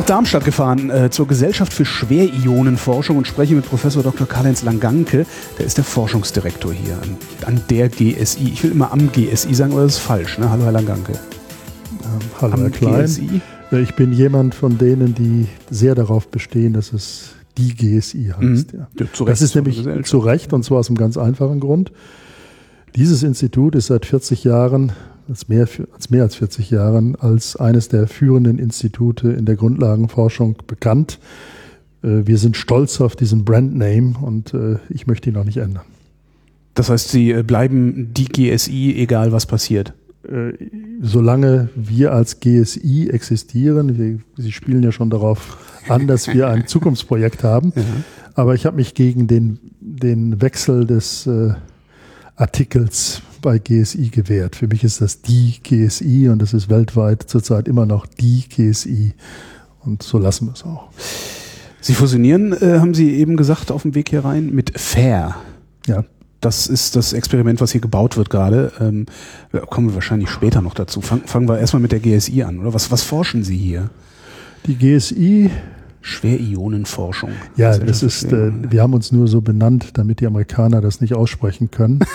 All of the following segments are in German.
Nach Darmstadt gefahren äh, zur Gesellschaft für Schwerionenforschung und spreche mit Professor Dr. Karl-Heinz Langanke. Der ist der Forschungsdirektor hier an, an, der GSI. Ich will immer am GSI sagen, aber das ist falsch. Ne? Hallo, Herr Langanke. Ähm, hallo, am Herr Klein. GSI? Ich bin jemand von denen, die sehr darauf bestehen, dass es die GSI heißt. Mhm. Ja. Ja, Das ist nämlich zu Recht und zwar aus einem ganz einfachen Grund. Dieses Institut ist seit 40 Jahren, als mehr, als mehr als 40 Jahren, als eines der führenden Institute in der Grundlagenforschung bekannt. Äh, Wir sind stolz auf diesen Brandname und äh, ich möchte ihn auch nicht ändern. Das heißt, Sie äh, bleiben die GSI, egal was passiert. Solange wir als GSI existieren, wir, Sie spielen ja schon darauf an, dass wir ein Zukunftsprojekt haben, aber ich habe mich gegen den, den Wechsel des äh, Artikels bei GSI gewehrt. Für mich ist das die GSI und das ist weltweit zurzeit immer noch die GSI. Und so lassen wir es auch. Sie fusionieren, äh, haben Sie eben gesagt, auf dem Weg hier rein, mit FAIR. Ja. Das ist das Experiment, was hier gebaut wird gerade. Ähm, kommen wir wahrscheinlich später noch dazu. Fang, fangen wir erstmal mit der GSI an, oder? Was, was forschen Sie hier? Die GSI, Schwerionenforschung. ja, das ist, äh, wir haben uns nur so benannt, damit die Amerikaner das nicht aussprechen können.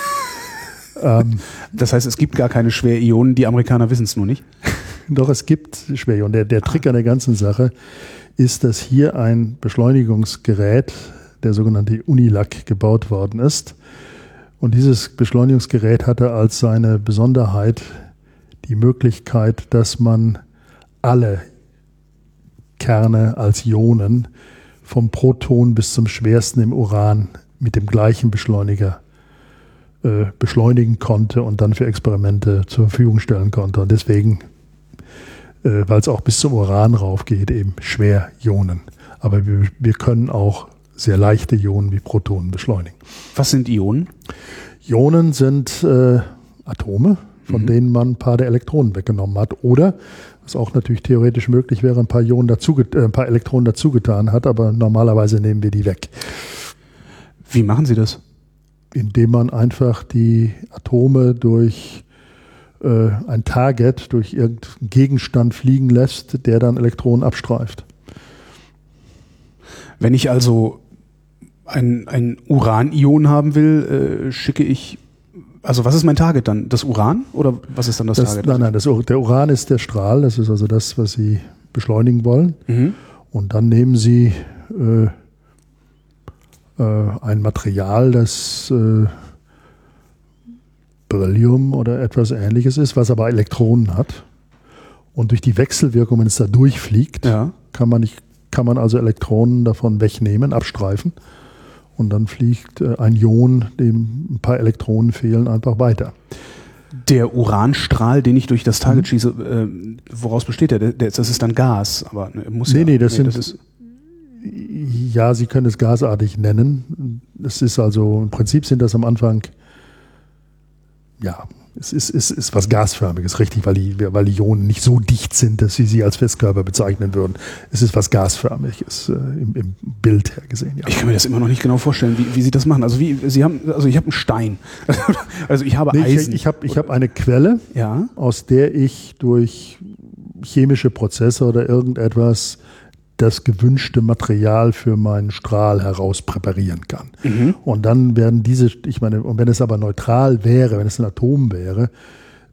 ähm, Das heißt, es gibt gar keine Schwerionen, die Amerikaner wissen es nur nicht. Doch, es gibt Schwerionen. Der, der Trick an der ganzen Sache ist, dass hier ein Beschleunigungsgerät, der sogenannte Unilac, gebaut worden ist. Und dieses Beschleunigungsgerät hatte als seine Besonderheit die Möglichkeit, dass man alle Kerne als Ionen vom Proton bis zum schwersten im Uran mit dem gleichen Beschleuniger äh, beschleunigen konnte und dann für Experimente zur Verfügung stellen konnte. Und deswegen äh, weil es auch bis zum Uran raufgeht, eben Schwerionen. Aber wir, wir können auch sehr leichte Ionen wie Protonen beschleunigen. Was sind Ionen? Ionen sind äh, Atome, von denen man ein paar der Elektronen weggenommen hat. Oder, was auch natürlich theoretisch möglich wäre, ein paar, Ionen dazu, äh, ein paar Elektronen dazugetan hat, aber normalerweise nehmen wir die weg. Wie machen Sie das? Indem man einfach die Atome durch äh, ein Target, durch irgendeinen Gegenstand fliegen lässt, der dann Elektronen abstreift. Wenn ich also ein, ein Uranion haben will, äh, schicke ich. Also was ist mein Target dann? Das Uran? Oder was ist dann das, Das, Target? nein, nein, das, der Uran ist der Strahl, das ist also das, was Sie beschleunigen wollen. Mhm. Und dann nehmen Sie äh, äh, ein Material, das äh, Beryllium oder etwas ähnliches ist, was aber Elektronen hat. Und durch die Wechselwirkung, wenn es da durchfliegt, Ja. kann, man nicht, kann man also Elektronen davon wegnehmen, abstreifen. Und dann fliegt äh, ein Ion, dem ein paar Elektronen fehlen, einfach weiter. Der Uranstrahl, den ich durch das Mhm. Target schieße, äh, woraus besteht der? Das ist dann Gas, aber ne, muss Nee, ja. nee, das sind- ist, Ja, Sie können es gasartig nennen. Es ist also, im Prinzip sind das am Anfang, ja, es ist, es ist was Gasförmiges, richtig, weil die, weil die Ionen nicht so dicht sind, dass Sie sie als Festkörper bezeichnen würden. Es ist was Gasförmiges, äh, im, im Bild her gesehen, ja. ich kann mir das immer noch nicht genau vorstellen, wie, wie Sie das machen. Also wie Sie haben, also ich habe einen Stein, also ich habe Nee, ich Eisen. ich habe ich hab eine Quelle, ja. aus der ich durch chemische Prozesse oder irgendetwas das gewünschte Material für meinen Strahl heraus präparieren kann. Mhm. Und dann werden diese, ich meine, und wenn es aber neutral wäre, wenn es ein Atom wäre,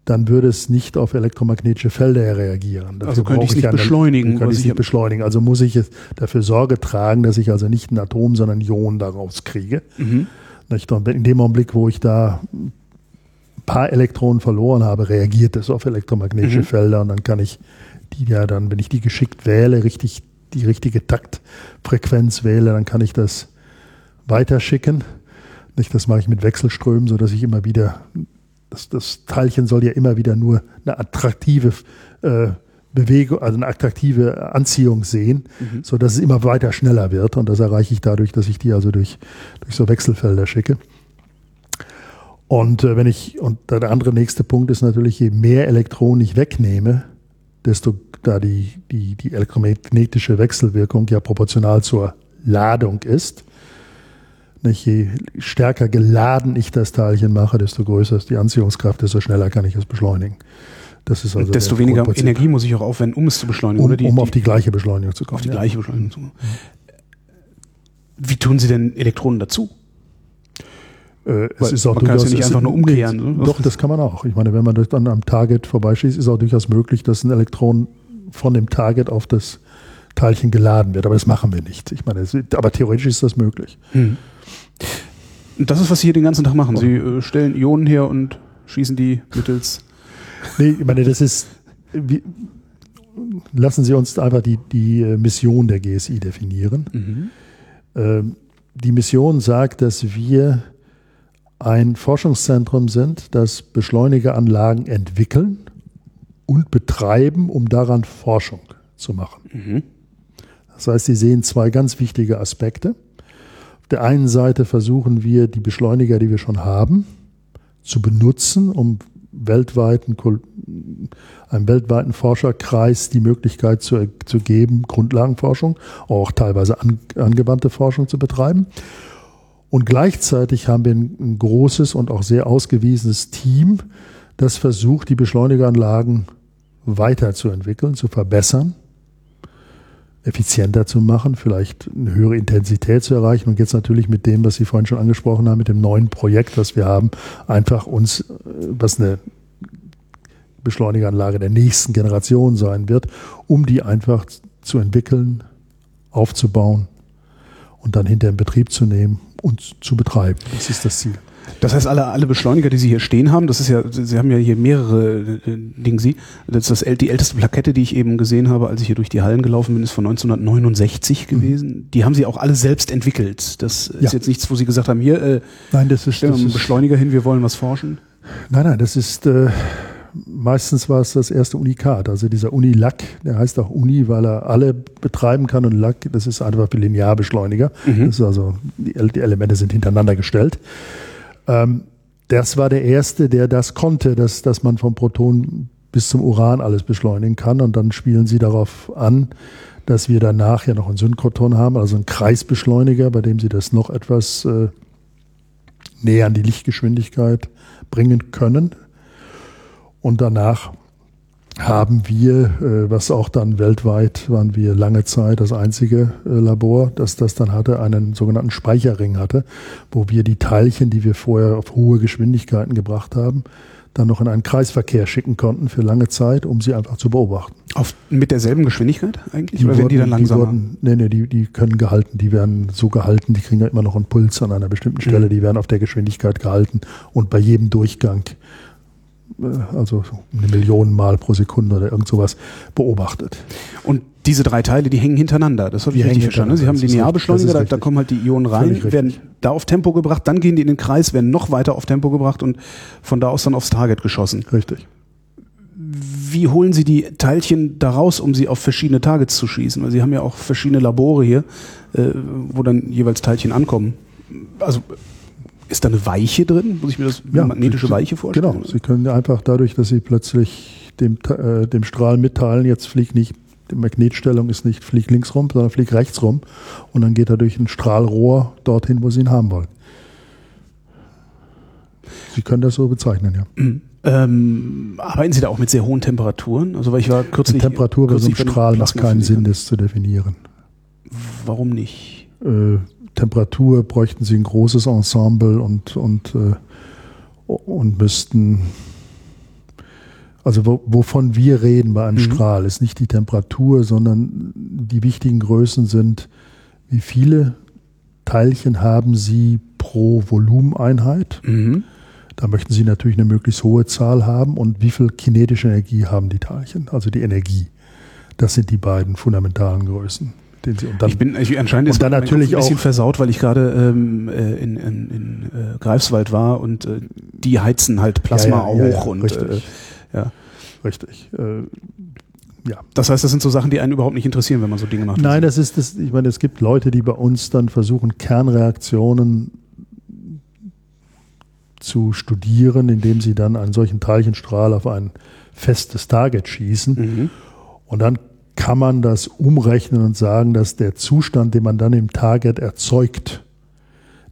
dann würde es nicht auf elektromagnetische Felder reagieren. Dafür Also könnte ich es nicht eine- beschleunigen, Könnte ich es nicht beschleunigen. Also muss ich dafür Sorge tragen, dass ich also nicht ein Atom, sondern Ion daraus kriege. Mhm. Und in dem Augenblick, wo ich da ein paar Elektronen verloren habe, reagiert es auf elektromagnetische Mhm. Felder und dann kann ich die ja dann, wenn ich die geschickt wähle, richtig die richtige Taktfrequenz wähle, dann kann ich das weiterschicken. Nicht, das mache ich mit Wechselströmen, so dass ich immer wieder das, das Teilchen soll ja immer wieder nur eine attraktive äh, Bewegung, also eine attraktive Anziehung sehen, mhm. so dass es immer weiter schneller wird. Und das erreiche ich dadurch, dass ich die also durch, durch so Wechselfelder schicke. Und äh, wenn ich, und der andere nächste Punkt ist natürlich, je mehr Elektronen ich wegnehme, desto da die, die, die elektromagnetische Wechselwirkung ja proportional zur Ladung ist. Nicht, je stärker geladen ich das Teilchen mache, desto größer ist die Anziehungskraft, desto schneller kann ich es beschleunigen. Das ist also desto weniger Energie muss ich auch aufwenden, um es zu beschleunigen. Um, oder die, um auf die, die gleiche Beschleunigung zu kommen. Auf die ja. gleiche Beschleunigung zu kommen. Wie tun Sie denn Elektronen dazu? Äh, es ist auch man kann es ja nicht einfach nur umkehren. Ne? Doch, das kann man auch. Ich meine, wenn man dann am Target vorbeischießt, ist auch durchaus möglich, dass ein Elektron von dem Target auf das Teilchen geladen wird. Aber das machen wir nicht. Ich meine, es, aber theoretisch ist das möglich. Hm. Das ist, was Sie hier den ganzen Tag machen. Sie äh, stellen Ionen her und schießen die mittels. Nee, ich meine, das ist. Wie, lassen Sie uns einfach die, die äh, Mission der GSI definieren. Mhm. Ähm, die Mission sagt, dass wir ein Forschungszentrum sind, das Beschleunigeranlagen entwickeln und betreiben, um daran Forschung zu machen. Mhm. Das heißt, Sie sehen zwei ganz wichtige Aspekte. Auf der einen Seite versuchen wir, die Beschleuniger, die wir schon haben, zu benutzen, um weltweiten, einem weltweiten Forscherkreis die Möglichkeit zu, zu geben, Grundlagenforschung, auch teilweise an, angewandte Forschung zu betreiben. Und gleichzeitig haben wir ein, großes und auch sehr ausgewiesenes Team, das versucht, die Beschleunigeranlagen weiterzuentwickeln, zu verbessern, effizienter zu machen, vielleicht eine höhere Intensität zu erreichen. Und jetzt natürlich mit dem, was Sie vorhin schon angesprochen haben, mit dem neuen Projekt, was wir haben, einfach uns, äh, was eine Beschleunigeranlage der nächsten Generation sein wird, um die einfach zu entwickeln, aufzubauen und dann hinter in Betrieb zu nehmen und zu betreiben. Das ist das Ziel. Das heißt, alle, alle Beschleuniger, die Sie hier stehen haben, das ist ja, Sie haben ja hier mehrere äh, Dinge, Sie. Das ist das, die älteste Plakette, die ich eben gesehen habe, als ich hier durch die Hallen gelaufen bin, ist von 1969 mhm. gewesen. Mhm. Die haben Sie auch alle selbst entwickelt. Das ist ja. jetzt nichts, wo Sie gesagt haben, hier, äh, nein, das ist, stellen wir einen Beschleuniger hin, wir wollen was forschen. Nein, nein, das ist, äh, meistens war es das erste Unikat, also dieser Unilack, der heißt auch Uni, weil er alle betreiben kann und Lack, das ist einfach für Linearbeschleuniger. Mhm. Das ist also, die, die, Elemente sind hintereinander gestellt. Ähm, das war der erste, der das konnte, dass, dass man vom Proton bis zum Uran alles beschleunigen kann und dann spielen sie darauf an, dass wir danach ja noch einen Synchrotron haben, also einen Kreisbeschleuniger, bei dem sie das noch etwas äh, näher an die Lichtgeschwindigkeit bringen können. Und danach haben wir, äh, was auch dann weltweit waren wir lange Zeit das einzige äh, Labor, das das dann hatte, einen sogenannten Speicherring hatte, wo wir die Teilchen, die wir vorher auf hohe Geschwindigkeiten gebracht haben, dann noch in einen Kreisverkehr schicken konnten für lange Zeit, um sie einfach zu beobachten. Auf, mit derselben Geschwindigkeit eigentlich? Die oder werden die dann langsamer? Die wurden, nee, nee, die, die können gehalten, die werden so gehalten, die kriegen ja immer noch einen Puls an einer bestimmten Stelle, mhm. die werden auf der Geschwindigkeit gehalten und bei jedem Durchgang also eine Million Mal pro Sekunde oder irgend sowas beobachtet. Und diese drei Teile, die hängen hintereinander. Das habe ich richtig verstanden. Sie haben Linearbeschleuniger, da, da, kommen halt die Ionen rein, werden da auf Tempo gebracht, dann gehen die in den Kreis, werden noch weiter auf Tempo gebracht und von da aus dann aufs Target geschossen. Richtig. Wie holen Sie die Teilchen da raus, um sie auf verschiedene Targets zu schießen? Weil Sie haben ja auch verschiedene Labore hier, äh, wo dann jeweils Teilchen ankommen. Also ist da eine Weiche drin? Muss ich mir das ja, eine magnetische Weiche vorstellen? Genau, Sie können einfach dadurch, dass Sie plötzlich dem, äh, dem Strahl mitteilen, jetzt fliegt nicht, die Magnetstellung ist nicht flieg links rum, sondern flieg rechts rum und dann geht er durch ein Strahlrohr dorthin, wo Sie ihn haben wollen. Sie können das so bezeichnen, ja. Mhm. Ähm, arbeiten Sie da auch mit sehr hohen Temperaturen? Also weil ich war kürzlich. Die Temperatur bei so einem Strahl macht keinen Sinn, das zu definieren. Warum nicht? Äh, Temperatur bräuchten sie ein großes Ensemble und, und, äh, und müssten, also wo, wovon wir reden bei einem mhm. Strahl, ist nicht die Temperatur, sondern die wichtigen Größen sind, wie viele Teilchen haben sie pro Volumeneinheit. Mhm. Da möchten Sie natürlich eine möglichst hohe Zahl haben und wie viel kinetische Energie haben die Teilchen, also die Energie. Das sind die beiden fundamentalen Größen den sie und dann, ich bin ich, anscheinend ist und dann natürlich ein bisschen versaut, weil ich gerade ähm, äh, in, in, in äh, Greifswald war und äh, die heizen halt Plasma ja, ja, auch ja, und richtig. Äh, ja. Richtig. Äh, ja. Das heißt, das sind so Sachen, die einen überhaupt nicht interessieren, wenn man so Dinge macht. Nein, das ist das, ich meine, es gibt Leute, die bei uns dann versuchen, Kernreaktionen zu studieren, indem sie dann einen solchen Teilchenstrahl auf ein festes Target schießen. Mhm. Und dann kann man das umrechnen und sagen, dass der Zustand, den man dann im Target erzeugt,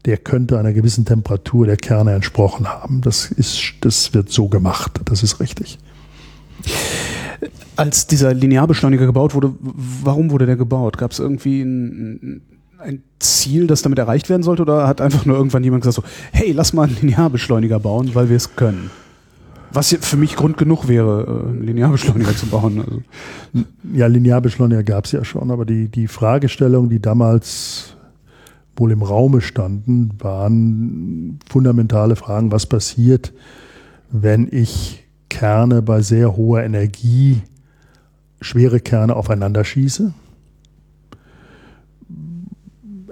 der könnte einer gewissen Temperatur der Kerne entsprochen haben. Das, ist, das wird so gemacht, das ist richtig. Als dieser Linearbeschleuniger gebaut wurde, warum wurde der gebaut? Gab es irgendwie ein, ein Ziel, das damit erreicht werden sollte, oder hat einfach nur irgendwann jemand gesagt so, hey, lass mal einen Linearbeschleuniger bauen, weil wir es können? Was für mich Grund genug wäre, einen Linearbeschleuniger zu bauen. Also. Ja, Linearbeschleuniger gab es ja schon, aber die, die Fragestellung, die damals wohl im Raume standen, waren fundamentale Fragen, was passiert, wenn ich Kerne bei sehr hoher Energie, schwere Kerne aufeinander schieße?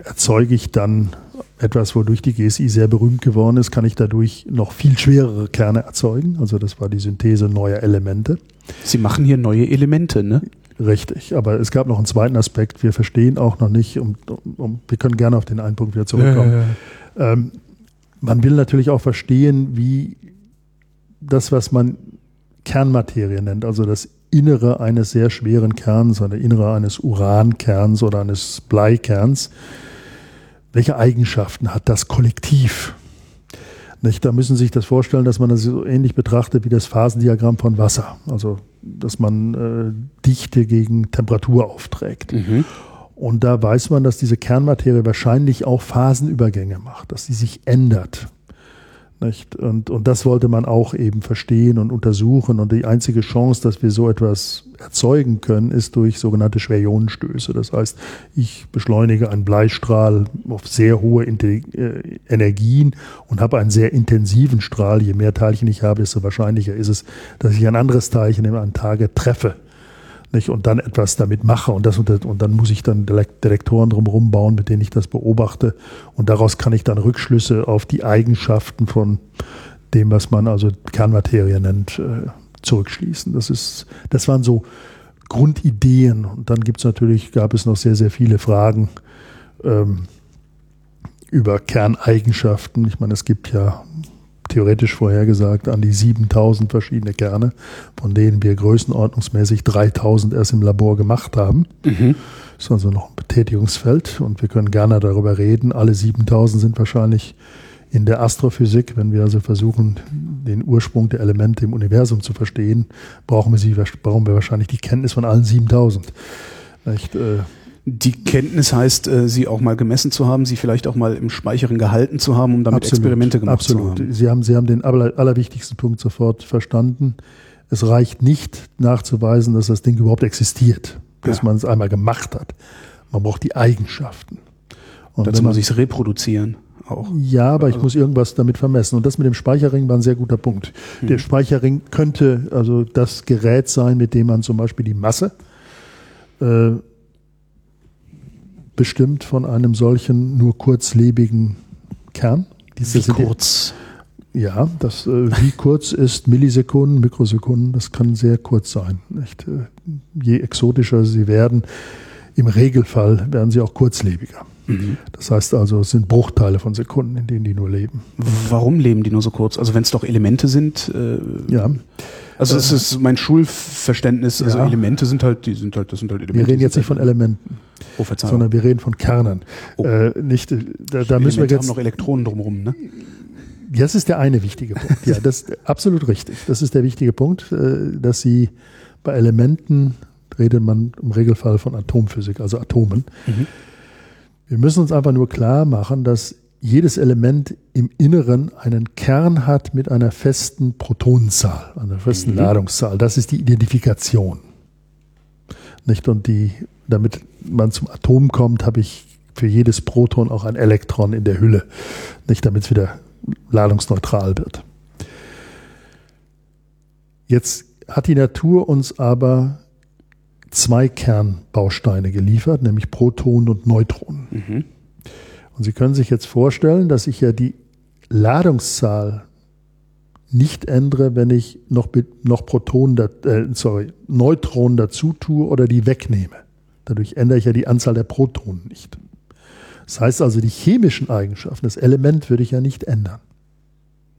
Erzeuge ich dann etwas, wodurch die GSI sehr berühmt geworden ist, kann ich dadurch noch viel schwerere Kerne erzeugen. Also das war die Synthese neuer Elemente. Sie machen hier neue Elemente, ne? Richtig, aber es gab noch einen zweiten Aspekt. Wir verstehen auch noch nicht, um, um, wir können gerne auf den einen Punkt wieder zurückkommen. Ja. Ähm, man will natürlich auch verstehen, wie das, was man Kernmaterie nennt, also das Innere eines sehr schweren Kerns, oder Innere eines Urankerns oder eines Bleikerns, welche Eigenschaften hat das Kollektiv? Nicht? Da müssen Sie sich das vorstellen, dass man das so ähnlich betrachtet wie das Phasendiagramm von Wasser. Also, dass man äh, Dichte gegen Temperatur aufträgt. Mhm. Und da weiß man, dass diese Kernmaterie wahrscheinlich auch Phasenübergänge macht, dass sie sich ändert. Nicht? Und, und das wollte man auch eben verstehen und untersuchen. Und die einzige Chance, dass wir so etwas erzeugen können, ist durch sogenannte Schwerionenstöße. Das heißt, ich beschleunige einen Bleistrahl auf sehr hohe äh, Energien und habe einen sehr intensiven Strahl. Je mehr Teilchen ich habe, desto wahrscheinlicher ist es, dass ich ein anderes Teilchen in einem Tage treffe nicht, und dann etwas damit mache und das und, und dann muss ich dann Detektoren drumherum bauen, mit denen ich das beobachte und daraus kann ich dann Rückschlüsse auf die Eigenschaften von dem, was man also Kernmaterie nennt, äh, zurückschließen. Das ist, das waren so Grundideen und dann gibt es natürlich, gab es noch sehr, sehr viele Fragen ähm, über Kerneigenschaften. Ich meine, es gibt ja theoretisch vorhergesagt an die 7000 verschiedene Kerne, von denen wir größenordnungsmäßig 3000 erst im Labor gemacht haben. Mhm. Das ist also noch ein Betätigungsfeld und wir können gerne darüber reden. Alle 7000 sind wahrscheinlich in der Astrophysik, wenn wir also versuchen, den Ursprung der Elemente im Universum zu verstehen, brauchen wir, sie, brauchen wir wahrscheinlich die Kenntnis von allen 7000. Nicht, äh, die Kenntnis heißt, äh, sie auch mal gemessen zu haben, sie vielleicht auch mal im Speicheren gehalten zu haben, um damit absolut, Experimente gemacht absolut. zu haben. Sie haben. Sie haben den aller, allerwichtigsten Punkt sofort verstanden. Es reicht nicht nachzuweisen, dass das Ding überhaupt existiert, dass ja. man es einmal gemacht hat. Man braucht die Eigenschaften. Und dazu muss ich es reproduzieren. Auch. Ja, aber ich muss irgendwas damit vermessen. Und das mit dem Speicherring war ein sehr guter Punkt. Hm. Der Speicherring könnte also das Gerät sein, mit dem man zum Beispiel die Masse äh, bestimmt von einem solchen nur kurzlebigen Kern. Diese wie kurz? Ja, das, äh, wie kurz ist Millisekunden, Mikrosekunden, das kann sehr kurz sein. Nicht? Äh, je exotischer sie werden, im Regelfall werden sie auch kurzlebiger. Mhm. Das heißt also, es sind Bruchteile von Sekunden, in denen die nur leben. Warum leben die nur so kurz? Also wenn es doch Elemente sind. Äh, ja. Also das ist mein Schulverständnis. Also ja. Elemente sind halt, die sind halt, das sind halt Elemente. Wir reden jetzt nicht von Elementen, oh, sondern wir reden von Kernen. Oh. Äh, nicht, da, da müssen wir jetzt haben noch Elektronen drumherum, ne? Das ist der eine wichtige Punkt. Ja, das ist absolut richtig. Das ist der wichtige Punkt, äh, dass Sie bei Elementen redet man im Regelfall von Atomphysik, also Atomen. Mhm. Wir müssen uns einfach nur klar machen, dass jedes Element im Inneren einen Kern hat mit einer festen Protonenzahl, einer festen mhm. Ladungszahl. Das ist die Identifikation. Nicht? Und die, damit man zum Atom kommt, habe ich für jedes Proton auch ein Elektron in der Hülle. Nicht, damit es wieder ladungsneutral wird. Jetzt hat die Natur uns aber zwei Kernbausteine geliefert, nämlich Protonen und Neutronen. Mhm. Und Sie können sich jetzt vorstellen, dass ich ja die Ladungszahl nicht ändere, wenn ich noch, noch Protonen, äh, sorry, Neutronen dazu tue oder die wegnehme. Dadurch ändere ich ja die Anzahl der Protonen nicht. Das heißt also, die chemischen Eigenschaften, das Element würde ich ja nicht ändern.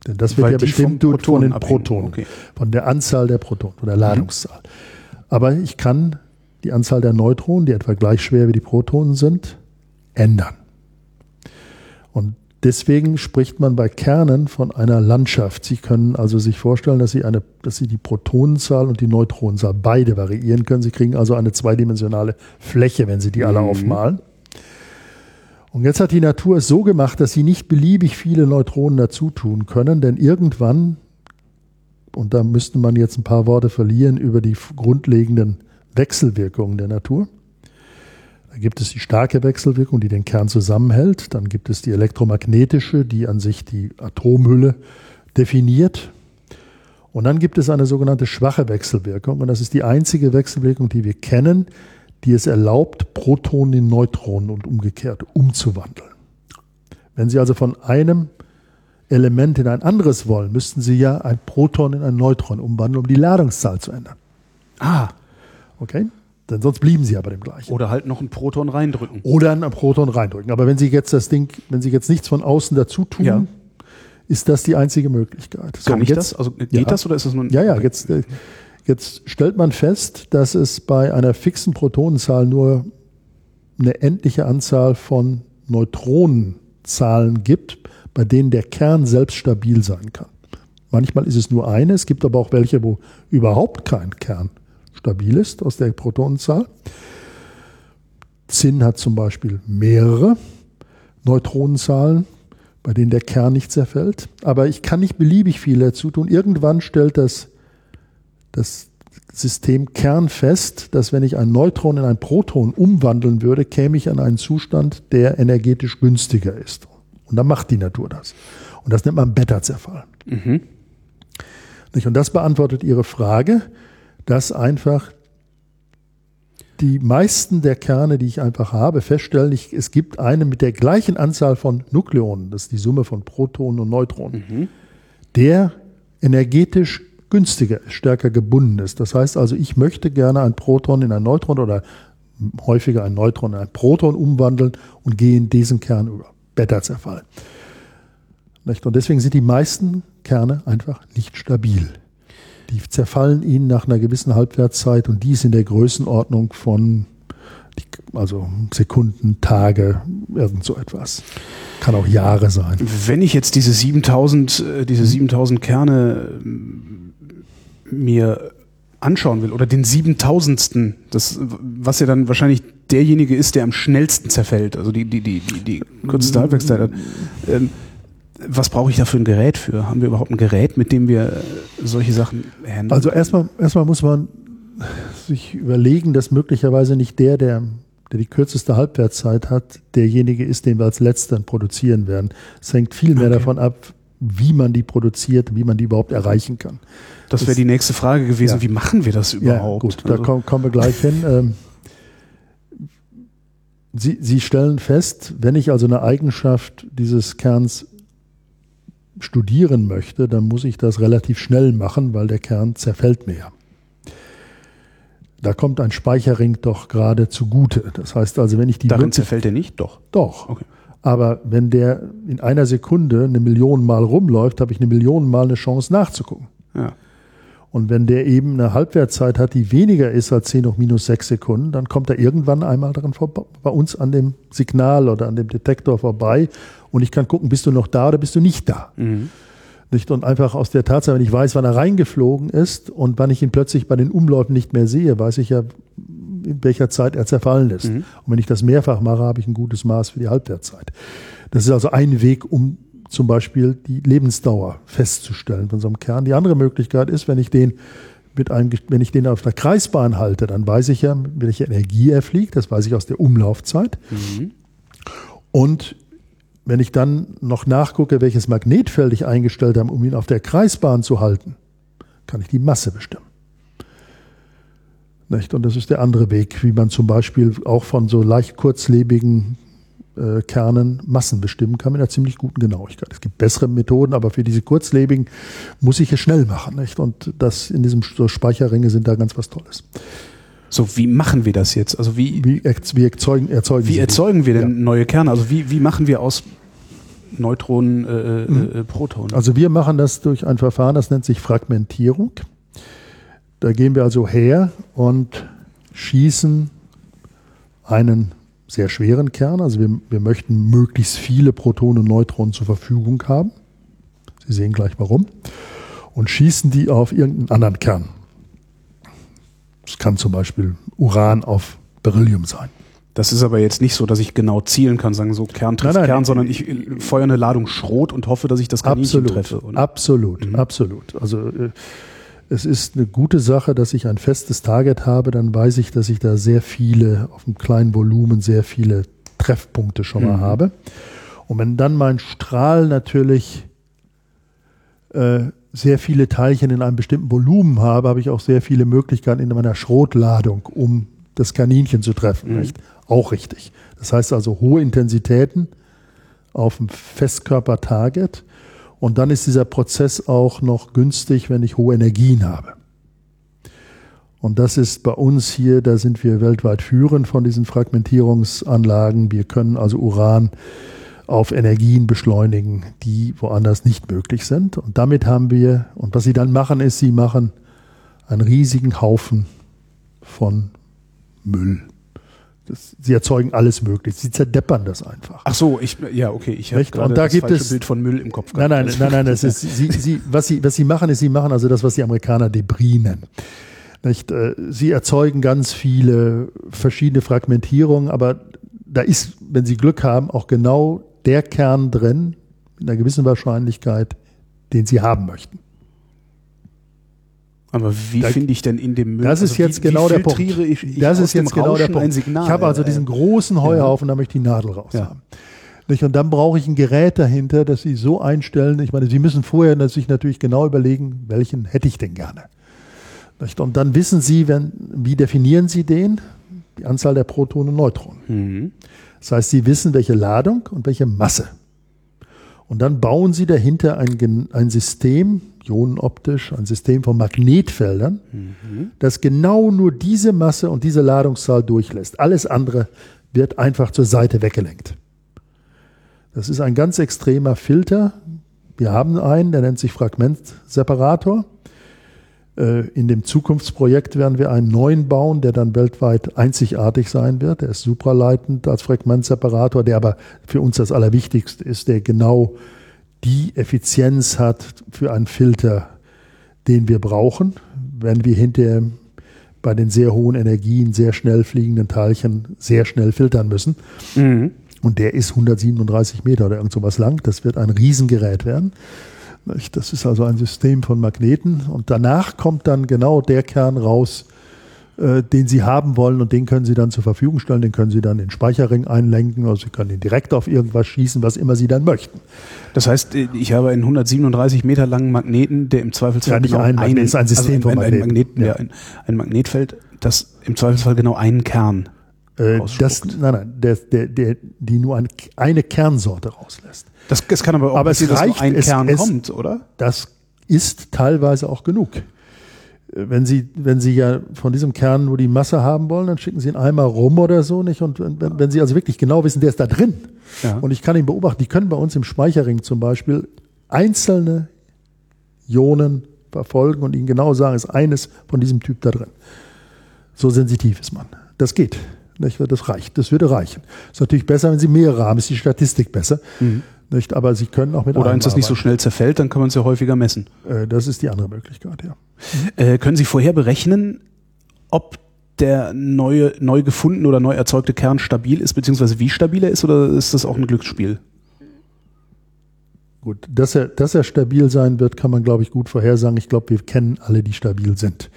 Denn das wird Weil ja bestimmt von den Protonen, okay. von der Anzahl der Protonen oder. Ladungszahl. Mhm. Aber ich kann die Anzahl der Neutronen, die etwa gleich schwer wie die Protonen sind, ändern. Und deswegen spricht man bei Kernen von einer Landschaft. Sie können also sich vorstellen, dass Sie, eine, dass Sie die Protonenzahl und die Neutronenzahl beide variieren können. Sie kriegen also eine zweidimensionale Fläche, wenn Sie die alle mhm. aufmalen. Und jetzt hat die Natur es so gemacht, dass sie nicht beliebig viele Neutronen dazu tun können, denn irgendwann, und da müsste man jetzt ein paar Worte verlieren über die grundlegenden Wechselwirkungen der Natur. Da gibt es die starke Wechselwirkung, die den Kern zusammenhält. Dann gibt es die elektromagnetische, die an sich die Atomhülle definiert. Und dann gibt es eine sogenannte schwache Wechselwirkung. Und das ist die einzige Wechselwirkung, die wir kennen, die es erlaubt, Protonen in Neutronen und umgekehrt umzuwandeln. Wenn Sie also von einem Element in ein anderes wollen, müssten Sie ja ein Proton in ein Neutron umwandeln, um die Ladungszahl zu ändern. Ah. Okay? Denn sonst blieben Sie ja bei dem gleichen. Oder halt noch ein Proton reindrücken. Oder ein Proton reindrücken. Aber wenn Sie jetzt das Ding, wenn Sie jetzt nichts von außen dazu tun, ja. ist das die einzige Möglichkeit. So, Kann ich jetzt, das? Also geht ja, das oder ist das nur ein Ja, ja, jetzt, äh, Jetzt stellt man fest, dass es bei einer fixen Protonenzahl nur eine endliche Anzahl von Neutronenzahlen gibt, bei denen der Kern selbst stabil sein kann. Manchmal ist es nur eine, es gibt aber auch welche, wo überhaupt kein Kern stabil ist aus der Protonenzahl. Zinn hat zum Beispiel mehrere Neutronenzahlen, bei denen der Kern nicht zerfällt. Aber ich kann nicht beliebig viel dazu tun. Irgendwann stellt das das System kernfest, dass wenn ich ein Neutron in ein Proton umwandeln würde, käme ich an einen Zustand, der energetisch günstiger ist. Und dann macht die Natur das. Und das nennt man Beta-Zerfall. Mhm. Und das beantwortet Ihre Frage, dass einfach die meisten der Kerne, die ich einfach habe, feststellen, ich, es gibt eine mit der gleichen Anzahl von Nukleonen, das ist die Summe von Protonen und Neutronen, mhm. der energetisch günstiger ist, stärker gebunden ist. Das heißt also, ich möchte gerne ein Proton in ein Neutron oder häufiger ein Neutron in ein Proton umwandeln und gehe in diesen Kern über. Beta-Zerfall. Und deswegen sind die meisten Kerne einfach nicht stabil. Die zerfallen ihnen nach einer gewissen Halbwertszeit und die ist in der Größenordnung von also Sekunden, Tage, irgend so etwas. Kann auch Jahre sein. Wenn ich jetzt diese 7000, äh, diese 7000 Kerne mir anschauen will oder den siebentausendsten, das, was ja dann wahrscheinlich derjenige ist, der am schnellsten zerfällt, also die, die, die, die, die kürzeste Halbwertszeit hat. Ähm, was brauche ich da für ein Gerät für? Haben wir überhaupt ein Gerät, mit dem wir solche Sachen handeln? Also erstmal, erstmal muss man sich überlegen, dass möglicherweise nicht der, der, der die kürzeste Halbwertszeit hat, derjenige ist, den wir als letzter produzieren werden. Es hängt viel mehr okay. davon ab, wie man die produziert, wie man die überhaupt erreichen kann. Das wäre die nächste Frage gewesen. Ja. Wie machen wir das überhaupt? Ja, gut, da also. kommen, kommen wir gleich hin. Ähm, Sie, Sie stellen fest, wenn ich also eine Eigenschaft dieses Kerns studieren möchte, dann muss ich das relativ schnell machen, weil der Kern zerfällt mir ja. Da kommt ein Speicherring doch gerade zugute. Das heißt also, wenn ich die. Darin zerfällt er nicht? Doch. Doch. Okay. Aber wenn der in einer Sekunde eine Million Mal rumläuft, habe ich eine Million Mal eine Chance nachzugucken. Ja. Und wenn der eben eine Halbwertszeit hat, die weniger ist als 10 hoch minus 6 Sekunden, dann kommt er irgendwann einmal daran vorbei, bei uns an dem Signal oder an dem Detektor vorbei und ich kann gucken, bist du noch da oder bist du nicht da. Mhm. Nicht? Und einfach aus der Tatsache, wenn ich weiß, wann er reingeflogen ist und wann ich ihn plötzlich bei den Umläufen nicht mehr sehe, weiß ich ja, in welcher Zeit er zerfallen ist. Mhm. Und wenn ich das mehrfach mache, habe ich ein gutes Maß für die Halbwertszeit. Das ist also ein Weg, um zum Beispiel die Lebensdauer festzustellen von so einem Kern. Die andere Möglichkeit ist, wenn ich den mit einem, wenn ich den auf der Kreisbahn halte, dann weiß ich ja, welche Energie er fliegt, das weiß ich aus der Umlaufzeit. Mhm. Und wenn ich dann noch nachgucke, welches Magnetfeld ich eingestellt habe, um ihn auf der Kreisbahn zu halten, kann ich die Masse bestimmen. Nicht? Und das ist der andere Weg, wie man zum Beispiel auch von so leicht kurzlebigen äh, Kernen Massen bestimmen kann mit einer ziemlich guten Genauigkeit. Es gibt bessere Methoden, aber für diese kurzlebigen muss ich es schnell machen. Nicht? Und das in diesem so Speicherringe sind da ganz was Tolles. So, wie machen wir das jetzt? Also wie, wie, wie erzeugen, erzeugen, wie erzeugen wir denn ja. neue Kerne? Also wie, wie machen wir aus Neutronen äh, äh, mhm. äh, Protonen? Also wir machen das durch ein Verfahren, das nennt sich Fragmentierung. Da gehen wir also her und schießen einen sehr schweren Kern. Also wir, wir möchten möglichst viele Protonen und Neutronen zur Verfügung haben. Sie sehen gleich warum. Und schießen die auf irgendeinen anderen Kern. Es kann zum Beispiel Uran auf Beryllium sein. Das ist aber jetzt nicht so, dass ich genau zielen kann, sagen so Kern trifft nein, nein, Kern, sondern ich feuere eine Ladung Schrot und hoffe, dass ich das Kaninchen absolut, treffe. Oder? Absolut, mhm. absolut. Also äh, es ist eine gute Sache, dass ich ein festes Target habe, dann weiß ich, dass ich da sehr viele, auf einem kleinen Volumen, sehr viele Treffpunkte schon mal mhm. habe. Und wenn dann mein Strahl natürlich äh, sehr viele Teilchen in einem bestimmten Volumen habe, habe ich auch sehr viele Möglichkeiten in meiner Schrotladung, um das Kaninchen zu treffen. Mhm. Auch richtig. Das heißt also hohe Intensitäten auf dem Festkörper-Target und dann ist dieser Prozess auch noch günstig, wenn ich hohe Energien habe. Und das ist bei uns hier, da sind wir weltweit führend von diesen Fragmentierungsanlagen. Wir können also Uran auf Energien beschleunigen, die woanders nicht möglich sind. Und damit haben wir, und was sie dann machen, ist, sie machen einen riesigen Haufen von Müll. Das, sie erzeugen alles Mögliche. Sie zerdeppern das einfach. Ach so, ich, ja, okay, ich habe gerade das gibt falsche es, Bild von Müll im Kopf gehabt. Nein, nein, nein, nein, das ist, sie, sie, was, sie, was sie machen, ist, sie machen also das, was die Amerikaner Debris nennen. Nicht? Äh, sie erzeugen ganz viele verschiedene Fragmentierungen, aber da ist, wenn Sie Glück haben, auch genau der Kern drin, mit einer gewissen Wahrscheinlichkeit, den Sie haben möchten. Aber wie finde ich denn in dem Müll? Das ist also jetzt wie, genau wie der Punkt. Ich, ich das ist jetzt genau der Punkt. Signal, ich habe also diesen großen Heuhaufen, ja. da möchte ich die Nadel raus ja. haben. Und dann brauche ich ein Gerät dahinter, das Sie so einstellen. Ich meine, Sie müssen vorher sich natürlich genau überlegen, welchen hätte ich denn gerne. Und dann wissen Sie, wenn, wie definieren Sie den? Die Anzahl der Protonen und Neutronen. Mhm. Das heißt, Sie wissen, welche Ladung und welche Masse. Und dann bauen Sie dahinter ein, ein System, ionenoptisch, ein System von Magnetfeldern, mhm. das genau nur diese Masse und diese Ladungszahl durchlässt. Alles andere wird einfach zur Seite weggelenkt. Das ist ein ganz extremer Filter. Wir haben einen, der nennt sich Fragmentseparator. Äh, in dem Zukunftsprojekt werden wir einen neuen bauen, der dann weltweit einzigartig sein wird. Der ist supraleitend als Fragmentseparator, der aber für uns das Allerwichtigste ist, der genau die Effizienz hat für einen Filter, den wir brauchen, wenn wir hinterher bei den sehr hohen Energien, sehr schnell fliegenden Teilchen sehr schnell filtern müssen. Mhm. Und der ist 137 Meter oder irgend sowas lang. Das wird ein Riesengerät werden. Das ist also ein System von Magneten. Und danach kommt dann genau der Kern raus, äh, den Sie haben wollen und den können Sie dann zur Verfügung stellen, den können Sie dann in den Speicherring einlenken oder Sie können ihn direkt auf irgendwas schießen, was immer Sie dann möchten. Das heißt, äh, ich habe einen 137 Meter langen Magneten, der im Zweifelsfall ja, nicht genau ein, ein, ist ein System also ein, von Magneten. Ein, Magneten, ja. ein, ein Magnetfeld, das im Zweifelsfall genau einen Kern äh, das, nein, nein, der, der, der, die nur ein, eine Kernsorte rauslässt. Das, das kann aber auch aber passieren, es reicht, dass nur ein es, Kern es, kommt, oder? Das ist teilweise auch genug wenn Sie, wenn Sie ja von diesem Kern nur die Masse haben wollen, dann schicken Sie ihn einmal rum oder so, nicht? Und wenn, wenn Sie also wirklich genau wissen, der ist da drin. Ja. Und ich kann ihn beobachten, die können bei uns im Speicherring zum Beispiel einzelne Ionen verfolgen und Ihnen genau sagen, ist eines von diesem Typ da drin. So sensitiv ist man. Das geht. Nicht? Das reicht. Das würde reichen. Ist natürlich besser, wenn Sie mehrere haben, ist die Statistik besser. Mhm. Nicht? Aber Sie können auch mit Oder wenn es nicht so schnell zerfällt, dann kann man es ja häufiger messen. Äh, das ist die andere Möglichkeit, ja. Äh, können Sie vorher berechnen, ob der neue, neu gefundene oder neu erzeugte Kern stabil ist, beziehungsweise wie stabil er ist, oder ist das auch ein Glücksspiel? Gut, dass er, dass er stabil sein wird, kann man, glaube ich, gut vorhersagen. Ich glaube, wir kennen alle, die stabil sind.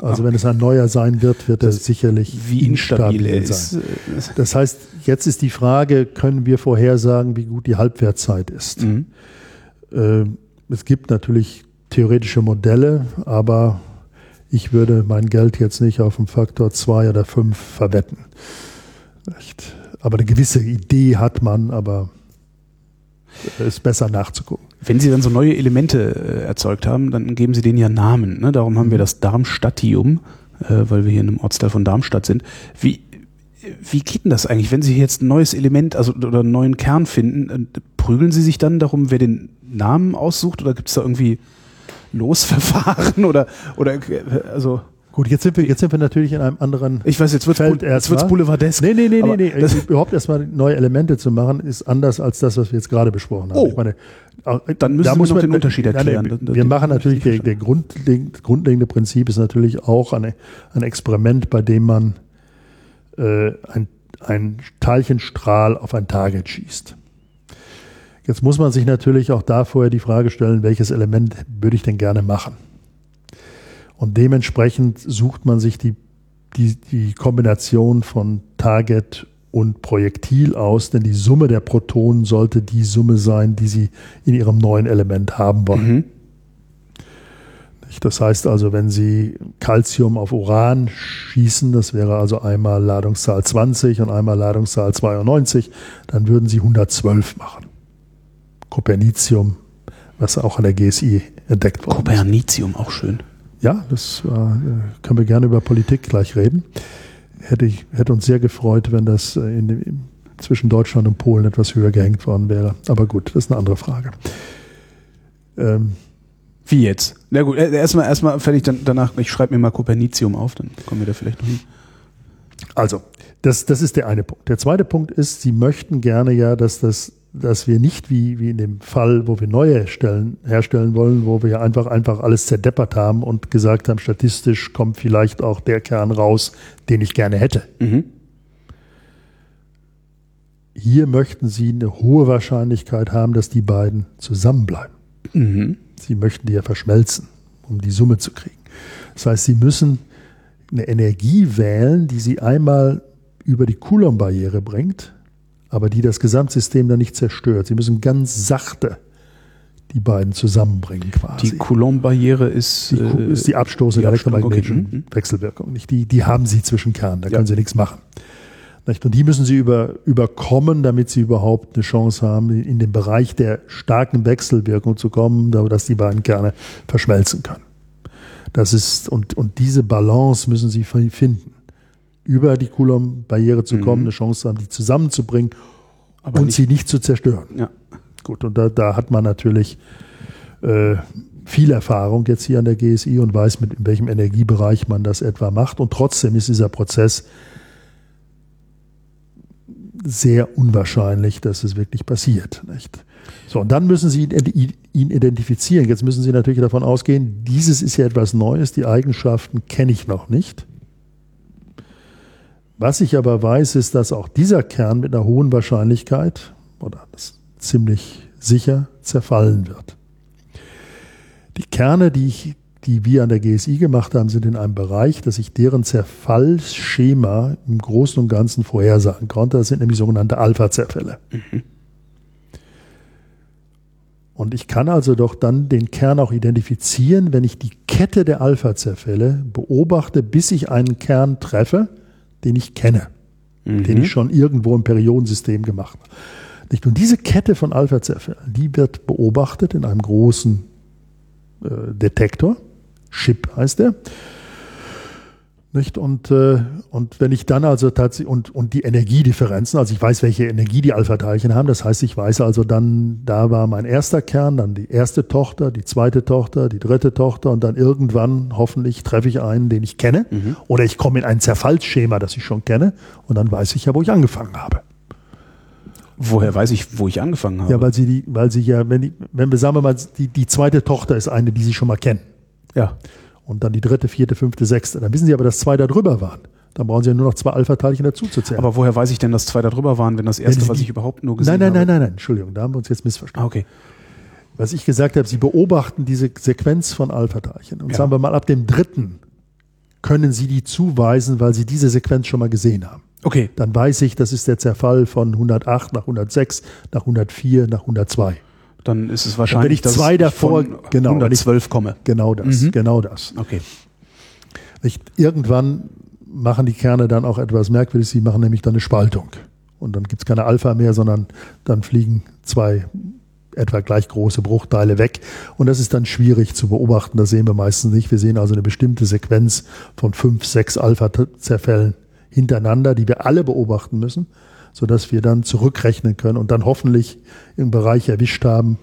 Also okay. wenn es ein neuer sein wird, wird er sicherlich wie instabil, instabil sein. Ist. Das heißt, jetzt ist die Frage, können wir vorhersagen, wie gut die Halbwertzeit ist? Mhm. Äh, es gibt natürlich theoretische Modelle, aber ich würde mein Geld jetzt nicht auf einen Faktor zwei oder fünf verwetten. aber eine gewisse Idee hat man, aber ist besser nachzugucken. Wenn Sie dann so neue Elemente äh, erzeugt haben, dann geben Sie denen ja Namen. Ne? Darum haben wir das Darmstadtium, äh, weil wir hier in einem Ortsteil von Darmstadt sind. Wie, wie geht denn das eigentlich, wenn Sie jetzt ein neues Element also, oder einen neuen Kern finden? Äh, prügeln Sie sich dann darum, wer den Namen aussucht oder gibt es da irgendwie Losverfahren oder, oder also Gut, jetzt sind wir, jetzt sind wir natürlich in einem anderen Ich weiß, jetzt wird Feld es Boulevardesk. Nee, nee, nee, nee, nee. Das, Überhaupt erstmal neue Elemente zu machen, ist anders als das, was wir jetzt gerade besprochen haben. Oh. Ich meine, äh, Dann müssen da Sie muss man, den Unterschied erklären. nein, das- wir machen natürlich, der, der grundlegende, grundlegende Prinzip ist natürlich auch eine, ein Experiment, bei dem man äh, ein, ein Teilchenstrahl auf ein Target schießt. Jetzt muss man sich natürlich auch da vorher die Frage stellen, welches Element würde ich denn gerne machen? Und dementsprechend sucht man sich die, die, die Kombination von Target und Projektil aus, denn die Summe der Protonen sollte die Summe sein, die sie in ihrem neuen Element haben wollen. Mhm. Das heißt also, wenn Sie Calcium auf Uran schießen, das wäre also einmal Ladungszahl 20 und einmal Ladungszahl 92, dann würden Sie 112 machen. Copernicium, was auch an der GSI entdeckt worden ist. Copernicium, auch schön. Ja, das äh, können wir gerne über Politik gleich reden. Hätte, ich, hätte uns sehr gefreut, wenn das äh, in, zwischen Deutschland und Polen etwas höher gehängt worden wäre. Aber gut, das ist eine andere Frage. Ähm, Wie jetzt? Na gut, äh, erstmal erstmal fertig, dann, danach, ich schreibe mir mal Copernicium auf, dann kommen wir da vielleicht noch hin. Also, das, das ist der eine Punkt. Der zweite Punkt ist, Sie möchten gerne ja, dass das, dass wir nicht wie, wie in dem Fall, wo wir neue Stellen herstellen wollen, wo wir ja einfach, einfach alles zerdeppert haben und gesagt haben, statistisch kommt vielleicht auch der Kern raus, den ich gerne hätte. Mhm. Hier möchten Sie eine hohe Wahrscheinlichkeit haben, dass die beiden zusammenbleiben. Mhm. Sie möchten die ja verschmelzen, um die Summe zu kriegen. Das heißt, Sie müssen eine Energie wählen, die Sie einmal über die Coulomb-Barriere bringt, aber die das Gesamtsystem dann nicht zerstört. Sie müssen ganz sachte die beiden zusammenbringen quasi. Die Coulomb-Barriere ist, Die äh, ist die Abstoße der elektromagnetischen okay. Mhm. Wechselwirkung. Nicht? Die, die haben sie zwischen Kernen, da Ja. können sie nichts machen. Nicht? Und die müssen sie über, überkommen, damit sie überhaupt eine Chance haben, in den Bereich der starken Wechselwirkung zu kommen, da- dass die beiden Kerne verschmelzen können. Das ist, und, und diese Balance müssen sie fi- finden. Über die Coulomb-Barriere zu kommen, eine Chance haben, die zusammenzubringen Mhm. aber und nicht, sie nicht zu zerstören. ja. Gut, und da, da hat man natürlich äh, viel Erfahrung jetzt hier an der GSI und weiß, mit in welchem Energiebereich man das etwa macht. Und trotzdem ist dieser Prozess sehr unwahrscheinlich, dass es wirklich passiert. Nicht? So, und dann müssen Sie ihn ihn identifizieren. Jetzt müssen Sie natürlich davon ausgehen, dieses ist ja etwas Neues, die Eigenschaften kenne ich noch nicht. Was ich aber weiß, ist, dass auch dieser Kern mit einer hohen Wahrscheinlichkeit oder ziemlich sicher zerfallen wird. Die Kerne, die, ich, die wir an der GSI gemacht haben, sind in einem Bereich, dass ich deren Zerfallsschema im Großen und Ganzen vorhersagen konnte. Das sind nämlich sogenannte Alpha-Zerfälle. Und ich kann also doch dann den Kern auch identifizieren, wenn ich die Kette der Alpha-Zerfälle beobachte, bis ich einen Kern treffe, den ich kenne, den ich schon irgendwo im Periodensystem gemacht habe. Nicht? Und diese Kette von Alpha-Zerfällen, die wird beobachtet in einem großen äh, Detektor. Chip heißt der. Nicht? Und, äh, und wenn ich dann also tatsächlich, und, und die Energiedifferenzen, also ich weiß, welche Energie die Alpha-Teilchen haben, das heißt, ich weiß also dann, da war mein erster Kern, dann die erste Tochter, die zweite Tochter, die dritte Tochter und dann irgendwann hoffentlich treffe ich einen, den ich kenne. Oder ich komme in ein Zerfallsschema, das ich schon kenne und dann weiß ich ja, wo ich angefangen habe. Woher weiß ich, wo ich angefangen habe? Ja, weil sie die, weil sie ja, wenn, die, wenn wir sagen wir mal, die, die zweite Tochter ist eine, die sie schon mal kennen. ja. Und dann die dritte, vierte, fünfte, sechste. Dann wissen sie aber, dass zwei da drüber waren. Dann brauchen sie ja nur noch zwei Alpha-Teilchen dazuzuzählen. Aber woher weiß ich denn, dass zwei da drüber waren, wenn das erste, Wenn was ich überhaupt nur gesehen nein, nein, habe? nein, nein, nein, Entschuldigung, da haben wir uns jetzt missverstanden. Ah, okay. Was ich gesagt habe, sie beobachten diese Sequenz von Alpha-Teilchen. Und Ja. sagen wir mal, ab dem dritten können sie die zuweisen, weil sie diese Sequenz schon mal gesehen haben. Okay. Dann weiß ich, das ist der Zerfall von 108 nach 106, nach 104, nach 102. Dann ist es wahrscheinlich, wenn ich zwei dass davor- ich von genau, wenn ich- 112 komme. Genau das, Mhm. genau das. Okay. Nicht? Irgendwann machen die Kerne dann auch etwas merkwürdig, sie machen nämlich dann eine Spaltung. Und dann gibt es keine Alpha mehr, sondern dann fliegen zwei etwa gleich große Bruchteile weg. Und das ist dann schwierig zu beobachten. Das sehen wir meistens nicht. Wir sehen also eine bestimmte Sequenz von fünf, sechs Alpha-Zerfällen hintereinander, die wir alle beobachten müssen, sodass wir dann zurückrechnen können und dann hoffentlich im Bereich erwischt haben,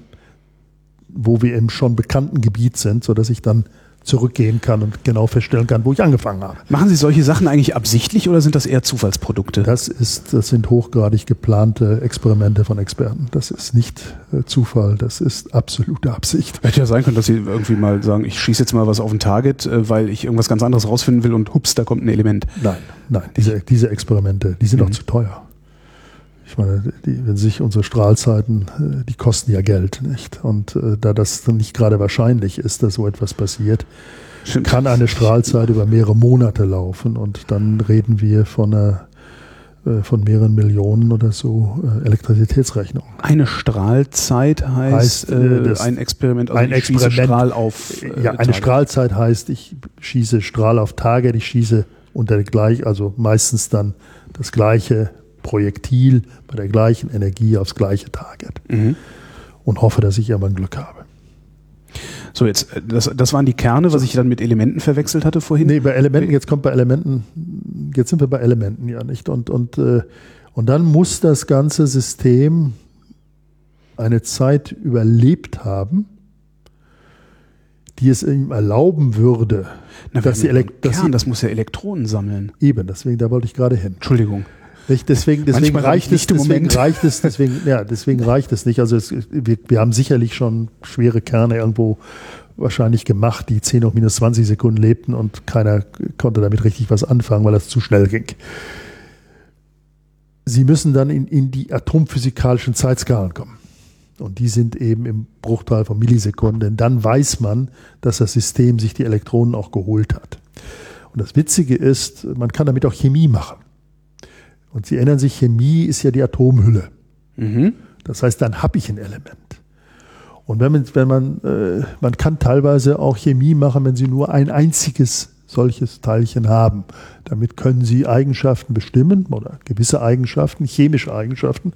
wo wir im schon bekannten Gebiet sind, sodass ich dann zurückgehen kann und genau feststellen kann, wo ich angefangen habe. Machen Sie solche Sachen eigentlich absichtlich oder sind das eher Zufallsprodukte? Das ist, das sind hochgradig geplante Experimente von Experten. Das ist nicht äh, Zufall, das ist absolute Absicht. Hätte ja sein können, dass Sie irgendwie mal sagen, ich schieße jetzt mal was auf ein Target, äh, weil ich irgendwas ganz anderes rausfinden will und hups, da kommt ein Element. Nein, nein, diese, diese Experimente, die sind mhm. auch zu teuer. Ich meine, die, wenn sich unsere Strahlzeiten, äh, die kosten ja Geld, nicht? Und äh, da das nicht gerade wahrscheinlich ist, dass so etwas passiert, Stimmt. kann eine Strahlzeit über mehrere Monate laufen und dann reden wir von einer äh, von mehreren Millionen oder so äh, Elektrizitätsrechnung. Eine Strahlzeit heißt, heißt äh, ein Experiment, also ein ich Experiment, schieße Strahl auf. Äh, ja, eine Target. Strahlzeit heißt, ich schieße Strahl auf Target, ich schieße unter gleich, also meistens dann das gleiche Projektil bei der gleichen Energie aufs gleiche Target. Mhm. Und hoffe, dass ich irgendwann Glück habe. So, jetzt, äh, das, das waren die Kerne, was ich dann mit Elementen verwechselt hatte vorhin? Nee, bei Elementen, jetzt kommt bei Elementen, jetzt sind wir bei Elementen ja nicht. Und, und, äh, und dann muss das ganze System eine Zeit überlebt haben, die es ihm erlauben würde, Na, dass, die Kern, dass das muss ja Elektronen sammeln. Eben, deswegen, da wollte ich gerade hin. Entschuldigung. Deswegen, deswegen reicht es, deswegen reicht es, deswegen, ja, deswegen reicht es nicht. Also es, wir, wir haben sicherlich schon schwere Kerne irgendwo wahrscheinlich gemacht, die 10 hoch minus 20 Sekunden lebten und keiner konnte damit richtig was anfangen, weil das zu schnell ging. Sie müssen dann in, in die atomphysikalischen Zeitskalen kommen. Und die sind eben im Bruchteil von Millisekunden. Denn dann weiß man, dass das System sich die Elektronen auch geholt hat. Und das Witzige ist, man kann damit auch Chemie machen. Und Sie erinnern sich, Chemie ist ja die Atomhülle. Mhm. Das heißt, dann habe ich ein Element. Und wenn man, wenn man, äh, man kann teilweise auch Chemie machen, wenn Sie nur ein einziges solches Teilchen haben. Damit können Sie Eigenschaften bestimmen oder gewisse Eigenschaften, chemische Eigenschaften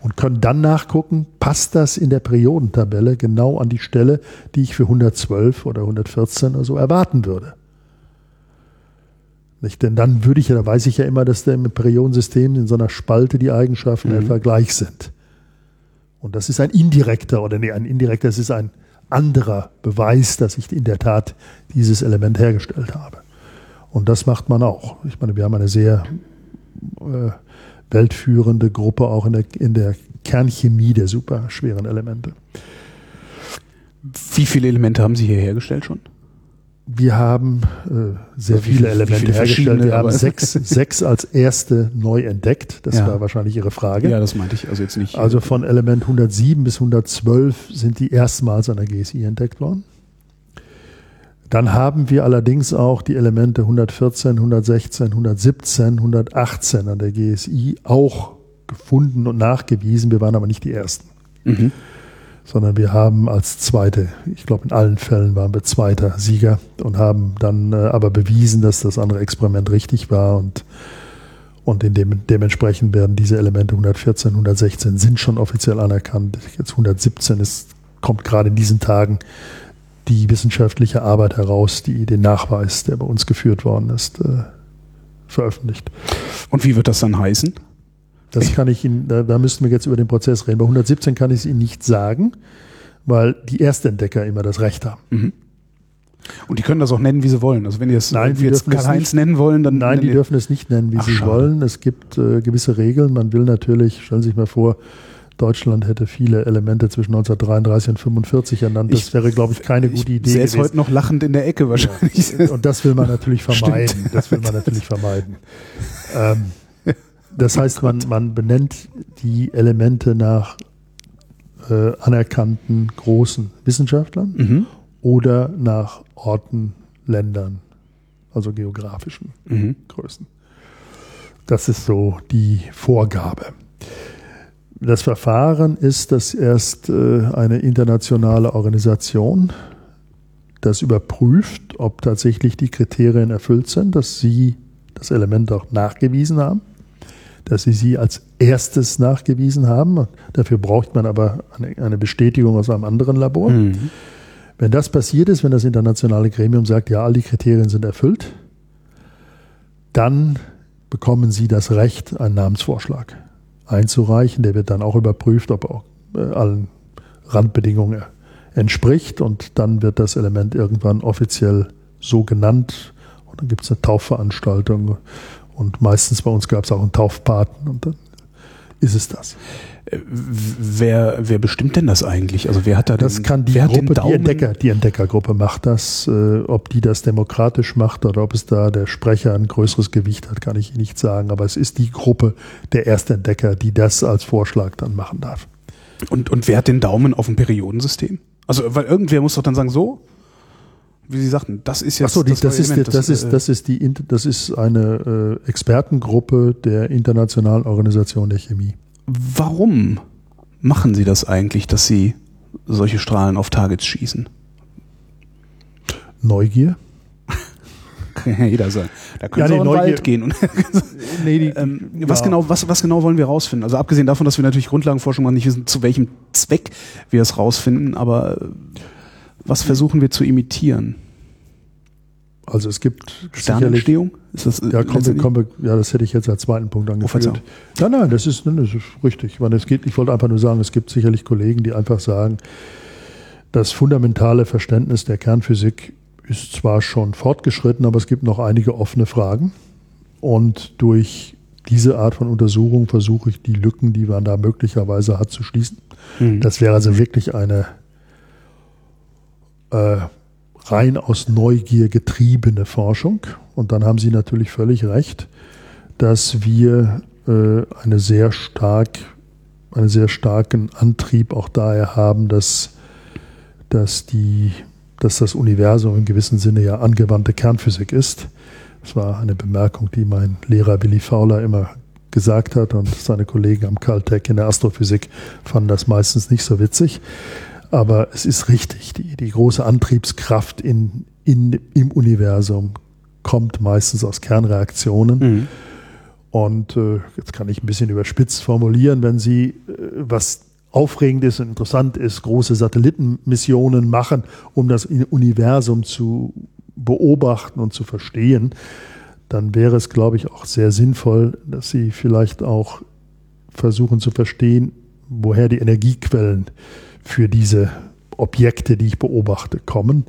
und können dann nachgucken, passt das in der Periodentabelle genau an die Stelle, die ich für 112 oder 114 oder so erwarten würde. Nicht? Denn dann würde ich ja, da weiß ich ja immer, dass da im Periodensystem in so einer Spalte die Eigenschaften mhm. etwa gleich sind. Und das ist ein indirekter, oder nee, ein indirekter, das ist ein anderer Beweis, dass ich in der Tat dieses Element hergestellt habe. Und das macht man auch. Ich meine, wir haben eine sehr äh, weltführende Gruppe auch in der, in der Kernchemie der superschweren Elemente. Wie viele Elemente haben Sie hier hergestellt schon? Wir haben äh, sehr also viele, viele Elemente viele hergestellt. Wir haben sechs, sechs als erste neu entdeckt. Das ja. war wahrscheinlich Ihre Frage. Ja, das meinte ich. Also jetzt nicht. Also von Element 107 bis 112 sind die erstmals an der GSI entdeckt worden. Dann haben wir allerdings auch die Elemente 114, 116, 117, 118 an der GSI auch gefunden und nachgewiesen. Wir waren aber nicht die Ersten. Mhm sondern wir haben als Zweite, ich glaube in allen Fällen waren wir zweiter Sieger und haben dann äh, aber bewiesen, dass das andere Experiment richtig war und, und in dem, dementsprechend werden diese Elemente 114, 116 sind schon offiziell anerkannt. Jetzt 117 ist, kommt gerade in diesen Tagen die wissenschaftliche Arbeit heraus, die den Nachweis, der bei uns geführt worden ist, äh, veröffentlicht. Und wie wird das dann heißen? Das kann ich Ihnen, da, da müssten wir jetzt über den Prozess reden. Bei 117 kann ich es Ihnen nicht sagen, weil die Erstentdecker immer das Recht haben. Mhm. Und die können das auch nennen, wie sie wollen. Also wenn die es nein, jetzt Karl-Heinz nennen wollen, dann. Nein, die dürfen es nicht nennen, wie Ach, sie schade. wollen. Es gibt äh, gewisse Regeln. Man will natürlich, stellen Sie sich mal vor, Deutschland hätte viele Elemente zwischen 1933 und 1945 ernannt. Das ich, wäre, glaube ich, keine gute Idee. Der ist heute noch lachend in der Ecke wahrscheinlich. Ja. Und das will man natürlich vermeiden. Stimmt. Das will man natürlich vermeiden. Ähm, das heißt, man, man benennt die Elemente nach äh, anerkannten großen Wissenschaftlern mhm. oder nach Orten, Ländern, also geografischen mhm. Größen. Das ist so die Vorgabe. Das Verfahren ist, dass erst äh, eine internationale Organisation das überprüft, ob tatsächlich die Kriterien erfüllt sind, dass sie das Element auch nachgewiesen haben. Dass sie sie als erstes nachgewiesen haben. Dafür braucht man aber eine, Bestätigung aus einem anderen Labor. Mhm. Wenn das passiert ist, wenn das internationale Gremium sagt, ja, all die Kriterien sind erfüllt, dann bekommen sie das Recht, einen Namensvorschlag einzureichen. Der wird dann auch überprüft, ob er auch äh, allen Randbedingungen entspricht und dann wird das Element irgendwann offiziell so genannt und dann gibt es eine Taufveranstaltung und meistens bei uns gab es auch einen Taufpaten und dann ist es das. Äh, wer, wer bestimmt denn das eigentlich? Also wer hat da Das den, kann die Gruppe, die, Entdecker, die Entdeckergruppe macht das. Äh, ob die das demokratisch macht oder ob es da der Sprecher ein größeres Gewicht hat, kann ich nicht sagen. Aber es ist die Gruppe der Erstentdecker, die das als Vorschlag dann machen darf. Und, und wer hat den Daumen auf dem Periodensystem? Also, weil irgendwer muss doch dann sagen, so, wie Sie sagten, das ist jetzt Ach so, die, das, das, ist, Element, das, das, ist, äh, das, ist die, das ist eine äh, Expertengruppe der Internationalen Organisation der Chemie. Warum machen Sie das eigentlich, dass Sie solche Strahlen auf Targets schießen? Neugier. Kann ja jeder sein. Da können ja, Sie auch in den Wald gehen. Und nee, die, ähm, was, ja. genau, was, was genau wollen wir rausfinden? Also abgesehen davon, dass wir natürlich Grundlagenforschung nicht wissen, zu welchem Zweck wir es rausfinden, aber was versuchen wir zu imitieren? Also es gibt Sternentstehung? Ist das ja, kommen wir, ja, das hätte ich jetzt als zweiten Punkt oh, angeführt. Oh, nein, nein, das ist, das ist richtig. Ich, meine, es geht, ich wollte einfach nur sagen, es gibt sicherlich Kollegen, die einfach sagen, das fundamentale Verständnis der Kernphysik ist zwar schon fortgeschritten, aber es gibt noch einige offene Fragen. Und durch diese Art von Untersuchung versuche ich die Lücken, die man da möglicherweise hat, zu schließen. Mhm. Das wäre also wirklich eine äh, rein aus Neugier getriebene Forschung. Und dann haben Sie natürlich völlig recht, dass wir äh, eine sehr stark, einen sehr starken Antrieb auch daher haben, dass, dass, die, dass das Universum im gewissen Sinne ja angewandte Kernphysik ist. Das war eine Bemerkung, die mein Lehrer Willi Fowler immer gesagt hat und seine Kollegen am Caltech in der Astrophysik fanden das meistens nicht so witzig. Aber es ist richtig, die, die große Antriebskraft in, in, im Universum kommt meistens aus Kernreaktionen. Mhm. Und äh, jetzt kann ich ein bisschen überspitzt formulieren, wenn Sie äh, was aufregend ist und interessant ist, große Satellitenmissionen machen, um das Universum zu beobachten und zu verstehen, dann wäre es, glaube ich, auch sehr sinnvoll, dass Sie vielleicht auch versuchen zu verstehen, woher die Energiequellen für diese Objekte, die ich beobachte, kommen.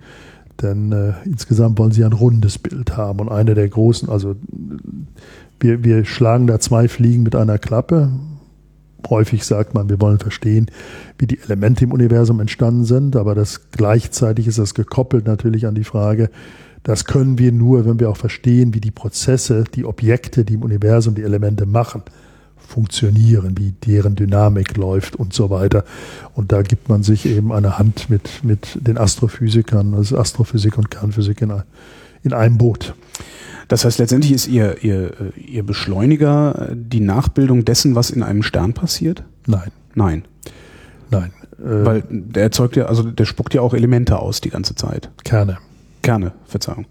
Denn äh, insgesamt wollen sie ein rundes Bild haben. Und eine der großen, also wir, wir schlagen da zwei Fliegen mit einer Klappe. Häufig sagt man, wir wollen verstehen, wie die Elemente im Universum entstanden sind, aber das gleichzeitig ist das gekoppelt natürlich an die Frage, das können wir nur, wenn wir auch verstehen, wie die Prozesse, die Objekte, die im Universum die Elemente machen, funktionieren, wie deren Dynamik läuft und so weiter. Und da gibt man sich eben eine Hand mit, mit den Astrophysikern, also Astrophysik und Kernphysik in, in einem Boot. Das heißt, letztendlich ist Ihr, Ihr, Ihr Beschleuniger die Nachbildung dessen, was in einem Stern passiert? Nein. Nein. Nein. Äh, Weil der erzeugt ja, also der spuckt ja auch Elemente aus die ganze Zeit. Kerne. Kerne, Verzeihung.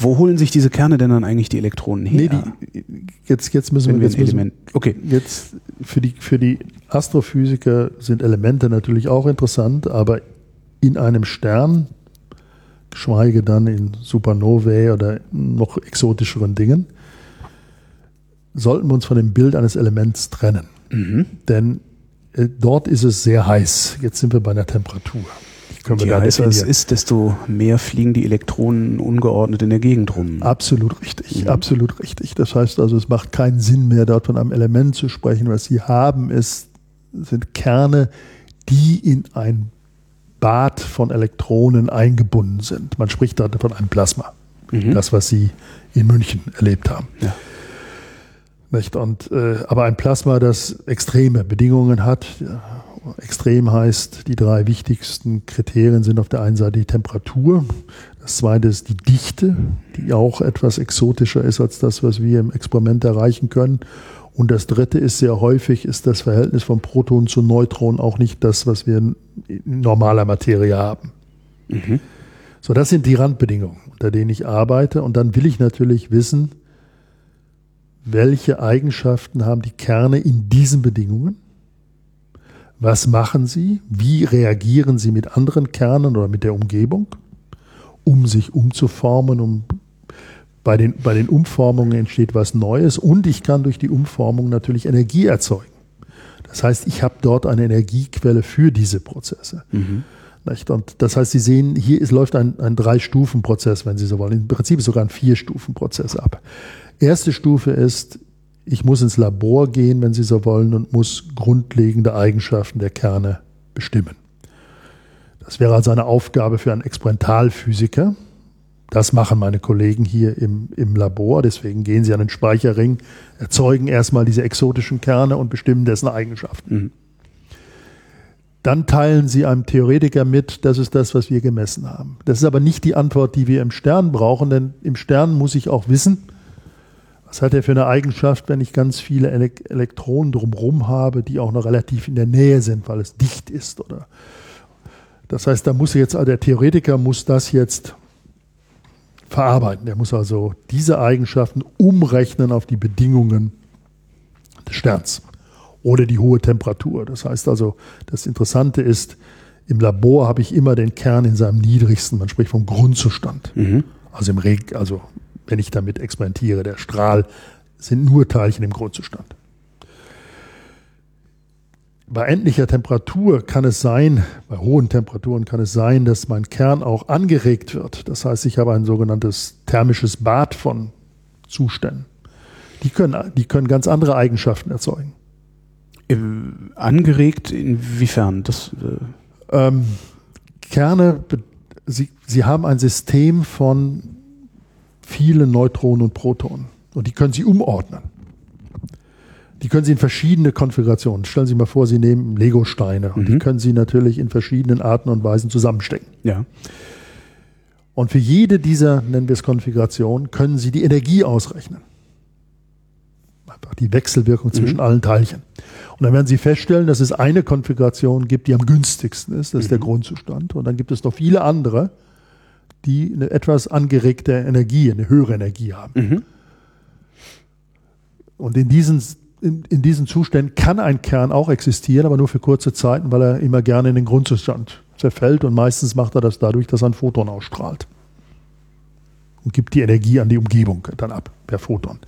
Wo holen sich diese Kerne denn dann eigentlich die Elektronen her? Nee, die, jetzt, jetzt müssen wir, jetzt wir Element. Okay. Jetzt für die, für die Astrophysiker sind Elemente natürlich auch interessant, aber in einem Stern, geschweige dann in Supernovae oder noch exotischeren Dingen, sollten wir uns von dem Bild eines Elements trennen. Mhm. Denn äh, dort ist es sehr heiß. Jetzt sind wir bei einer Temperatur können Je heißer es ist, desto mehr fliegen die Elektronen ungeordnet in der Gegend rum. Absolut richtig, mhm. absolut richtig. Das heißt also, es macht keinen Sinn mehr, dort von einem Element zu sprechen. Was sie haben, ist, sind Kerne, die in ein Bad von Elektronen eingebunden sind. Man spricht da von einem Plasma. Mhm. Das, was sie in München erlebt haben. Ja. Nicht? Und, äh, aber ein Plasma, das extreme Bedingungen hat, ja, extrem heißt, die drei wichtigsten Kriterien sind auf der einen Seite die Temperatur, das zweite ist die Dichte, die auch etwas exotischer ist als das, was wir im Experiment erreichen können. Und das dritte ist sehr häufig, ist das Verhältnis von Protonen zu Neutronen auch nicht das, was wir in normaler Materie haben. Mhm. So, das sind die Randbedingungen, unter denen ich arbeite. Und dann will ich natürlich wissen, welche Eigenschaften haben die Kerne in diesen Bedingungen? Was machen sie? Wie reagieren sie mit anderen Kernen oder mit der Umgebung, um sich umzuformen, um bei den, bei den Umformungen entsteht was Neues und ich kann durch die Umformung natürlich Energie erzeugen. Das heißt, ich habe dort eine Energiequelle für diese Prozesse. Mhm. Und das heißt, Sie sehen, hier ist, läuft ein, ein Drei-Stufen-Prozess, wenn Sie so wollen. Im Prinzip ist sogar ein Vier-Stufen-Prozess ab. Erste Stufe ist, ich muss ins Labor gehen, wenn Sie so wollen, und muss grundlegende Eigenschaften der Kerne bestimmen. Das wäre also eine Aufgabe für einen Experimentalphysiker. Das machen meine Kollegen hier im, im Labor. Deswegen gehen sie an den Speicherring, erzeugen erstmal diese exotischen Kerne und bestimmen dessen Eigenschaften. Mhm. Dann teilen sie einem Theoretiker mit, das ist das, was wir gemessen haben. Das ist aber nicht die Antwort, die wir im Stern brauchen, denn im Stern muss ich auch wissen, was hat er für eine Eigenschaft, wenn ich ganz viele Elektronen drumherum habe, die auch noch relativ in der Nähe sind, weil es dicht ist, oder? Das heißt, da muss jetzt, der Theoretiker muss das jetzt verarbeiten. Der muss also diese Eigenschaften umrechnen auf die Bedingungen des Sterns oder die hohe Temperatur. Das heißt also, das Interessante ist, im Labor habe ich immer den Kern in seinem niedrigsten, man spricht vom Grundzustand. Mhm. Also im Reg, also wenn ich damit experimentiere. Der Strahl sind nur Teilchen im Grundzustand. Bei endlicher Temperatur kann es sein, bei hohen Temperaturen kann es sein, dass mein Kern auch angeregt wird. Das heißt, ich habe ein sogenanntes thermisches Bad von Zuständen. Die können, die können ganz andere Eigenschaften erzeugen. Angeregt inwiefern? Das, äh ähm, Kerne, sie, sie haben ein System von viele Neutronen und Protonen. Und die können Sie umordnen. Die können Sie in verschiedene Konfigurationen. Stellen Sie sich mal vor, Sie nehmen Lego-Steine und mhm. die können Sie natürlich in verschiedenen Arten und Weisen zusammenstecken. Ja. Und für jede dieser, nennen wir es Konfigurationen, können Sie die Energie ausrechnen. Einfach die Wechselwirkung zwischen mhm. allen Teilchen. Und dann werden Sie feststellen, dass es eine Konfiguration gibt, die am günstigsten ist. Das ist der mhm. Grundzustand. Und dann gibt es noch viele andere, die eine etwas angeregte Energie, eine höhere Energie haben. Mhm. Und in diesen, in, in diesen Zuständen kann ein Kern auch existieren, aber nur für kurze Zeiten, weil er immer gerne in den Grundzustand zerfällt und meistens macht er das dadurch, dass er ein Photon ausstrahlt und gibt die Energie an die Umgebung dann ab per Photon.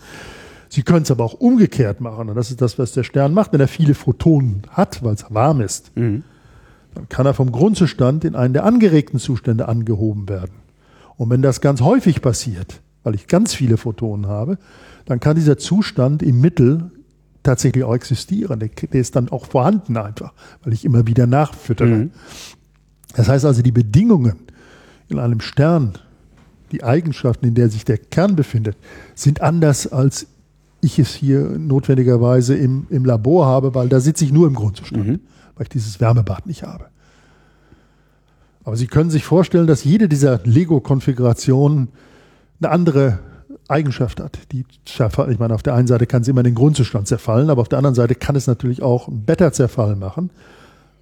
Sie können es aber auch umgekehrt machen und das ist das, was der Stern macht, wenn er viele Photonen hat, weil es warm ist. Mhm. Dann kann er vom Grundzustand in einen der angeregten Zustände angehoben werden. Und wenn das ganz häufig passiert, weil ich ganz viele Photonen habe, dann kann dieser Zustand im Mittel tatsächlich auch existieren. Der, der ist dann auch vorhanden einfach, weil ich immer wieder nachfüttere. Mhm. Das heißt also, die Bedingungen in einem Stern, die Eigenschaften, in der sich der Kern befindet, sind anders als ich es hier notwendigerweise im, im Labor habe, weil da sitze ich nur im Grundzustand. Mhm weil ich dieses Wärmebad nicht habe. Aber Sie können sich vorstellen, dass jede dieser Lego-Konfigurationen eine andere Eigenschaft hat. Die ich meine, auf der einen Seite kann sie immer den Grundzustand zerfallen, aber auf der anderen Seite kann es natürlich auch einen Beta-Zerfall machen.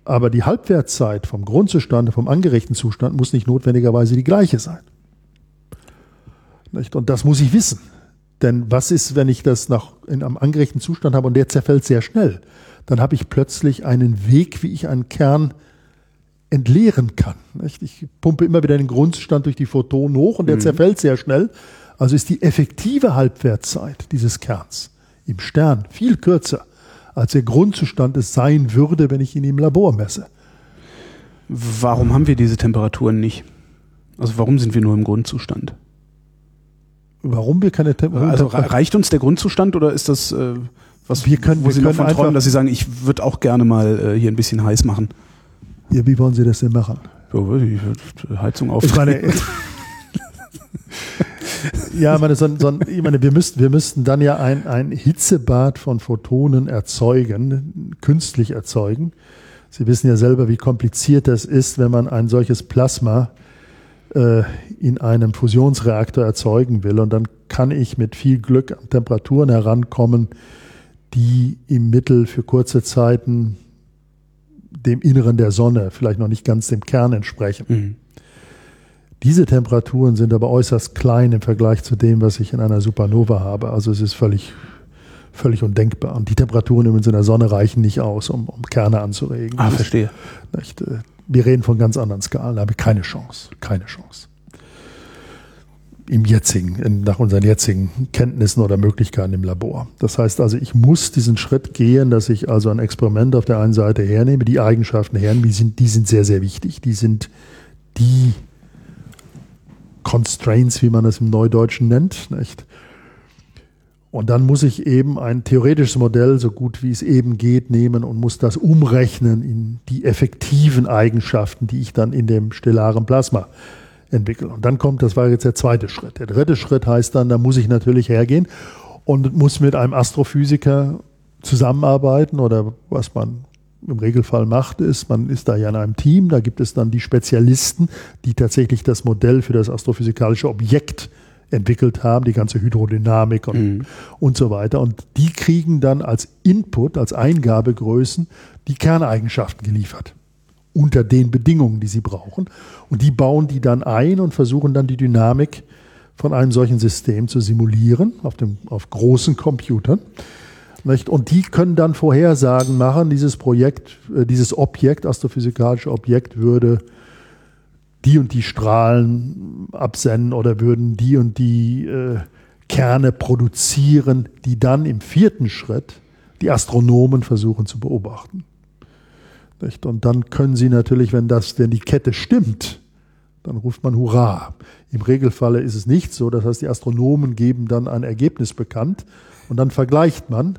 Aber die Halbwertszeit vom Grundzustand, vom angeregten Zustand muss nicht notwendigerweise die gleiche sein. Und das muss ich wissen. Denn was ist, wenn ich das nach, in einem angeregten Zustand habe und der zerfällt sehr schnell? dann habe ich plötzlich einen Weg, wie ich einen Kern entleeren kann. Ich pumpe immer wieder den Grundzustand durch die Photonen hoch und der mhm. zerfällt sehr schnell. Also ist die effektive Halbwertszeit dieses Kerns im Stern viel kürzer, als der Grundzustand es sein würde, wenn ich ihn im Labor messe. Warum haben wir diese Temperaturen nicht? Also warum sind wir nur im Grundzustand? Warum wir keine Temperaturen? Also reicht uns der Grundzustand oder ist das äh, was, wir können, wo wir Sie können davon träumen, dass Sie sagen, ich würde auch gerne mal äh, hier ein bisschen heiß machen. Ja, wie wollen Sie das denn machen? Die Heizung auf. Ich meine, ja, meine, so, so, ich meine, wir müssten, wir müssten dann ja ein, ein Hitzebad von Photonen erzeugen, künstlich erzeugen. Sie wissen ja selber, wie kompliziert das ist, wenn man ein solches Plasma äh, in einem Fusionsreaktor erzeugen will. Und dann kann ich mit viel Glück an Temperaturen herankommen, die im Mittel für kurze Zeiten dem Inneren der Sonne, vielleicht noch nicht ganz dem Kern entsprechen. Mhm. Diese Temperaturen sind aber äußerst klein im Vergleich zu dem, was ich in einer Supernova habe. Also es ist völlig völlig undenkbar. Und die Temperaturen übrigens in der Sonne reichen nicht aus, um, um Kerne anzuregen. Ah, verstehe. Nicht, äh, wir reden von ganz anderen Skalen, da habe ich keine Chance. Keine Chance. Im jetzigen, nach unseren jetzigen Kenntnissen oder Möglichkeiten im Labor. Das heißt also, ich muss diesen Schritt gehen, dass ich also ein Experiment auf der einen Seite hernehme, die Eigenschaften hernehme, die sind, die sind sehr, sehr wichtig. Die sind die Constraints, wie man es im Neudeutschen nennt. Nicht? Und dann muss ich eben ein theoretisches Modell, so gut wie es eben geht, nehmen und muss das umrechnen in die effektiven Eigenschaften, die ich dann in dem stellaren Plasma entwickle. Und dann kommt, das war jetzt der zweite Schritt. Der dritte Schritt heißt dann, da muss ich natürlich hergehen und muss mit einem Astrophysiker zusammenarbeiten oder was man im Regelfall macht, ist, man ist da ja in einem Team, da gibt es dann die Spezialisten, die tatsächlich das Modell für das astrophysikalische Objekt entwickelt haben, die ganze Hydrodynamik und, mhm. und so weiter. Und die kriegen dann als Input, als Eingabegrößen die Kerneigenschaften geliefert. Unter den Bedingungen, die sie brauchen. Und die bauen die dann ein und versuchen dann die Dynamik von einem solchen System zu simulieren auf, dem, auf großen Computern. Und die können dann Vorhersagen machen, dieses Projekt, äh, dieses Objekt, astrophysikalische Objekt würde die und die Strahlen absenden oder würden die und die äh, Kerne produzieren, die dann im vierten Schritt die Astronomen versuchen zu beobachten. Nicht? Und dann können sie natürlich, wenn das, denn die Kette stimmt, dann ruft man Hurra. Im Regelfalle ist es nicht so. Das heißt, die Astronomen geben dann ein Ergebnis bekannt und dann vergleicht man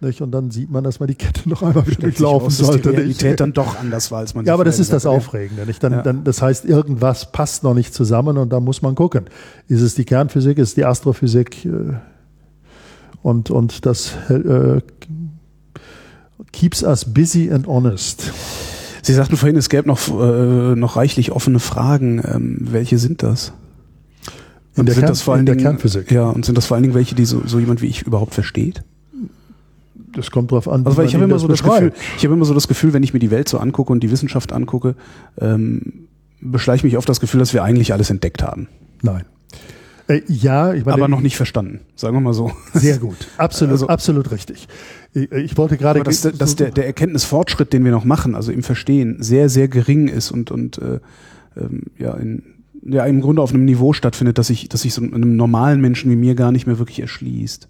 nicht? Und dann sieht man, dass man die Kette noch einmal wieder durchlaufen sollte. Dass die Realität nicht? dann doch anders war, als man Ja, aber das ist das Aufregende. Nicht? Dann, ja. dann, das heißt, irgendwas passt noch nicht zusammen und da muss man gucken. Ist es die Kernphysik, ist es die Astrophysik? Äh, und, und das äh, keeps us busy and honest. Sie sagten vorhin, es gäbe noch, äh, noch reichlich offene Fragen. Ähm, welche sind das? In der, Kern, in der Kernphysik. Ja, und sind das vor allen Dingen welche, die so, so jemand wie ich überhaupt versteht? das kommt drauf an. Also weil ich habe immer das so das Gefühl, ich habe immer so das Gefühl, wenn ich mir die Welt so angucke und die Wissenschaft angucke, ähm, beschleiche mich oft das Gefühl, dass wir eigentlich alles entdeckt haben. Nein. Äh, ja, ich meine, aber noch nicht verstanden, sagen wir mal so. Sehr gut, absolut, also, absolut richtig. Ich, ich wollte gerade, dass, so, dass der, der Erkenntnisfortschritt, den wir noch machen, also im Verstehen, sehr, sehr gering ist und und äh, ähm, ja in ja im Grunde auf einem Niveau stattfindet, dass sich dass sich so einem normalen Menschen wie mir gar nicht mehr wirklich erschließt.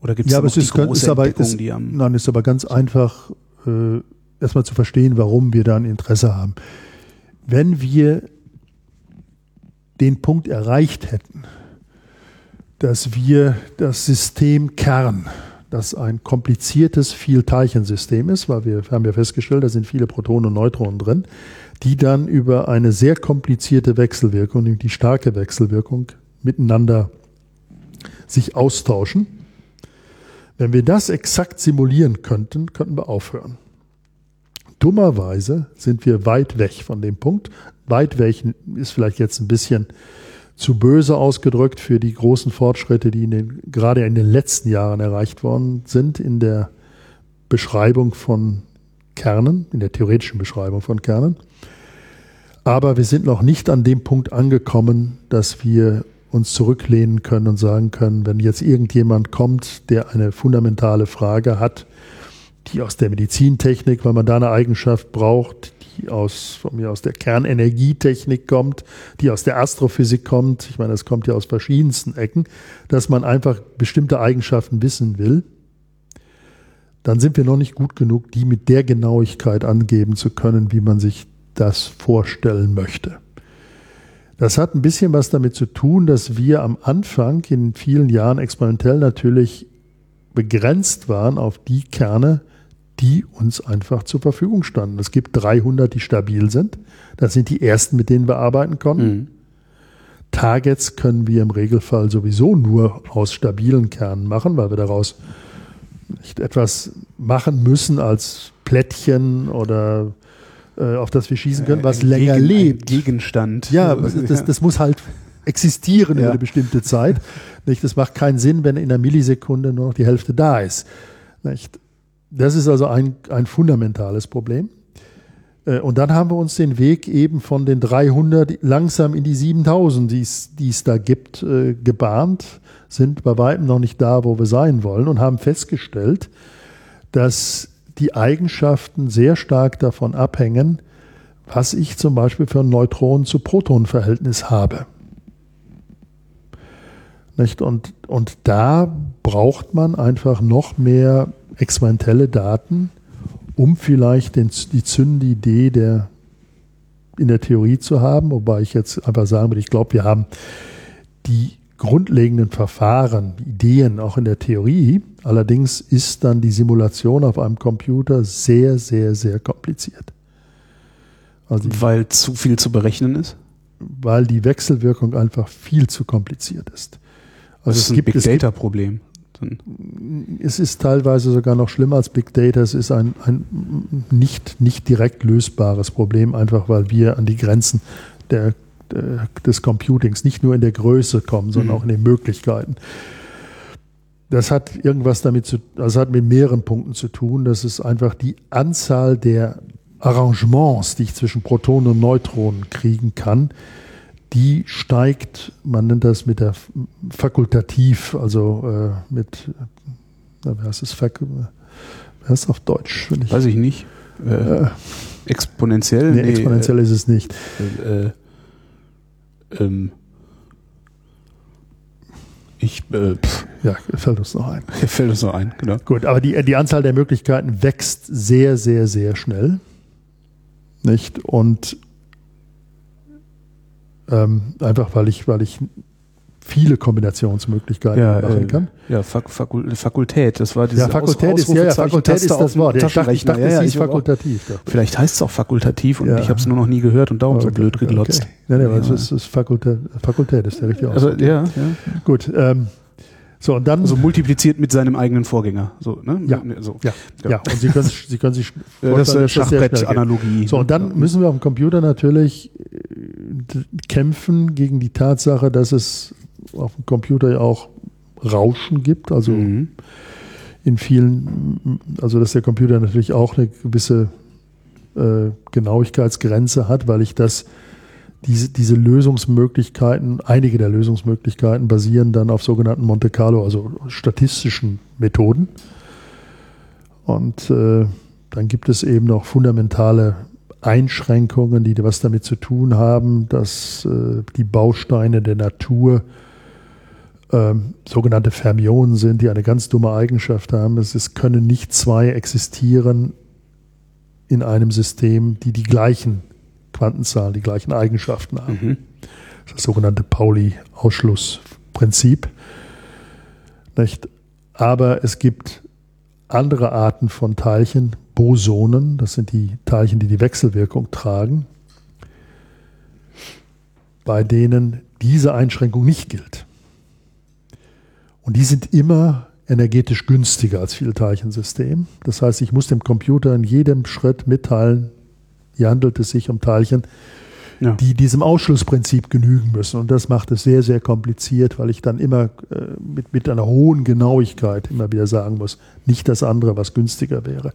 Oder gibt es ja, aber es ist, ist aber, ist, die am Nein, ist aber ganz einfach, äh, erstmal zu verstehen, warum wir da ein Interesse haben. Wenn wir den Punkt erreicht hätten, dass wir das System Kern, das ein kompliziertes Vielteilchensystem ist, weil wir haben ja festgestellt, da sind viele Protonen und Neutronen drin, die dann über eine sehr komplizierte Wechselwirkung, die starke Wechselwirkung, miteinander sich austauschen wenn wir das exakt simulieren könnten, könnten wir aufhören. Dummerweise sind wir weit weg von dem Punkt. Weit weg ist vielleicht jetzt ein bisschen zu böse ausgedrückt für die großen Fortschritte, die in den, gerade in den letzten Jahren erreicht worden sind in der Beschreibung von Kernen, in der theoretischen Beschreibung von Kernen. Aber wir sind noch nicht an dem Punkt angekommen, dass wir uns zurücklehnen können und sagen können, wenn jetzt irgendjemand kommt, der eine fundamentale Frage hat, die aus der Medizintechnik, weil man da eine Eigenschaft braucht, die aus, von mir aus der Kernenergietechnik kommt, die aus der Astrophysik kommt, ich meine, das kommt ja aus verschiedensten Ecken, dass man einfach bestimmte Eigenschaften wissen will, dann sind wir noch nicht gut genug, die mit der Genauigkeit angeben zu können, wie man sich das vorstellen möchte. Das hat ein bisschen was damit zu tun, dass wir am Anfang in vielen Jahren experimentell natürlich begrenzt waren auf die Kerne, die uns einfach zur Verfügung standen. Es gibt 300, die stabil sind. Das sind die ersten, mit denen wir arbeiten konnten. Mhm. Targets können wir im Regelfall sowieso nur aus stabilen Kernen machen, weil wir daraus nicht etwas machen müssen als Plättchen oder äh, auf das wir schießen können, was ein länger Gegen, lebt. Gegenstand. Ja, das, das muss halt existieren ja. über eine bestimmte Zeit. Nicht? Das macht keinen Sinn, wenn in einer Millisekunde nur noch die Hälfte da ist. Nicht? Das ist also ein, ein fundamentales Problem. Äh, und dann haben wir uns den Weg eben von den 300 langsam in die 7000, die es da gibt, äh, gebahnt, sind bei weitem noch nicht da, wo wir sein wollen und haben festgestellt, dass die Eigenschaften sehr stark davon abhängen, was ich zum Beispiel für ein Neutronen zu Protonenverhältnis habe. Nicht? Und, und da braucht man einfach noch mehr experimentelle Daten, um vielleicht den, die Zündidee der, in der Theorie zu haben, wobei ich jetzt einfach sagen würde, ich glaube, wir haben die grundlegenden Verfahren, Ideen auch in der Theorie. Allerdings ist dann die Simulation auf einem Computer sehr, sehr, sehr kompliziert. Also weil zu viel zu berechnen ist? Weil die Wechselwirkung einfach viel zu kompliziert ist. Also das ist ein Big Data Problem. Es ist teilweise sogar noch schlimmer als Big Data. Es ist ein, ein nicht, nicht direkt lösbares Problem, einfach weil wir an die Grenzen der, der des Computings nicht nur in der Größe kommen, sondern mhm. auch in den Möglichkeiten. Das hat irgendwas damit zu, also hat mit mehreren Punkten zu tun. Das ist einfach die Anzahl der Arrangements, die ich zwischen Protonen und Neutronen kriegen kann, die steigt, man nennt das mit der fakultativ, also äh, mit, na, wie heißt es, heißt es auf Deutsch? Ich, Weiß ich nicht. Äh, äh, exponentiell? Nee, nee exponentiell äh, ist es nicht. Äh, ähm, ich, äh, ja, fällt uns noch ein. Fällt uns noch ein, genau. Gut, aber die, die Anzahl der Möglichkeiten wächst sehr, sehr, sehr schnell. Nicht? Und ähm, einfach weil ich, weil ich viele Kombinationsmöglichkeiten ja, machen äh, kann. Ja, Fakul Fakultät, das war diese Ja, Fakultät ist, ja, ja, Fakultät ist das Wort. Ich dachte, ich dachte ja, ja, es ist fakultativ. Auch, vielleicht heißt es auch fakultativ und ja. ich habe es nur noch nie gehört und darum okay, so blöd geglotzt. Okay. Nein, nein, ja. es ist Fakultät, Fakultät ist der richtige Ausdruck. Also, ja, ja. Gut, ähm, so, und dann. Also multipliziert mit seinem eigenen Vorgänger. So, ne? Ja. So. Ja. ja. ja. Und Sie können, Sie können sich Das ist eine Schachbrett-Analogie. So, und dann müssen wir auf dem Computer natürlich kämpfen gegen die Tatsache, dass es auf dem Computer ja auch Rauschen gibt. Also mhm. in vielen, also dass der Computer natürlich auch eine gewisse äh, Genauigkeitsgrenze hat, weil ich das diese, diese Lösungsmöglichkeiten, einige der Lösungsmöglichkeiten basieren dann auf sogenannten Monte Carlo, also statistischen Methoden. Und äh, dann gibt es eben noch fundamentale Einschränkungen, die was damit zu tun haben, dass äh, die Bausteine der Natur äh, sogenannte Fermionen sind, die eine ganz dumme Eigenschaft haben. Es, es können nicht zwei existieren in einem System, die die gleichen Quantenzahlen die gleichen Eigenschaften haben. Mhm. Das ist das sogenannte Pauli-Ausschlussprinzip. Aber es gibt andere Arten von Teilchen, Bosonen, das sind die Teilchen, die die Wechselwirkung tragen, bei denen diese Einschränkung nicht gilt. Und die sind immer energetisch günstiger als Vielteilchensystem. Das heißt, ich muss dem Computer in jedem Schritt mitteilen, hier handelt es sich um Teilchen, ja. die diesem Ausschlussprinzip genügen müssen. Und das macht es sehr, sehr kompliziert, weil ich dann immer äh, mit, mit einer hohen Genauigkeit immer wieder sagen muss, nicht das andere, was günstiger wäre.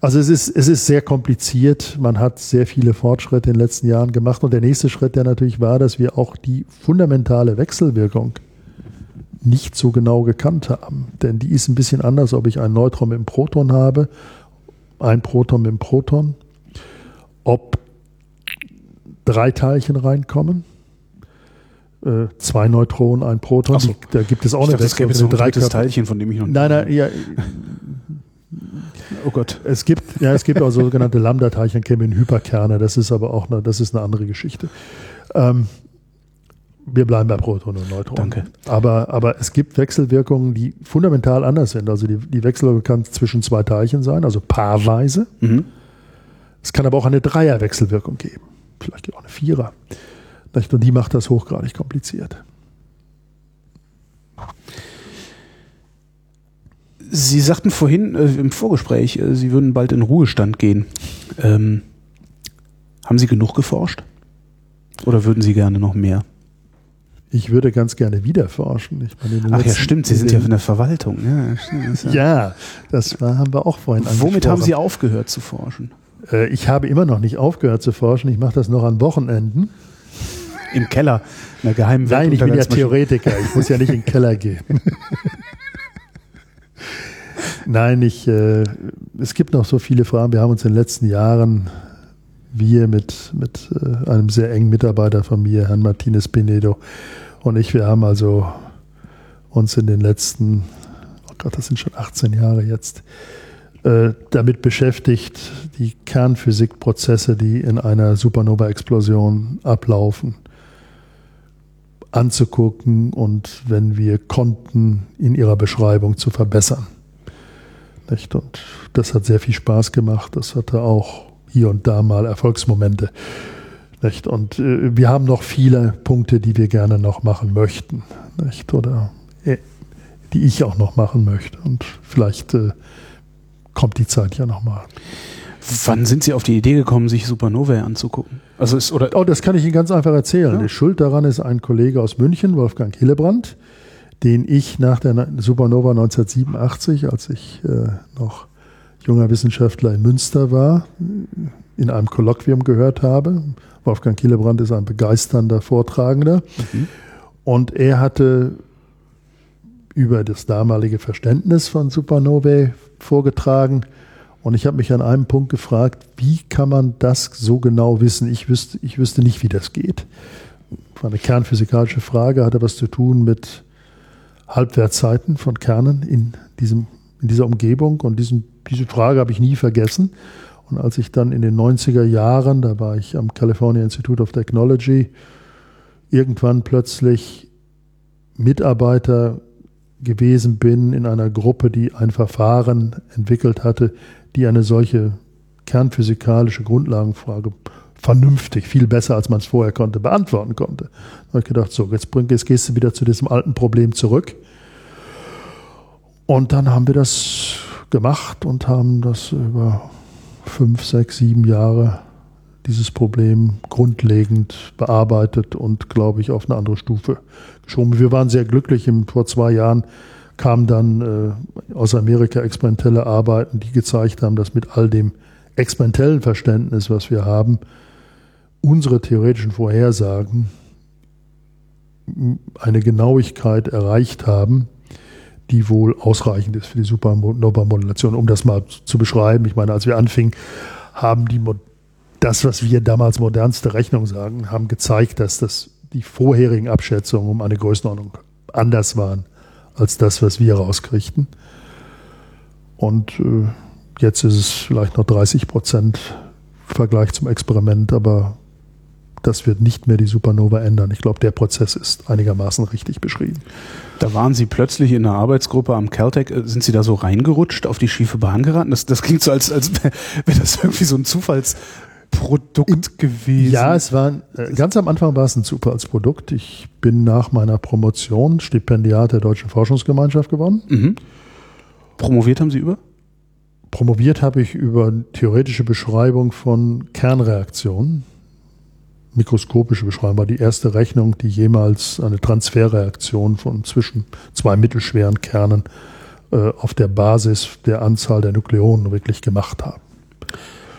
Also es ist, es ist sehr kompliziert. Man hat sehr viele Fortschritte in den letzten Jahren gemacht. Und der nächste Schritt, der natürlich war, dass wir auch die fundamentale Wechselwirkung nicht so genau gekannt haben. Denn die ist ein bisschen anders, ob ich ein Neutron mit einem Proton habe, ein Proton mit einem Proton ob drei Teilchen reinkommen. Äh, zwei Neutronen, ein Proton. So. Da gibt es auch ich eine dachte, Es gibt so ein drittes Teilchen, von dem ich noch Nein, nein, ja. Oh Gott. Es gibt, ja, es gibt auch sogenannte Lambda-Teilchen, kämen Hyperkerne. Das ist aber auch eine, das ist eine andere Geschichte. Ähm, wir bleiben bei Protonen und Neutronen. Danke. Aber, aber es gibt Wechselwirkungen, die fundamental anders sind. Also die, die Wechselwirkung kann zwischen zwei Teilchen sein, also paarweise. Mhm. Es kann aber auch eine Dreierwechselwirkung geben. Vielleicht auch eine Vierer. Und die macht das hochgradig kompliziert. Sie sagten vorhin äh, im Vorgespräch, äh, Sie würden bald in Ruhestand gehen. Ähm, haben Sie genug geforscht? Oder würden Sie gerne noch mehr? Ich würde ganz gerne wieder forschen. Meine, Ach ja, stimmt, Sie sind ja in der Verwaltung. Ja, das, ja, das war, haben wir auch vorhin Womit haben Sie aufgehört zu forschen? Äh, ich habe immer noch nicht aufgehört zu forschen. Ich mache das noch an Wochenenden. Im Keller, in der geheimen Nein, ich bin ja Theoretiker. Ich muss ja nicht in den Keller gehen. Nein, ich, äh, es gibt noch so viele Fragen. Wir haben uns in den letzten Jahren, wir mit, mit äh, einem sehr engen Mitarbeiter von mir, Herrn Martinez Pinedo und ich, wir haben also uns in den letzten, oh Gott, das sind schon 18 Jahre jetzt, äh, damit beschäftigt, die Kernphysikprozesse, die in einer Supernova-Explosion ablaufen, anzugucken und wenn wir konnten, in ihrer Beschreibung zu verbessern. Nicht? Und das hat sehr viel Spaß gemacht. Das hatte auch hier und da mal Erfolgsmomente. Nicht? Und äh, wir haben noch viele Punkte, die wir gerne noch machen möchten. Nicht? Oder äh, die ich auch noch machen möchte. Und vielleicht äh, kommt die Zeit ja nochmal. Wann sind Sie auf die Idee gekommen, sich Supernovae anzugucken? Also ist, oder oh, das kann ich Ihnen ganz einfach erzählen. Ja. Die Schuld daran ist ein Kollege aus München, Wolfgang Hillebrand, den ich nach der Supernova 1987, als ich äh, noch junger Wissenschaftler in Münster war, in einem Kolloquium gehört habe. Wolfgang Hillebrand ist ein begeisternder Vortragender. Mhm. Und er hatte über das damalige Verständnis von Supernovae vorgetragen. Und ich habe mich an einem Punkt gefragt, wie kann man das so genau wissen? Ich wüsste, ich wüsste nicht, wie das geht. War eine kernphysikalische Frage, hatte was zu tun mit Halbwertzeiten von Kernen in, diesem, in dieser Umgebung. Und diesen, diese Frage habe ich nie vergessen. Und als ich dann in den 90er Jahren, da war ich am California Institute of Technology, irgendwann plötzlich Mitarbeiter gewesen bin in einer Gruppe, die ein Verfahren entwickelt hatte, die eine solche kernphysikalische Grundlagenfrage vernünftig, viel besser als man es vorher konnte, beantworten konnte. Da habe ich gedacht, so, jetzt, bring, jetzt gehst du wieder zu diesem alten Problem zurück. Und dann haben wir das gemacht und haben das über fünf, sechs, sieben Jahre dieses Problem grundlegend bearbeitet und, glaube ich, auf eine andere Stufe geschoben. Wir waren sehr glücklich. Vor zwei Jahren kamen dann äh, aus Amerika experimentelle Arbeiten, die gezeigt haben, dass mit all dem experimentellen Verständnis, was wir haben, unsere theoretischen Vorhersagen eine Genauigkeit erreicht haben, die wohl ausreichend ist für die Supernova-Modulation. Um das mal zu beschreiben, ich meine, als wir anfingen, haben die das, was wir damals modernste Rechnung sagen, haben gezeigt, dass das die vorherigen Abschätzungen um eine Größenordnung anders waren als das, was wir rauskriegten. Und äh, jetzt ist es vielleicht noch 30 Prozent Vergleich zum Experiment, aber das wird nicht mehr die Supernova ändern. Ich glaube, der Prozess ist einigermaßen richtig beschrieben. Da waren Sie plötzlich in einer Arbeitsgruppe am Caltech. Äh, sind Sie da so reingerutscht, auf die schiefe Bahn geraten? Das, das klingt so, als, als wäre das irgendwie so ein Zufallsprodukt gewesen. Ja, es war äh, ganz am Anfang war es ein Zufallsprodukt. Ich bin nach meiner Promotion Stipendiat der Deutschen Forschungsgemeinschaft geworden. Mhm. Promoviert haben Sie über? Promoviert habe ich über theoretische Beschreibung von Kernreaktionen mikroskopische Beschreibung war die erste Rechnung, die jemals eine Transferreaktion von zwischen zwei mittelschweren Kernen äh, auf der Basis der Anzahl der Nukleonen wirklich gemacht haben.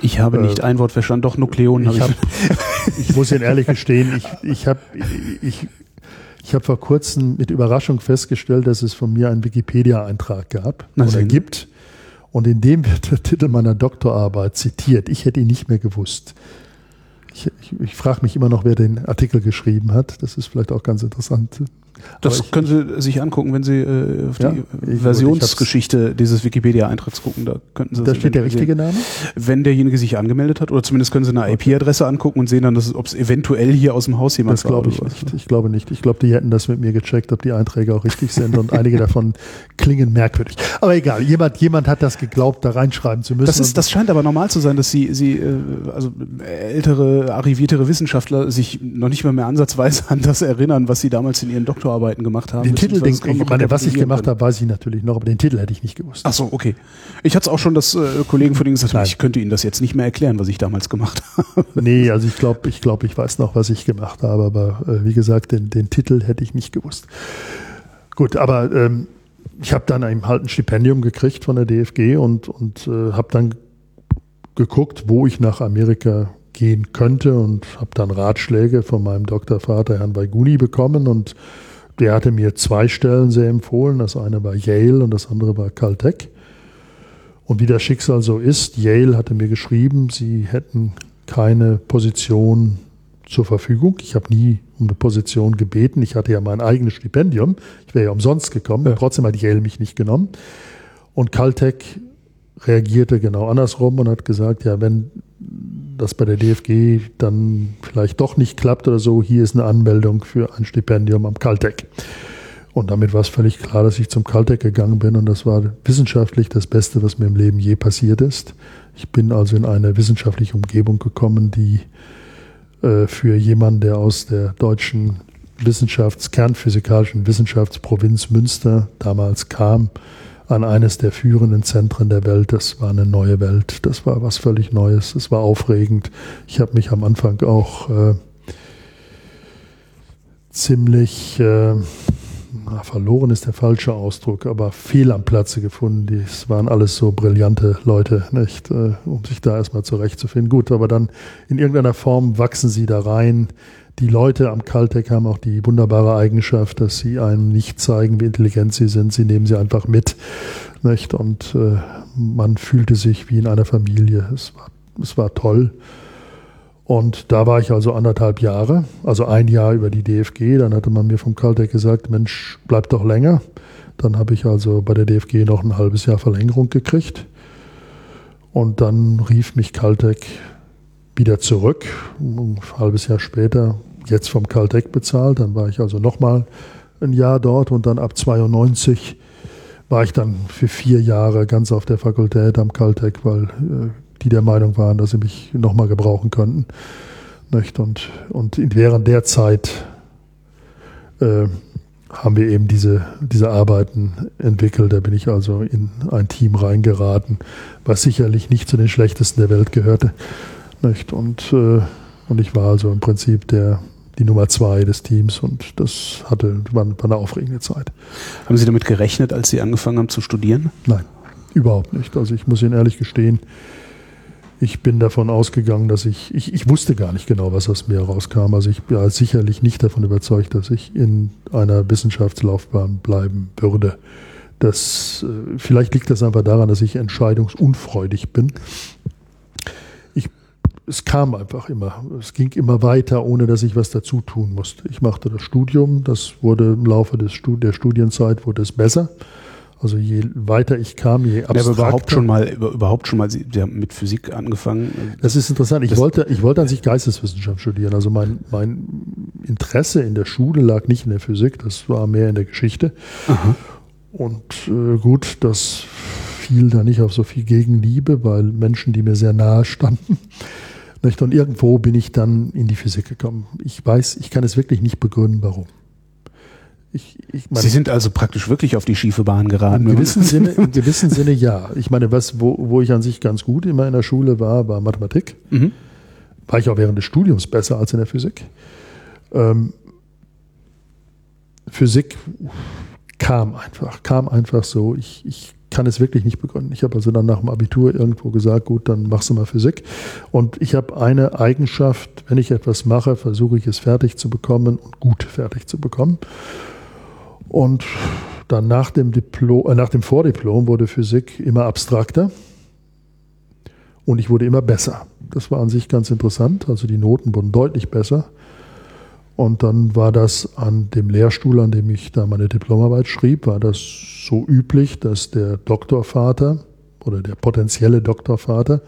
Ich habe nicht äh, ein Wort verstanden, doch Nukleonen ich habe ich. ich muss Ihnen ehrlich gestehen, ich, ich habe ich, ich hab vor kurzem mit Überraschung festgestellt, dass es von mir einen Wikipedia-Eintrag gab Na, oder gibt. Und in dem wird der Titel meiner Doktorarbeit zitiert. Ich hätte ihn nicht mehr gewusst. Ich, ich, ich frage mich immer noch, wer den Artikel geschrieben hat. Das ist vielleicht auch ganz interessant. Das ich, können Sie sich angucken, wenn Sie äh, auf ja, die Versionsgeschichte dieses Wikipedia-Eintritts gucken. Da könnten Sie. Da steht der richtige Name? Wenn derjenige sich angemeldet hat, oder zumindest können Sie eine okay. IP-Adresse angucken und sehen dann, ob es eventuell hier aus dem Haus jemand das glaube ich nicht. Ich glaube nicht. Ich glaube, die hätten das mit mir gecheckt, ob die Einträge auch richtig sind und einige davon klingen merkwürdig. Aber egal, jemand, jemand hat das geglaubt, da reinschreiben zu müssen. Das, ist, das scheint aber normal zu sein, dass Sie, Sie äh, also ältere, arriviertere Wissenschaftler sich noch nicht mal mehr ansatzweise an das erinnern, was Sie damals in Ihren Doktor Doktorarbeiten gemacht haben. Den Titel, den, ich meine, was ich gemacht habe, weiß ich natürlich noch, aber den Titel hätte ich nicht gewusst. Ach so, okay. Ich hatte es auch schon, dass äh, Kollegen von Ihnen gesagt haben, ich könnte Ihnen das jetzt nicht mehr erklären, was ich damals gemacht habe. Nee, also ich glaube, ich glaube, ich weiß noch, was ich gemacht habe, aber äh, wie gesagt, den, den Titel hätte ich nicht gewusst. Gut, aber ähm, ich habe dann eben halt ein Stipendium gekriegt von der DFG und, und äh, habe dann geguckt, wo ich nach Amerika gehen könnte und habe dann Ratschläge von meinem Doktorvater Herrn Baiguni bekommen und der hatte mir zwei Stellen sehr empfohlen. Das eine war Yale und das andere war Caltech. Und wie das Schicksal so ist, Yale hatte mir geschrieben, sie hätten keine Position zur Verfügung. Ich habe nie um eine Position gebeten. Ich hatte ja mein eigenes Stipendium. Ich wäre ja umsonst gekommen. Ja. Trotzdem hat Yale mich nicht genommen. Und Caltech reagierte genau andersrum und hat gesagt, ja, wenn das bei der DFG dann vielleicht doch nicht klappt oder so, hier ist eine Anmeldung für ein Stipendium am Caltech. Und damit war es völlig klar, dass ich zum Caltech gegangen bin und das war wissenschaftlich das Beste, was mir im Leben je passiert ist. Ich bin also in eine wissenschaftliche Umgebung gekommen, die äh, für jemanden, der aus der deutschen Wissenschafts-, kernphysikalischen Wissenschaftsprovinz Münster damals kam, an eines der führenden Zentren der Welt. Das war eine neue Welt. Das war was völlig Neues. Es war aufregend. Ich habe mich am Anfang auch äh, ziemlich äh, verloren ist der falsche Ausdruck, aber fehl am Platze gefunden. Das waren alles so brillante Leute, nicht, äh, um sich da erstmal zurechtzufinden. Gut, aber dann in irgendeiner Form wachsen sie da rein die Leute am Caltech haben auch die wunderbare Eigenschaft, dass sie einem nicht zeigen, wie intelligent sie sind. Sie nehmen sie einfach mit. Nicht? Und äh, man fühlte sich wie in einer Familie. Es war, es war toll. Und da war ich also anderthalb Jahre, also ein Jahr über die DFG. Dann hatte man mir vom Caltech gesagt, Mensch, bleib doch länger. Dann habe ich also bei der DFG noch ein halbes Jahr Verlängerung gekriegt. Und dann rief mich Caltech wieder zurück. Ein halbes Jahr später jetzt vom Caltech bezahlt. Dann war ich also nochmal ein Jahr dort und dann ab 92 war ich dann für vier Jahre ganz auf der Fakultät am Caltech, weil äh, die der Meinung waren, dass sie mich nochmal gebrauchen könnten. Und, und während der Zeit äh, haben wir eben diese, diese Arbeiten entwickelt. Da bin ich also in ein Team reingeraten, was sicherlich nicht zu den schlechtesten der Welt gehörte. Und, äh, und ich war also im Prinzip der, die Nummer zwei des Teams und das hatte, war, eine aufregende Zeit. Haben Sie damit gerechnet, als Sie angefangen haben zu studieren? Nein, überhaupt nicht. Also ich muss Ihnen ehrlich gestehen, ich bin davon ausgegangen, dass ich, ich, ich wusste gar nicht genau, was aus mir rauskam. Also ich war sicherlich nicht davon überzeugt, dass ich in einer Wissenschaftslaufbahn bleiben würde. Das, äh, vielleicht liegt das einfach daran, dass ich entscheidungsunfreudig bin es kam einfach immer. Es ging immer weiter, ohne dass ich was dazu tun musste. Ich machte das Studium, das wurde im Laufe des Stud der Studienzeit wurde es besser. Also je weiter ich kam, je abstrakter. Ja, aber überhaupt schon mal, überhaupt schon mal, Sie haben mit Physik angefangen. Das ist interessant. Ich das wollte, ich wollte an sich Geisteswissenschaft studieren. Also mein, mein Interesse in der Schule lag nicht in der Physik, das war mehr in der Geschichte. Aha. Und äh, gut, das fiel da nicht auf so viel Gegenliebe, weil Menschen, die mir sehr nahe standen, nicht? Und irgendwo bin ich dann in die Physik gekommen. Ich weiß, ich kann es wirklich nicht begründen, warum. Ich, ich meine, Sie sind also praktisch wirklich auf die schiefe Bahn geraten. Im gewissen, Sinne, Im gewissen Sinne ja. Ich meine, was, wo, wo ich an sich ganz gut immer in der Schule war, war Mathematik. Mhm. War ich auch während des Studiums besser als in der Physik. Ähm, Physik kam einfach, kam einfach so. Ich, ich kann es wirklich nicht begründen. Ich habe also dann nach dem Abitur irgendwo gesagt, gut, dann machst du mal Physik. Und ich habe eine Eigenschaft, wenn ich etwas mache, versuche ich es fertig zu bekommen und gut fertig zu bekommen. Und dann nach dem Diplom, äh, nach dem Vordiplom wurde Physik immer abstrakter und ich wurde immer besser. Das war an sich ganz interessant. Also die Noten wurden deutlich besser. Und dann war das an dem Lehrstuhl, an dem ich da meine Diplomarbeit schrieb, war das so üblich, dass der Doktorvater oder der potenzielle Doktorvater,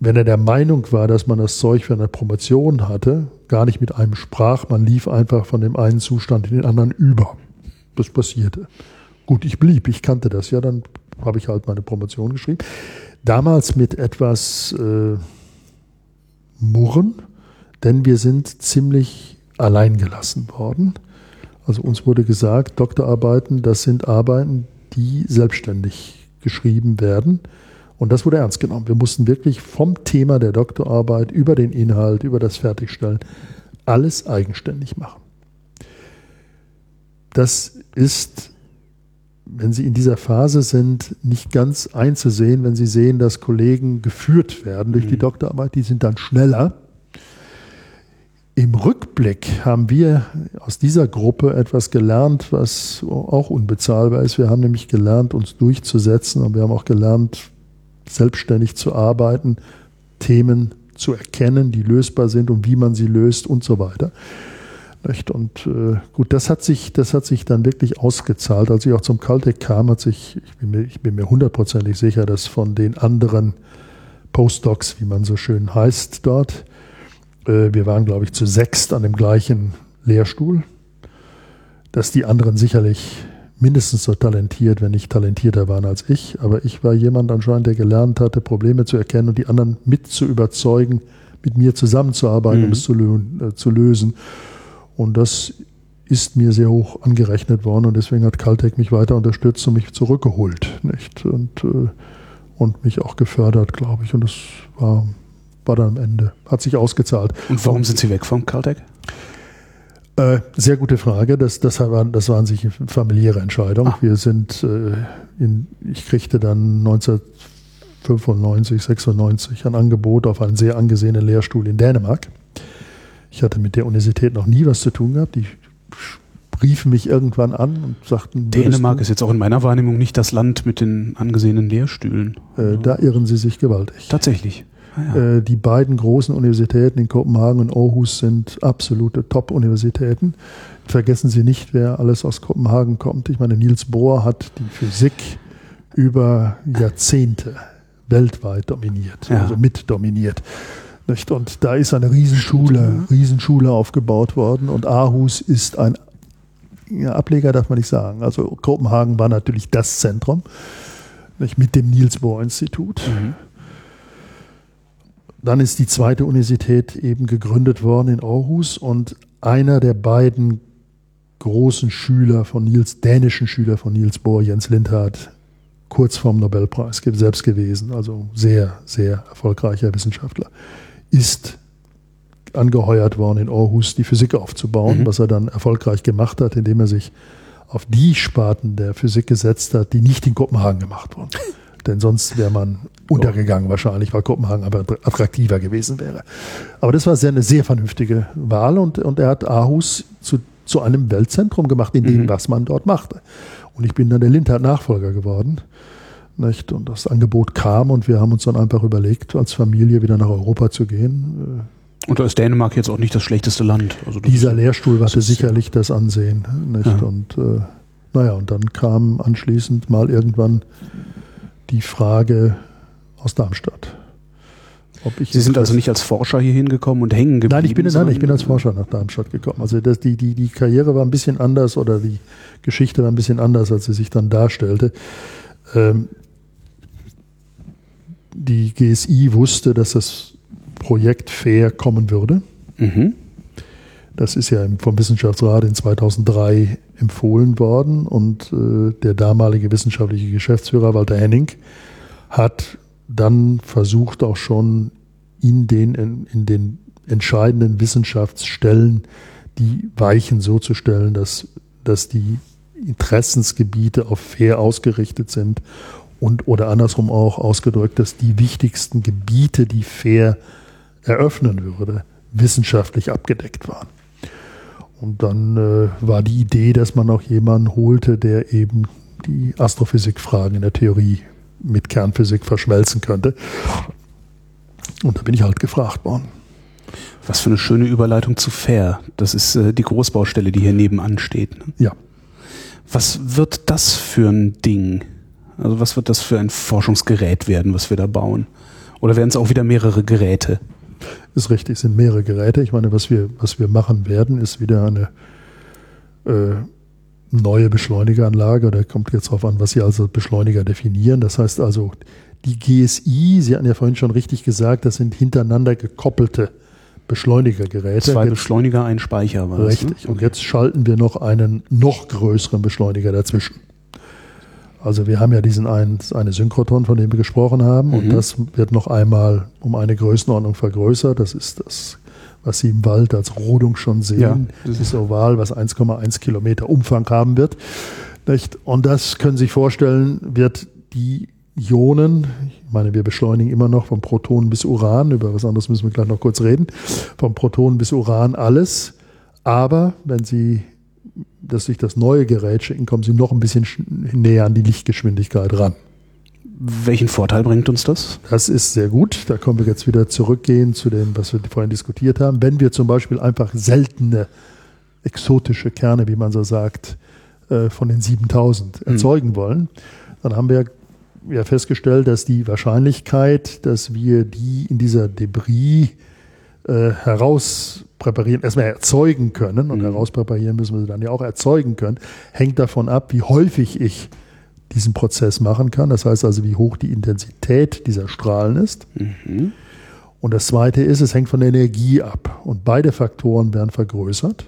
wenn er der Meinung war, dass man das Zeug für eine Promotion hatte, gar nicht mit einem sprach, man lief einfach von dem einen Zustand in den anderen über. Das passierte. Gut, ich blieb, ich kannte das ja, dann habe ich halt meine Promotion geschrieben. Damals mit etwas äh, Murren, denn wir sind ziemlich allein gelassen worden. Also uns wurde gesagt, Doktorarbeiten, das sind Arbeiten, die selbstständig geschrieben werden. Und das wurde ernst genommen. Wir mussten wirklich vom Thema der Doktorarbeit über den Inhalt, über das Fertigstellen, alles eigenständig machen. Das ist wenn Sie in dieser Phase sind, nicht ganz einzusehen, wenn Sie sehen, dass Kollegen geführt werden durch die mhm. Doktorarbeit, die sind dann schneller. Im Rückblick haben wir aus dieser Gruppe etwas gelernt, was auch unbezahlbar ist. Wir haben nämlich gelernt, uns durchzusetzen und wir haben auch gelernt, selbstständig zu arbeiten, Themen zu erkennen, die lösbar sind und wie man sie löst und so weiter. Und äh, gut, das hat sich, das hat sich dann wirklich ausgezahlt. Als ich auch zum Caltech kam, hat sich, ich bin mir, ich bin mir hundertprozentig sicher, dass von den anderen Postdocs, wie man so schön heißt dort, wir waren, glaube ich, zu sechst an dem gleichen Lehrstuhl, dass die anderen sicherlich mindestens so talentiert, wenn nicht talentierter waren als ich. Aber ich war jemand anscheinend, der gelernt hatte, Probleme zu erkennen und die anderen mit zu überzeugen, mit mir zusammenzuarbeiten, mhm. um es zu, lö äh, zu lösen. Und das ist mir sehr hoch angerechnet worden und deswegen hat Caltech mich weiter unterstützt und mich zurückgeholt, nicht? Und, äh, und mich auch gefördert, glaube ich. Und das war, war dann am Ende, hat sich ausgezahlt. Und warum sind Sie weg vom Caltech? Äh, sehr gute Frage. Das, das, waren, das waren sich familiäre Entscheidungen. Ah. Wir sind, äh, in, ich kriegte dann 1995, 96 ein Angebot auf einen sehr angesehenen Lehrstuhl in Dänemark. Ich hatte mit der Universität noch nie was zu tun gehabt. Die riefen mich irgendwann an und sagten. Dänemark ist jetzt auch in meiner Wahrnehmung nicht das Land mit den angesehenen Lehrstühlen. Äh, da irren sie sich gewaltig. Tatsächlich. Ah, ja. äh, die beiden großen Universitäten in Kopenhagen und Aarhus sind absolute Top-Universitäten. Vergessen Sie nicht, wer alles aus Kopenhagen kommt. Ich meine, Niels Bohr hat die Physik über Jahrzehnte weltweit dominiert, ja. also mit dominiert. Nicht? Und da ist eine Riesenschule, Riesenschule aufgebaut worden und Aarhus ist ein ja, Ableger, darf man nicht sagen. Also Kopenhagen war natürlich das Zentrum nicht? mit dem Niels Bohr Institut. Mhm. Dann ist die zweite Universität eben gegründet worden in Aarhus und einer der beiden großen Schüler von Niels, dänischen Schüler von Niels Bohr, Jens Lindhardt, kurz vorm Nobelpreis selbst gewesen, also sehr, sehr erfolgreicher Wissenschaftler ist angeheuert worden, in Aarhus die Physik aufzubauen, mhm. was er dann erfolgreich gemacht hat, indem er sich auf die Sparten der Physik gesetzt hat, die nicht in Kopenhagen gemacht wurden. Denn sonst wäre man untergegangen wahrscheinlich, weil Kopenhagen aber attraktiver gewesen wäre. Aber das war sehr, eine sehr vernünftige Wahl und, und er hat Aarhus zu, zu einem Weltzentrum gemacht, in dem, mhm. was man dort machte. Und ich bin dann der Lindhardt-Nachfolger geworden. Nicht? Und das Angebot kam und wir haben uns dann einfach überlegt, als Familie wieder nach Europa zu gehen. Und da ist Dänemark jetzt auch nicht das schlechteste Land. Also Dieser Lehrstuhl hatte sicherlich das Ansehen. Nicht? Ja. Und äh, naja, und dann kam anschließend mal irgendwann die Frage aus Darmstadt. Sie sind also nicht als Forscher hier hingekommen und hängen geblieben? Nein, ich bin, nein, ich bin als Forscher nach Darmstadt gekommen. Also das, die, die, die Karriere war ein bisschen anders oder die Geschichte war ein bisschen anders, als sie sich dann darstellte. Ähm, die GSI wusste, dass das Projekt fair kommen würde. Mhm. Das ist ja vom Wissenschaftsrat in 2003 empfohlen worden und äh, der damalige wissenschaftliche Geschäftsführer Walter Henning hat dann versucht auch schon in den, in, in den entscheidenden Wissenschaftsstellen die Weichen so zu stellen, dass, dass die Interessensgebiete auf fair ausgerichtet sind und oder andersrum auch ausgedrückt, dass die wichtigsten Gebiete, die fair eröffnen würde, wissenschaftlich abgedeckt waren. Und dann äh, war die Idee, dass man auch jemanden holte, der eben die Astrophysikfragen in der Theorie mit Kernphysik verschmelzen könnte. Und da bin ich halt gefragt worden. Was für eine schöne Überleitung zu Fair. Das ist äh, die Großbaustelle, die hier nebenan steht. Ne? Ja. Was wird das für ein Ding? Also was wird das für ein Forschungsgerät werden, was wir da bauen? Oder werden es auch wieder mehrere Geräte? Ist richtig, es sind mehrere Geräte. Ich meine, was wir, was wir machen werden, ist wieder eine äh, neue Beschleunigeranlage. Da kommt jetzt darauf an, was Sie als Beschleuniger definieren. Das heißt also, die GSI, Sie hatten ja vorhin schon richtig gesagt, das sind hintereinander gekoppelte Beschleunigergeräte. Zwei Beschleuniger, ein Speicher war das. Richtig. Ne? Und jetzt schalten wir noch einen noch größeren Beschleuniger dazwischen. Also wir haben ja diesen einen, eine Synchrotron, von dem wir gesprochen haben, mhm. und das wird noch einmal um eine Größenordnung vergrößert. Das ist das, was Sie im Wald als Rodung schon sehen. Ja, das ist Oval, was 1,1 Kilometer Umfang haben wird. Nicht? Und das können Sie sich vorstellen, wird die Ionen, ich meine, wir beschleunigen immer noch vom Proton bis Uran, über was anderes müssen wir gleich noch kurz reden, vom Proton bis Uran alles. Aber wenn Sie das durch das neue Gerät schicken, kommen Sie noch ein bisschen näher an die Lichtgeschwindigkeit ran. Welchen Vorteil bringt uns das? Das ist sehr gut. Da kommen wir jetzt wieder zurückgehen zu dem, was wir vorhin diskutiert haben. Wenn wir zum Beispiel einfach seltene, exotische Kerne, wie man so sagt, äh, von den 7000 mhm. erzeugen wollen, dann haben wir ja festgestellt, dass die Wahrscheinlichkeit, dass wir die in dieser Debris äh, herauspräparieren, erstmal erzeugen können, und mhm. herauspräparieren müssen wir sie dann ja auch erzeugen können, hängt davon ab, wie häufig ich diesen Prozess machen kann. Das heißt also, wie hoch die Intensität dieser Strahlen ist. Mhm. Und das Zweite ist, es hängt von der Energie ab. Und beide Faktoren werden vergrößert.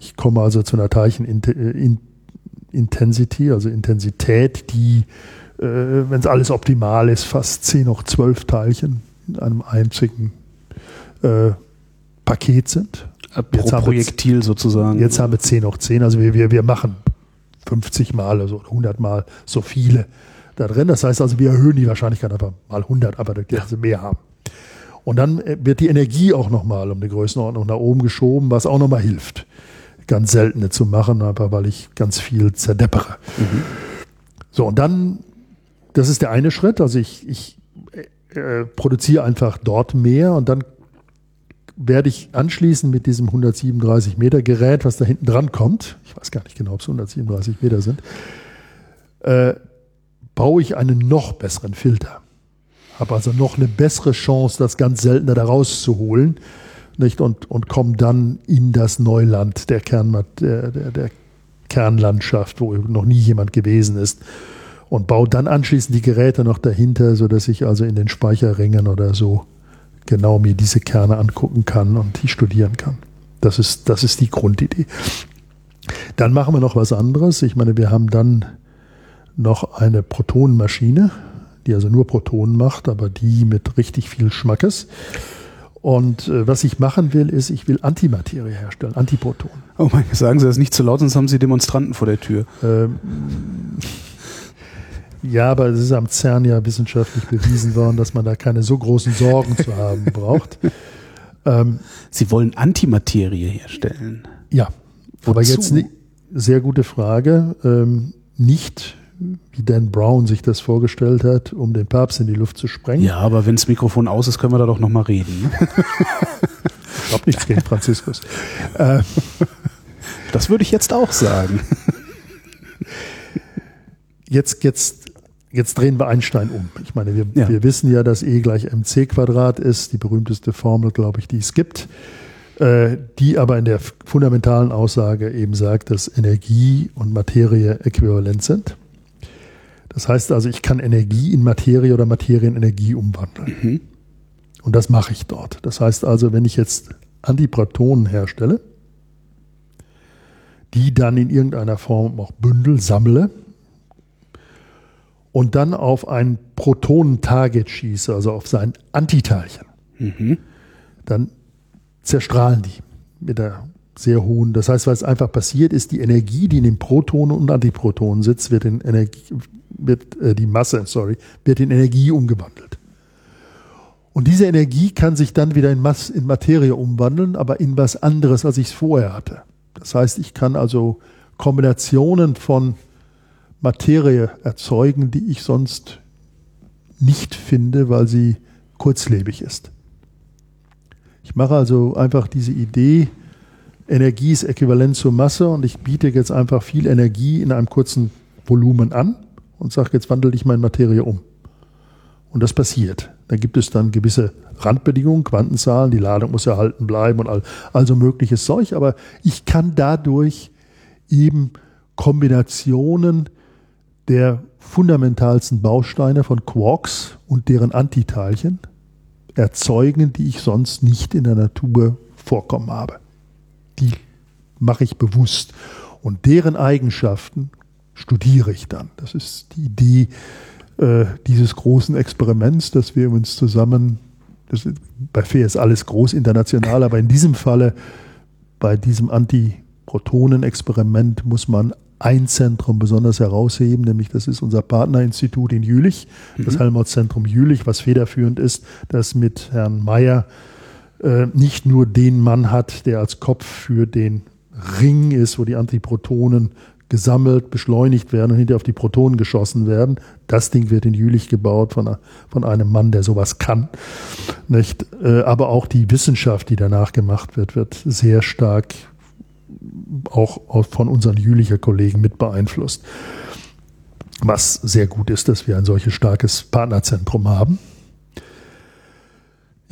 Ich komme also zu einer Teilchenintensity, also Intensität, die, äh, wenn es alles optimal ist, fast 10 hoch 12 Teilchen in einem einzigen äh, Paket sind. Pro jetzt Projektil wir, sozusagen. Jetzt haben wir 10 hoch 10, also wir, wir, wir machen 50 Mal oder so, 100 Mal so viele da drin. Das heißt also, wir erhöhen die Wahrscheinlichkeit einfach mal 100, aber dass ja. sie mehr haben. Und dann äh, wird die Energie auch nochmal um eine Größenordnung nach oben geschoben, was auch nochmal hilft, ganz seltene zu machen, einfach weil ich ganz viel zerdeppere. Mhm. So, und dann, das ist der eine Schritt, also ich, ich äh, produziere einfach dort mehr und dann werde ich anschließen mit diesem 137 Meter Gerät, was da hinten dran kommt, ich weiß gar nicht genau, ob es 137 Meter sind, äh, baue ich einen noch besseren Filter. Habe also noch eine bessere Chance, das ganz Seltene da rauszuholen nicht? Und, und komme dann in das Neuland der, Kern, der, der, der Kernlandschaft, wo noch nie jemand gewesen ist und baue dann anschließend die Geräte noch dahinter, sodass ich also in den Speicherringen oder so genau mir diese Kerne angucken kann und die studieren kann. Das ist, das ist die Grundidee. Dann machen wir noch was anderes. Ich meine, wir haben dann noch eine Protonenmaschine, die also nur Protonen macht, aber die mit richtig viel Schmackes. Und äh, was ich machen will, ist, ich will Antimaterie herstellen, Antiproton. Oh mein Gott, sagen Sie das nicht zu laut, sonst haben Sie Demonstranten vor der Tür. Ähm, ja, aber es ist am CERN ja wissenschaftlich bewiesen worden, dass man da keine so großen Sorgen zu haben braucht. Ähm, Sie wollen Antimaterie herstellen? Ja, Wozu? aber jetzt eine sehr gute Frage. Ähm, nicht wie Dan Brown sich das vorgestellt hat, um den Papst in die Luft zu sprengen. Ja, aber wenn das Mikrofon aus ist, können wir da doch nochmal reden. Ne? ich glaube nichts gegen Franziskus. Äh, das würde ich jetzt auch sagen. Jetzt, jetzt Jetzt drehen wir Einstein um. Ich meine, wir, ja. wir wissen ja, dass E gleich mc Quadrat ist, die berühmteste Formel, glaube ich, die es gibt, äh, die aber in der fundamentalen Aussage eben sagt, dass Energie und Materie äquivalent sind. Das heißt also, ich kann Energie in Materie oder Materie in Energie umwandeln. Mhm. Und das mache ich dort. Das heißt also, wenn ich jetzt Antiprotonen herstelle, die dann in irgendeiner Form auch bündel, sammle, und dann auf ein Protonen-Target schieße, also auf sein Antiteilchen, mhm. dann zerstrahlen die mit der sehr hohen. Das heißt, was einfach passiert ist, die Energie, die in den Protonen und Antiprotonen sitzt, wird in Energie, wird äh, die Masse, sorry, wird in Energie umgewandelt. Und diese Energie kann sich dann wieder in, Mass, in Materie umwandeln, aber in was anderes, als ich es vorher hatte. Das heißt, ich kann also Kombinationen von Materie erzeugen, die ich sonst nicht finde, weil sie kurzlebig ist. Ich mache also einfach diese Idee, Energie ist äquivalent zur Masse und ich biete jetzt einfach viel Energie in einem kurzen Volumen an und sage, jetzt wandle ich meine Materie um. Und das passiert. Da gibt es dann gewisse Randbedingungen, Quantenzahlen, die Ladung muss erhalten bleiben und all, also mögliches Zeug, aber ich kann dadurch eben Kombinationen der fundamentalsten Bausteine von Quarks und deren Antiteilchen erzeugen, die ich sonst nicht in der Natur vorkommen habe. Die mache ich bewusst. Und deren Eigenschaften studiere ich dann. Das ist die Idee äh, dieses großen Experiments, dass wir uns zusammen, das, bei FE ist alles groß international, aber in diesem Falle, bei diesem Antiprotonen-Experiment muss man ein Zentrum besonders herausheben, nämlich das ist unser Partnerinstitut in Jülich, mhm. das Helmholtz-Zentrum Jülich, was federführend ist, das mit Herrn Mayer äh, nicht nur den Mann hat, der als Kopf für den Ring ist, wo die Antiprotonen gesammelt, beschleunigt werden und hinterher auf die Protonen geschossen werden. Das Ding wird in Jülich gebaut von, von einem Mann, der sowas kann. Nicht? Äh, aber auch die Wissenschaft, die danach gemacht wird, wird sehr stark auch von unseren Jülicher Kollegen mit beeinflusst. Was sehr gut ist, dass wir ein solches starkes Partnerzentrum haben.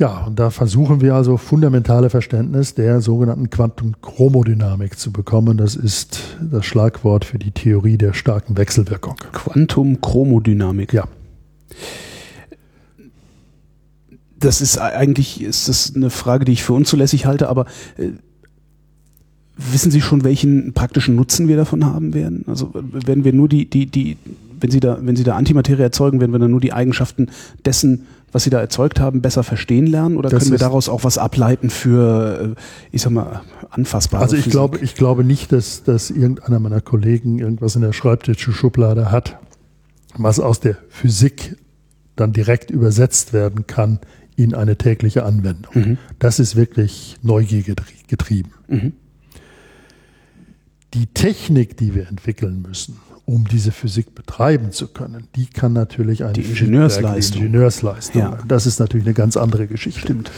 Ja, und da versuchen wir also fundamentale Verständnis der sogenannten Quantenchromodynamik zu bekommen. Das ist das Schlagwort für die Theorie der starken Wechselwirkung. Quantumchromodynamik. Ja. Das ist eigentlich ist das eine Frage, die ich für unzulässig halte, aber äh, wissen Sie schon, welchen praktischen Nutzen wir davon haben werden? Also werden wir nur die, die, die, wenn Sie da, wenn Sie da Antimaterie erzeugen, werden wir dann nur die Eigenschaften dessen was Sie da erzeugt haben, besser verstehen lernen? Oder das können wir daraus auch was ableiten für, äh, ich sag mal, anfassbare Also ich Physik? glaube, ich glaube nicht, dass, dass irgendeiner meiner Kollegen irgendwas in der Schreibtischschublade hat, was aus der Physik dann direkt übersetzt werden kann in eine tägliche Anwendung. Mhm. Das ist wirklich Neugier getrieben. Mhm. Die Technik, die wir entwickeln müssen, um diese Physik betreiben zu können, die kann natürlich eine die Ingenieursleistung. Die Ingenieursleistung. Ja. Das ist natürlich eine ganz andere Geschichte. Stimmt.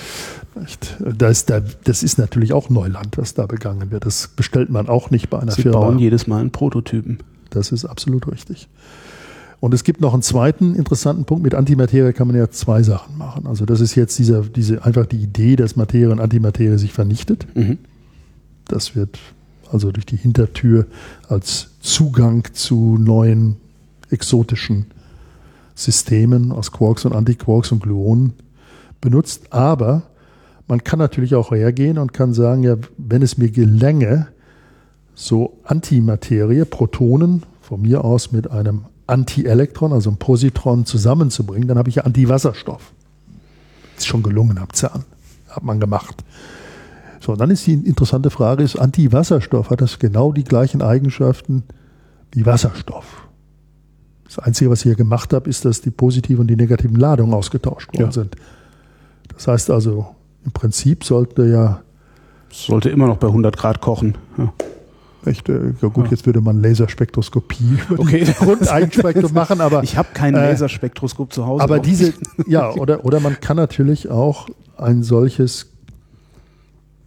Das, das ist natürlich auch Neuland, was da begangen wird. Das bestellt man auch nicht bei einer Sie Firma. Sie bauen jedes Mal einen Prototypen. Das ist absolut richtig. Und es gibt noch einen zweiten interessanten Punkt. Mit Antimaterie kann man ja zwei Sachen machen. Also das ist jetzt dieser, diese, einfach die Idee, dass Materie und Antimaterie sich vernichtet. Mhm. Das wird also durch die Hintertür als Zugang zu neuen exotischen Systemen aus Quarks und Antiquarks und Gluonen benutzt. Aber man kann natürlich auch hergehen und kann sagen, ja, wenn es mir gelänge, so Antimaterie, Protonen von mir aus mit einem Antielektron, also einem Positron zusammenzubringen, dann habe ich ja Antiwasserstoff. Ist schon gelungen am CERN. Hat man gemacht. So, und dann ist die interessante Frage, ist Antiwasserstoff, hat das genau die gleichen Eigenschaften wie Wasserstoff? Das Einzige, was ich hier gemacht habe, ist, dass die positiven und die negativen Ladungen ausgetauscht worden ja. sind. Das heißt also, im Prinzip sollte ja... Sollte immer noch bei 100 Grad kochen. Ja. Echt, äh, ja gut, ja. jetzt würde man Laserspektroskopie über okay. Grundeigenspektrum machen, aber ich habe kein äh, Laserspektroskop zu Hause. Aber diese, ja, oder oder man kann natürlich auch ein solches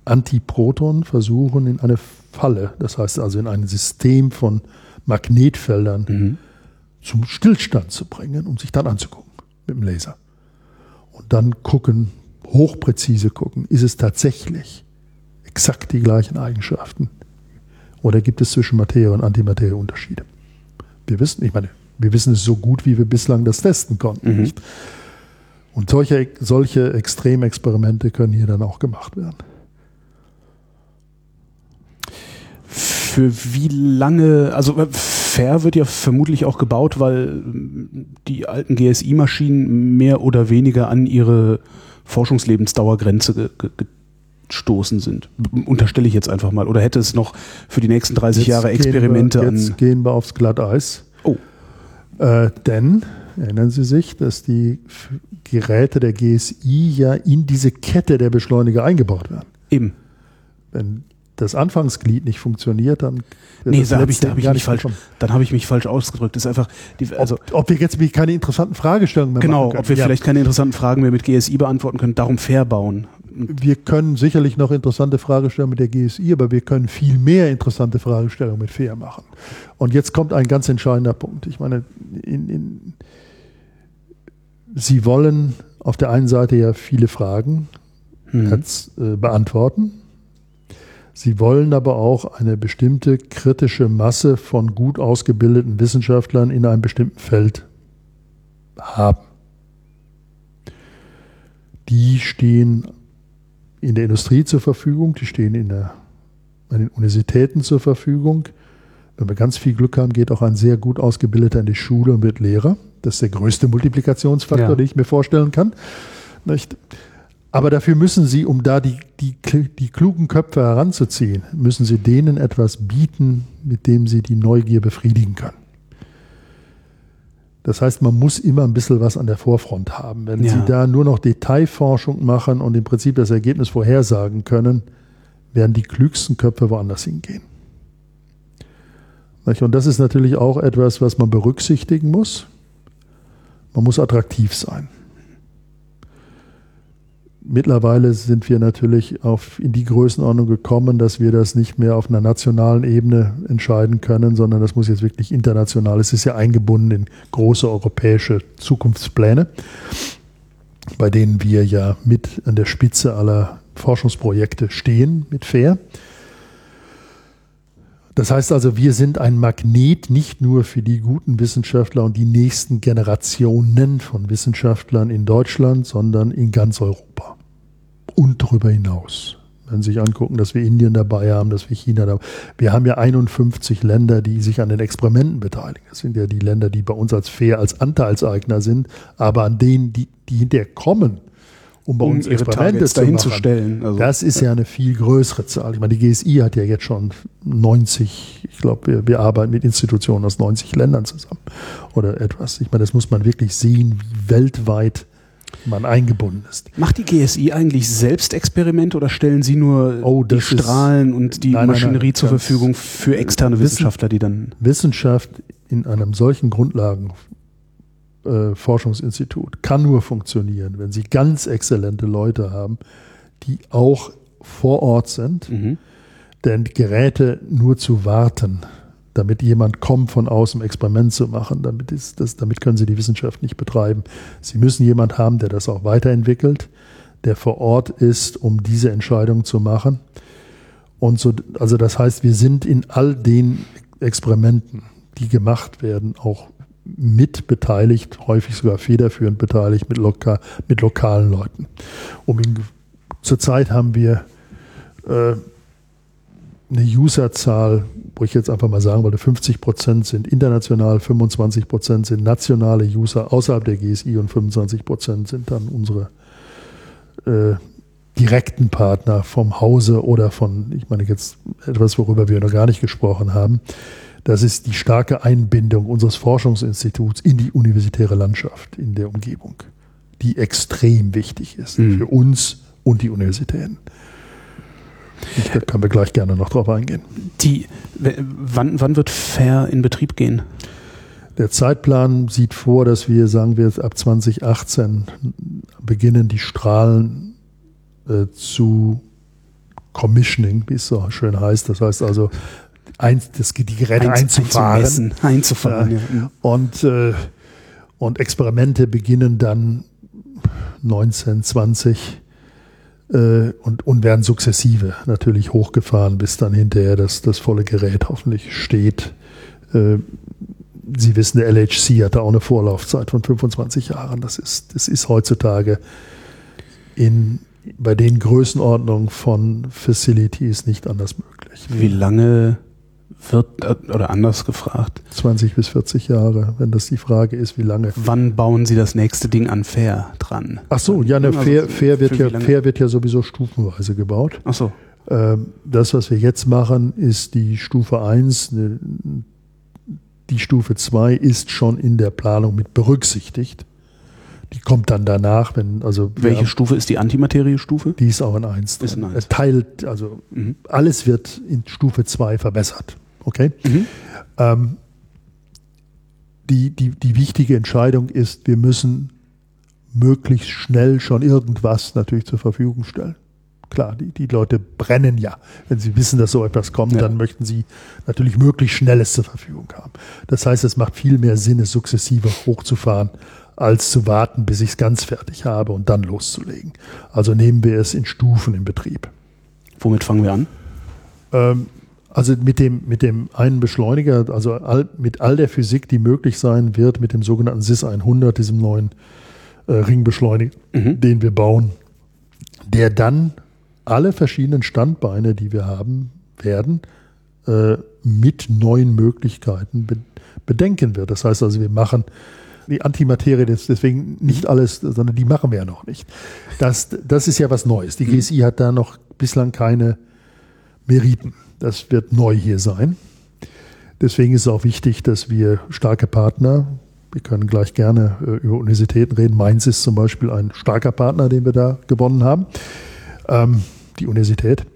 Antiproton versuchen in eine Falle, das heißt also in ein System von Magnetfeldern mhm. zum Stillstand zu bringen und sich dann anzugucken mit dem Laser. Und dann gucken, hochpräzise gucken, ist es tatsächlich exakt die gleichen Eigenschaften oder gibt es zwischen Materie und Antimaterie Unterschiede? Wir wissen, ich meine, wir wissen es so gut, wie wir bislang das testen konnten. Mhm. Und solche, solche Extremexperimente können hier dann auch gemacht werden. Für wie lange, also äh, Fair wird ja vermutlich auch gebaut, weil die alten GSI-Maschinen mehr oder weniger an ihre Forschungslebensdauergrenze ge ge gestoßen sind. Unterstelle ich jetzt einfach mal. Oder hätte es noch für die nächsten 30 jetzt Jahre Experimente wir, jetzt an. gehen wir aufs Glatteis. Oh. Äh, denn, erinnern Sie sich, dass die Geräte der GSI ja in diese Kette der Beschleuniger eingebaut werden. Eben. Wenn das Anfangsglied nicht funktioniert, dann nee, da habe ich, da hab ich mich falsch, dann habe ich mich falsch ausgedrückt. Das ist einfach, die, also ob, ob, wir jetzt keine interessanten Fragestellungen mehr genau, machen können. ob wir ja. vielleicht keine interessanten Fragen mehr mit GSI beantworten können. Darum fair bauen. Wir können sicherlich noch interessante Fragestellungen mit der GSI, aber wir können viel mehr interessante Fragestellungen mit fair machen. Und jetzt kommt ein ganz entscheidender Punkt. Ich meine, in, in, Sie wollen auf der einen Seite ja viele Fragen mhm. jetzt, äh, beantworten Sie wollen aber auch eine bestimmte kritische Masse von gut ausgebildeten Wissenschaftlern in einem bestimmten Feld haben. Die stehen in der Industrie zur Verfügung, die stehen in der, an den Universitäten zur Verfügung. Wenn wir ganz viel Glück haben, geht auch ein sehr gut ausgebildeter in die Schule und wird Lehrer. Das ist der größte Multiplikationsfaktor, ja. den ich mir vorstellen kann. Nicht? Aber dafür müssen Sie, um da die, die, die klugen Köpfe heranzuziehen, müssen Sie denen etwas bieten, mit dem Sie die Neugier befriedigen können. Das heißt, man muss immer ein bisschen was an der Vorfront haben. Wenn ja. Sie da nur noch Detailforschung machen und im Prinzip das Ergebnis vorhersagen können, werden die klügsten Köpfe woanders hingehen. Und das ist natürlich auch etwas, was man berücksichtigen muss. Man muss attraktiv sein. Mittlerweile sind wir natürlich auf, in die Größenordnung gekommen, dass wir das nicht mehr auf einer nationalen Ebene entscheiden können, sondern das muss jetzt wirklich international. Es ist ja eingebunden in große europäische Zukunftspläne, bei denen wir ja mit an der Spitze aller Forschungsprojekte stehen mit FAIR. Das heißt also, wir sind ein Magnet nicht nur für die guten Wissenschaftler und die nächsten Generationen von Wissenschaftlern in Deutschland, sondern in ganz Europa und darüber hinaus. Wenn Sie sich angucken, dass wir Indien dabei haben, dass wir China dabei haben. Wir haben ja 51 Länder, die sich an den Experimenten beteiligen. Das sind ja die Länder, die bei uns als fair, als Anteilseigner sind, aber an denen, die, die hinterher kommen, um bei um uns Experimente dahin zu stellen. Also, das ist ja. ja. eine viel größere Zahl. Ich meine, die GSI hat ja jetzt schon 90, ich glaube, wir, wir arbeiten mit Institutionen aus 90 Ländern zusammen oder etwas. Ich meine, das muss man wirklich sehen, wie weltweit man eingebunden ist. Macht die GSI eigentlich selbst Experimente oder stellen Sie nur oh, die Strahlen und die nein, Maschinerie nein, nein, zur Verfügung für externe Wissenschaftler, die dann. Wissenschaft in einem solchen Grundlagen äh, kann nur funktionieren, wenn Sie ganz exzellente Leute haben, die auch vor Ort sind. Mhm. Denn Geräte nur zu warten, damit jemand kommt von außen, Experiment zu machen, damit, ist das, damit können Sie die Wissenschaft nicht betreiben. Sie müssen jemand haben, der das auch weiterentwickelt, der vor Ort ist, um diese Entscheidung zu machen. Und so, also das heißt, wir sind in all den Experimenten, die gemacht werden, auch mit beteiligt, häufig sogar federführend beteiligt mit, loka mit lokalen Leuten. Um ihn, zurzeit haben wir äh, eine Userzahl, wo ich jetzt einfach mal sagen wollte, 50 Prozent sind international, 25 Prozent sind nationale User außerhalb der GSI und 25 Prozent sind dann unsere äh, direkten Partner vom Hause oder von, ich meine jetzt etwas, worüber wir noch gar nicht gesprochen haben, das ist die starke Einbindung unseres Forschungsinstituts in die universitäre Landschaft in der Umgebung, die extrem wichtig ist mhm. für uns und die Universitäten. Da können wir gleich gerne noch drauf eingehen. Die, wann, wann wird FAIR in Betrieb gehen? Der Zeitplan sieht vor, dass wir, sagen wir, ab 2018 beginnen, die Strahlen äh, zu Commissioning, wie es so schön heißt. Das heißt also, ein, das, die Geräte Einz, einzufahren. Einzufahren, ja. ja. Und, äh, und Experimente beginnen dann 1920 äh, und, und werden sukzessive natürlich hochgefahren, bis dann hinterher das, das volle Gerät hoffentlich steht. Äh, Sie wissen, der LHC hatte auch eine Vorlaufzeit von 25 Jahren. Das ist, das ist heutzutage in, bei den Größenordnungen von Facilities nicht anders möglich. Wie lange wird, oder anders gefragt. 20 bis 40 Jahre, wenn das die Frage ist, wie lange. Wann bauen Sie das nächste Ding an Fair dran? Ach so, ja, ne, also Fair, Fair, wird ja, Fair wird ja sowieso stufenweise gebaut. Ach so. Ähm, das, was wir jetzt machen, ist die Stufe 1. Ne, die Stufe 2 ist schon in der Planung mit berücksichtigt. Die kommt dann danach, wenn, also. Welche haben, Stufe ist die Antimaterie-Stufe? Die ist auch in 1. Ist in 1. Teilt, also mhm. alles wird in Stufe 2 verbessert. Okay? Mhm. Ähm, die, die, die wichtige Entscheidung ist, wir müssen möglichst schnell schon irgendwas natürlich zur Verfügung stellen. Klar, die, die Leute brennen ja. Wenn sie wissen, dass so etwas kommt, ja. dann möchten sie natürlich möglichst Schnelles zur Verfügung haben. Das heißt, es macht viel mehr Sinn, es sukzessive hochzufahren, als zu warten, bis ich es ganz fertig habe und dann loszulegen. Also nehmen wir es in Stufen im Betrieb. Womit fangen wir an? Ähm, also mit dem, mit dem einen Beschleuniger, also all, mit all der Physik, die möglich sein wird, mit dem sogenannten SIS 100, diesem neuen äh, Ringbeschleuniger, mhm. den wir bauen, der dann alle verschiedenen Standbeine, die wir haben werden, äh, mit neuen Möglichkeiten be bedenken wird. Das heißt also, wir machen die Antimaterie, deswegen nicht mhm. alles, sondern die machen wir ja noch nicht. Das, das ist ja was Neues. Die mhm. GSI hat da noch bislang keine Meriten. Das wird neu hier sein. Deswegen ist es auch wichtig, dass wir starke Partner, wir können gleich gerne äh, über Universitäten reden. Mainz ist zum Beispiel ein starker Partner, den wir da gewonnen haben, ähm, die Universität.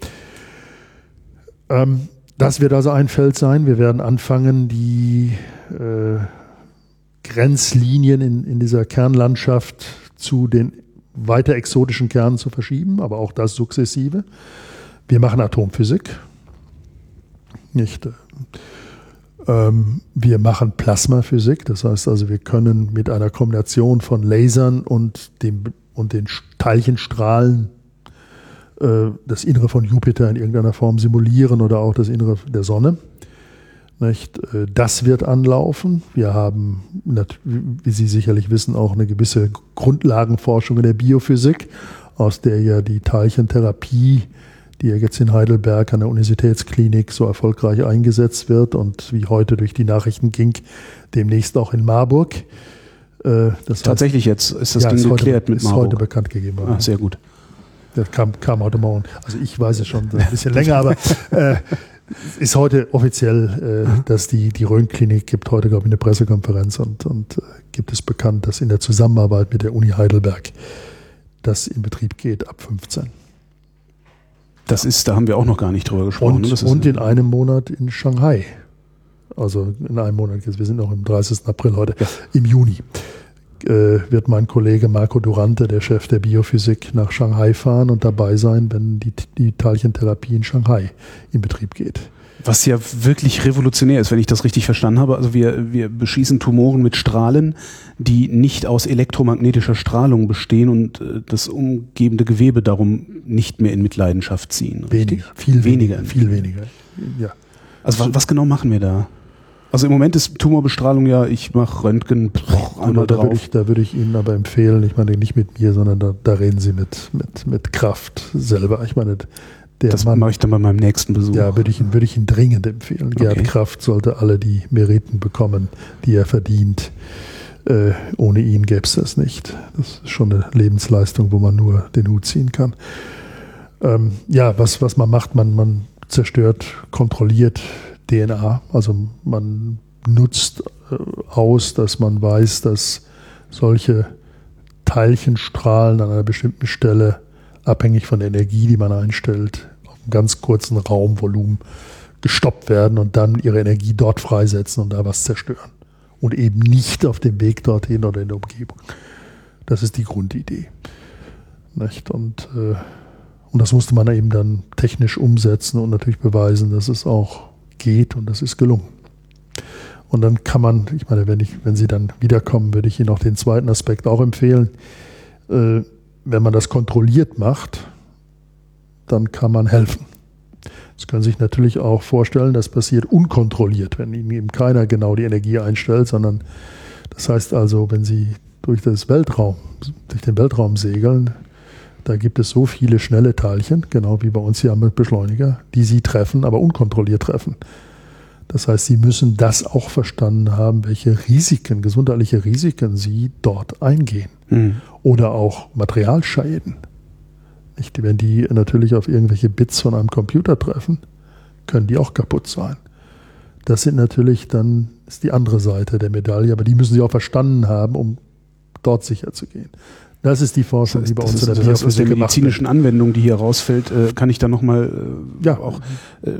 Ähm, das wird also ein Feld sein. Wir werden anfangen, die äh, Grenzlinien in, in dieser Kernlandschaft zu den weiter exotischen Kernen zu verschieben, aber auch das sukzessive. Wir machen Atomphysik. Nicht. Äh, ähm, wir machen Plasmaphysik, das heißt also, wir können mit einer Kombination von Lasern und, dem, und den Teilchenstrahlen äh, das Innere von Jupiter in irgendeiner Form simulieren oder auch das Innere der Sonne. Nicht? Äh, das wird anlaufen. Wir haben, wie Sie sicherlich wissen, auch eine gewisse Grundlagenforschung in der Biophysik, aus der ja die Teilchentherapie die ja jetzt in Heidelberg an der Universitätsklinik so erfolgreich eingesetzt wird und wie heute durch die Nachrichten ging, demnächst auch in Marburg. Äh, das Tatsächlich heißt, jetzt ist das ja, Ding ist geklärt heute, mit Marburg. Ist heute bekannt gegeben worden. Ah, sehr gut. Das kam, kam heute Morgen. Also ich weiß es schon ein bisschen länger, aber äh, ist heute offiziell, äh, dass die, die Rhön-Klinik gibt heute, glaube ich, eine Pressekonferenz und, und äh, gibt es bekannt, dass in der Zusammenarbeit mit der Uni Heidelberg das in Betrieb geht ab 15. Das ist, da haben wir auch noch gar nicht drüber gesprochen. Und, und in einem Monat in Shanghai. Also in einem Monat, wir sind noch im 30. April heute, ja. im Juni äh, wird mein Kollege Marco Durante, der Chef der Biophysik, nach Shanghai fahren und dabei sein, wenn die, die Teilchentherapie in Shanghai in Betrieb geht. Was ja wirklich revolutionär ist, wenn ich das richtig verstanden habe. Also wir, wir beschießen Tumoren mit Strahlen, die nicht aus elektromagnetischer Strahlung bestehen und äh, das umgebende Gewebe darum nicht mehr in Mitleidenschaft ziehen. Weniger, viel weniger. weniger viel weniger, ja. Also was, was genau machen wir da? Also im Moment ist Tumorbestrahlung ja, ich mache Röntgen pff, einmal da, da Würde ich, da würde ich Ihnen aber empfehlen, ich meine nicht mit mir, sondern da, da reden Sie mit, mit, mit Kraft selber. Ich meine, der das Mann, mache ich dann bei meinem nächsten Besuch. Ja, würde ich, würde ich ihn dringend empfehlen. Okay. Gerd Kraft sollte alle die Meriten bekommen, die er verdient. Äh, ohne ihn gäbe es das nicht. Das ist schon eine Lebensleistung, wo man nur den Hut ziehen kann. Ähm, ja, was, was man macht, man, man zerstört, kontrolliert DNA. Also man nutzt äh, aus, dass man weiß, dass solche Teilchenstrahlen an einer bestimmten Stelle abhängig von der Energie, die man einstellt, ganz kurzen Raumvolumen gestoppt werden und dann ihre Energie dort freisetzen und da was zerstören. Und eben nicht auf dem Weg dorthin oder in der Umgebung. Das ist die Grundidee. Nicht? Und, äh, und das musste man eben dann technisch umsetzen und natürlich beweisen, dass es auch geht und das ist gelungen. Und dann kann man, ich meine, wenn, ich, wenn Sie dann wiederkommen, würde ich Ihnen auch den zweiten Aspekt auch empfehlen. Äh, wenn man das kontrolliert macht, dann kann man helfen. Das können Sie sich natürlich auch vorstellen, das passiert unkontrolliert, wenn Ihnen eben keiner genau die Energie einstellt, sondern das heißt also, wenn Sie durch das Weltraum, durch den Weltraum segeln, da gibt es so viele schnelle Teilchen, genau wie bei uns hier am Beschleuniger, die Sie treffen, aber unkontrolliert treffen. Das heißt, Sie müssen das auch verstanden haben, welche Risiken, gesundheitliche Risiken Sie dort eingehen. Mhm. Oder auch Materialschäden. Nicht? Wenn die natürlich auf irgendwelche Bits von einem Computer treffen, können die auch kaputt sein. Das sind natürlich dann, ist die andere Seite der Medaille, aber die müssen Sie auch verstanden haben, um dort sicher zu gehen. Das ist die Forschung, die bei uns in der Biophysik Aus der medizinischen Anwendung, die hier rausfällt, äh, kann ich da nochmal äh, ja. auch äh,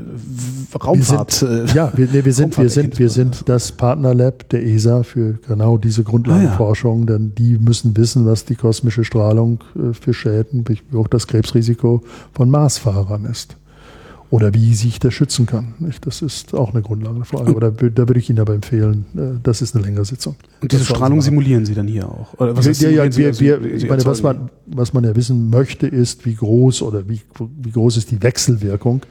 Raumfahrt. Wir sind, äh, ja, wir, nee, wir sind, wir sind, wir sind das Partnerlab der ESA für genau diese Grundlagenforschung, ah, ja. denn die müssen wissen, was die kosmische Strahlung äh, für Schäden, wie auch das Krebsrisiko von Marsfahrern ist oder wie sich das schützen kann. Das ist auch eine Grundlagenfrage. Aber da, da würde ich Ihnen aber empfehlen, äh, das ist eine längere Sitzung. Und diese Strahlung simulieren Sie dann hier auch? Oder was ja, ja, wir, also, wir, ich meine, was man, was man ja wissen möchte, ist, wie groß oder wie, wie groß ist die Wechselwirkung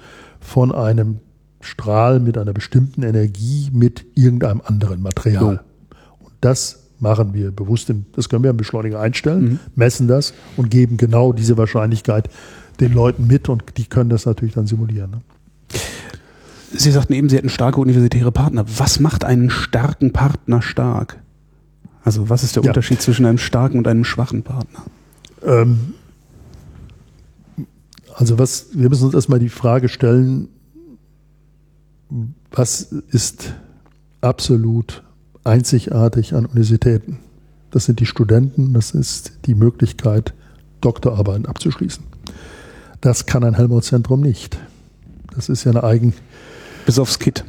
von einem Strahl mit einer bestimmten Energie mit irgendeinem anderen Material. Oh. Und das machen wir bewusst, im, das können wir im Beschleuniger einstellen, mhm. messen das und geben genau diese Wahrscheinlichkeit den Leuten mit und die können das natürlich dann simulieren. Ne? Sie sagten eben, Sie hätten starke universitäre Partner. Was macht einen starken Partner stark? Also was ist der Ja. Unterschied zwischen einem starken und einem schwachen Partner? Ähm, also was, wir müssen uns erstmal die Frage stellen, was ist absolut einzigartig an Universitäten? Das sind die Studenten, das ist die Möglichkeit, Doktorarbeiten abzuschließen. Das kann ein Helmholtz-Zentrum nicht. Das ist ja eine eigen, Bis aufs Kit.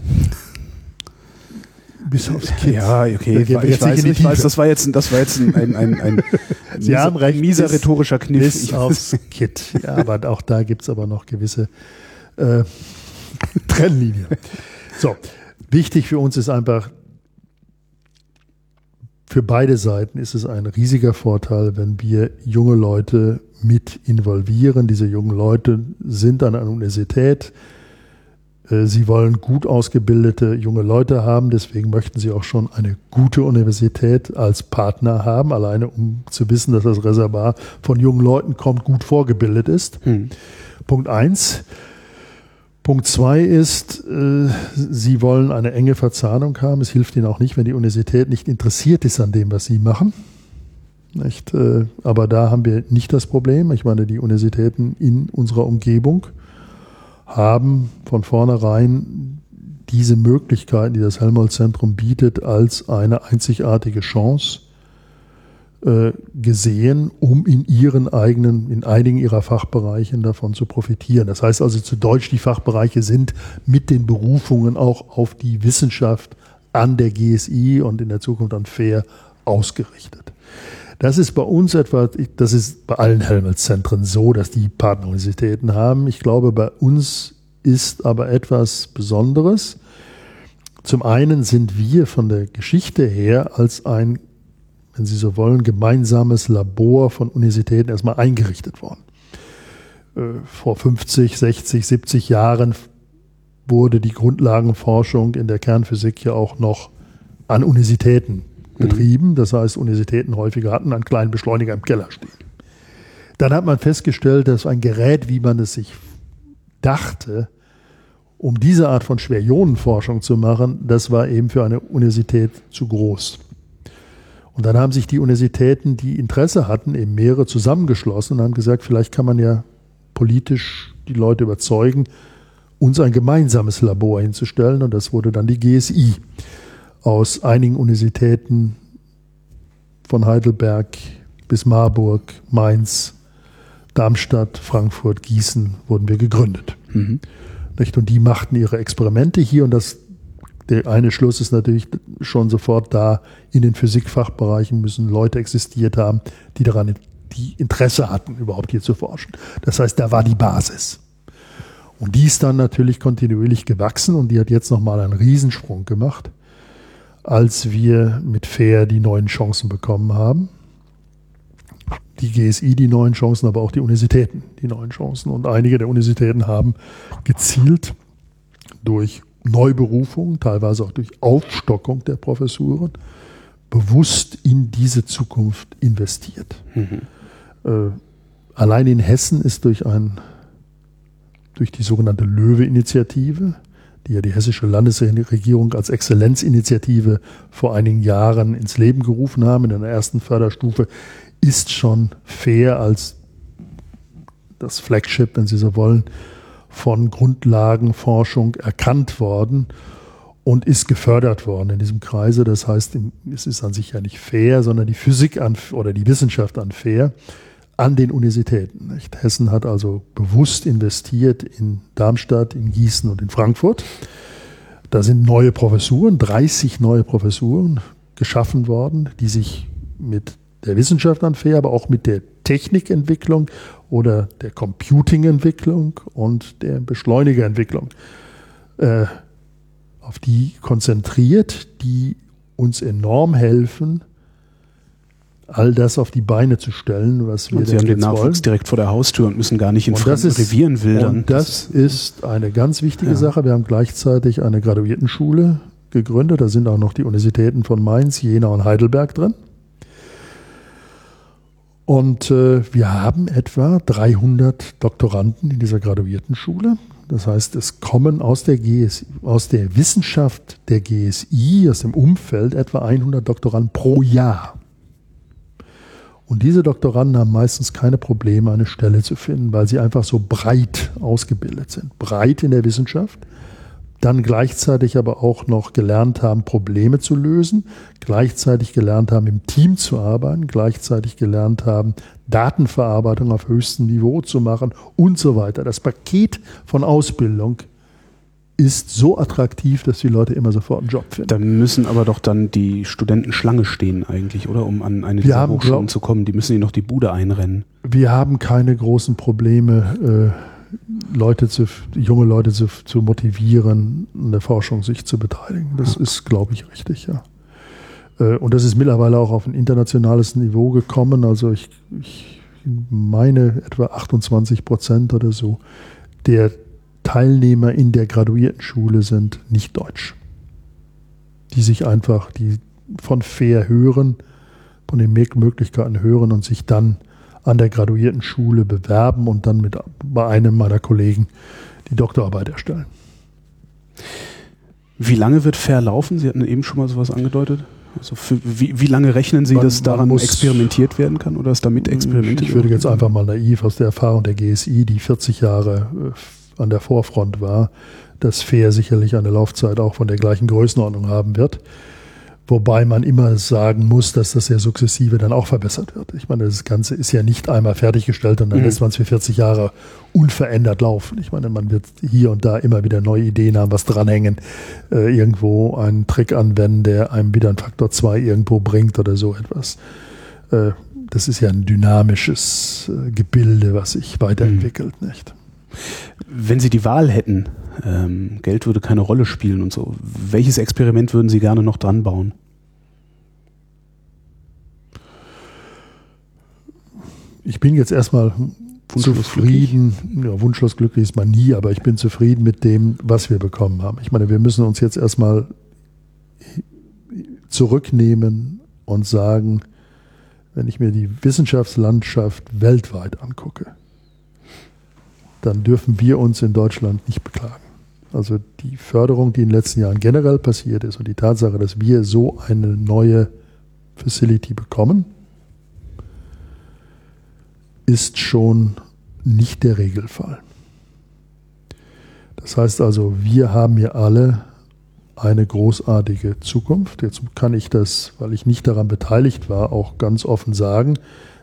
bis aufs Kind. Ja, okay. Ich jetzt weiß, nicht ich weiß, das war jetzt, das war jetzt ein, ein, ein, ein, Sie haben recht, mieser bis- rhetorischer Kniff. Bis Ich- aufs Kit. Ja, aber auch da gibt es aber noch gewisse äh, Trennlinien. So, wichtig für uns ist einfach, für beide Seiten ist es ein riesiger Vorteil, wenn wir junge Leute mit involvieren. Diese jungen Leute sind an einer Universität. Äh, Sie wollen gut ausgebildete junge Leute haben, deswegen möchten sie auch schon eine gute Universität als Partner haben, alleine um zu wissen, dass das Reservoir von jungen Leuten kommt, gut vorgebildet ist. Hm. Punkt eins. Punkt zwei ist, äh, Sie wollen eine enge Verzahnung haben. Es hilft Ihnen auch nicht, wenn die Universität nicht interessiert ist an dem, was Sie machen. Nicht? Äh, aber da haben wir nicht das Problem. Ich meine, die Universitäten in unserer Umgebung haben von vornherein diese Möglichkeiten, die das Helmholtz-Zentrum bietet, als eine einzigartige Chance äh, gesehen, um in ihren eigenen, in einigen ihrer Fachbereichen davon zu profitieren. Das heißt also zu Deutsch, die Fachbereiche sind mit den Berufungen auch auf die Wissenschaft an der GSI und in der Zukunft an FAIR ausgerichtet. Das ist bei uns etwa, das ist bei allen Helmholtz-Zentren so, dass die Partneruniversitäten haben. Ich glaube, bei uns ist aber etwas Besonderes. Zum einen sind wir von der Geschichte her als ein wenn Sie so wollen, gemeinsames Labor von Universitäten erstmal eingerichtet worden. Äh, Vor 50, 60, 70 Jahren wurde die Grundlagenforschung in der Kernphysik ja auch noch an Universitäten betrieben. Das heißt, Universitäten häufiger hatten einen kleinen Beschleuniger im Keller stehen. Dann hat man festgestellt, dass ein Gerät, wie man es sich dachte, um diese Art von Schwerionenforschung zu machen, das war eben für eine Universität zu groß. Und dann haben sich die Universitäten, die Interesse hatten, eben mehrere zusammengeschlossen und haben gesagt, vielleicht kann man ja politisch die Leute überzeugen, uns ein gemeinsames Labor hinzustellen. Und das wurde dann die GSI aus einigen Universitäten von Heidelberg bis Marburg, Mainz, Darmstadt, Frankfurt, Gießen wurden wir gegründet. Mhm. Nicht? Und die machten ihre Experimente hier und das, der eine Schluss ist natürlich schon sofort da, in den Physikfachbereichen müssen Leute existiert haben, die daran die Interesse hatten, überhaupt hier zu forschen. Das heißt, da war die Basis. Und die ist dann natürlich kontinuierlich gewachsen und die hat jetzt nochmal einen Riesensprung gemacht, als wir mit FAIR die neuen Chancen bekommen haben. Die GSI die neuen Chancen, aber auch die Universitäten die neuen Chancen. Und einige der Universitäten haben gezielt durch Neuberufung, teilweise auch durch Aufstockung der Professuren, bewusst in diese Zukunft investiert. Mhm. Äh, allein in Hessen ist durch ein durch die sogenannte Löwe-Initiative, die ja die hessische Landesregierung als Exzellenzinitiative vor einigen Jahren ins Leben gerufen haben, in einer ersten Förderstufe, ist schon fair als das Flagship, wenn Sie so wollen, von Grundlagenforschung erkannt worden und ist gefördert worden in diesem Kreise. Das heißt, es ist an sich ja nicht fair, sondern die Physik an, oder die Wissenschaft an fair an den Universitäten. Nicht? Hessen hat also bewusst investiert in Darmstadt, in Gießen und in Frankfurt. Da sind neue Professuren, 30 neue Professuren geschaffen worden, die sich mit der Wissenschaft an fair, aber auch mit der Technikentwicklung oder der Computingentwicklung und der Beschleunigerentwicklung äh, auf die konzentriert, die uns enorm helfen, all das auf die Beine zu stellen, was wir Und Sie haben den Nachwuchs wollen. direkt vor der Haustür und müssen gar nicht in Und fremden ist- Revieren wildern. Und das ist eine ganz wichtige Ja. Sache. Wir haben gleichzeitig eine Graduiertenschule gegründet. Da sind auch noch die Universitäten von Mainz, Jena und Heidelberg drin. Und äh, wir haben etwa 300 Doktoranden in dieser Graduiertenschule. Das heißt, es kommen aus der, GSI, aus der Wissenschaft der GSI, aus dem Umfeld, etwa 100 Doktoranden pro Jahr. Und diese Doktoranden haben meistens keine Probleme, eine Stelle zu finden, weil sie einfach so breit ausgebildet sind. Breit in der Wissenschaft, dann gleichzeitig aber auch noch gelernt haben, Probleme zu lösen, gleichzeitig gelernt haben, im Team zu arbeiten, gleichzeitig gelernt haben, Datenverarbeitung auf höchstem Niveau zu machen und so weiter. Das Paket von Ausbildung ist so attraktiv, dass die Leute immer sofort einen Job finden. Da müssen aber doch dann die Studenten Schlange stehen eigentlich, oder? Um an eine dieser Hochschulen zu kommen. Die müssen ihnen noch die Bude einrennen. Wir haben keine großen Probleme, äh, Leute zu, junge Leute zu, zu motivieren, an der Forschung sich zu beteiligen. Das ja. ist, glaube ich, richtig, ja. Äh, und das ist mittlerweile auch auf ein internationales Niveau gekommen. Also ich, ich meine etwa 28 Prozent oder so der Teilnehmer in der Graduiertenschule sind nicht deutsch. Die sich einfach, die von fair hören, von den Möglichkeiten hören und sich dann an der Graduiertenschule bewerben und dann mit bei einem meiner Kollegen die Doktorarbeit erstellen. Wie lange wird fair laufen? Sie hatten eben schon mal sowas angedeutet. Also für, wie, wie, lange rechnen Sie, man, dass daran muss, experimentiert werden kann oder ist damit experimentiert Ich würde jetzt einfach mal naiv aus der Erfahrung der GSI, die 40 Jahre äh, an der Vorfront war, dass Fair sicherlich eine Laufzeit auch von der gleichen Größenordnung haben wird. Wobei man immer sagen muss, dass das ja sukzessive dann auch verbessert wird. Ich meine, das Ganze ist ja nicht einmal fertiggestellt und dann mhm. lässt man es für 40 Jahre unverändert laufen. Ich meine, man wird hier und da immer wieder neue Ideen haben, was dranhängen, äh, irgendwo einen Trick anwenden, der einem wieder einen Faktor 2 irgendwo bringt oder so etwas. Äh, das ist ja ein dynamisches äh, Gebilde, was sich weiterentwickelt, mhm. nicht? Wenn Sie die Wahl hätten, ähm, Geld würde keine Rolle spielen und so, welches Experiment würden Sie gerne noch dran bauen? ich bin jetzt erstmal zufrieden. Ja, wunschlos glücklich ist man nie, aber ich bin zufrieden mit dem, was wir bekommen haben. Ich meine, wir müssen uns jetzt erstmal zurücknehmen und sagen, wenn ich mir die Wissenschaftslandschaft weltweit angucke, dann dürfen wir uns in Deutschland nicht beklagen. Also die Förderung, die in den letzten Jahren generell passiert ist und die Tatsache, dass wir so eine neue Facility bekommen, ist schon nicht der Regelfall. Das heißt also, wir haben hier alle eine großartige Zukunft. Jetzt kann ich das, weil ich nicht daran beteiligt war, auch ganz offen sagen.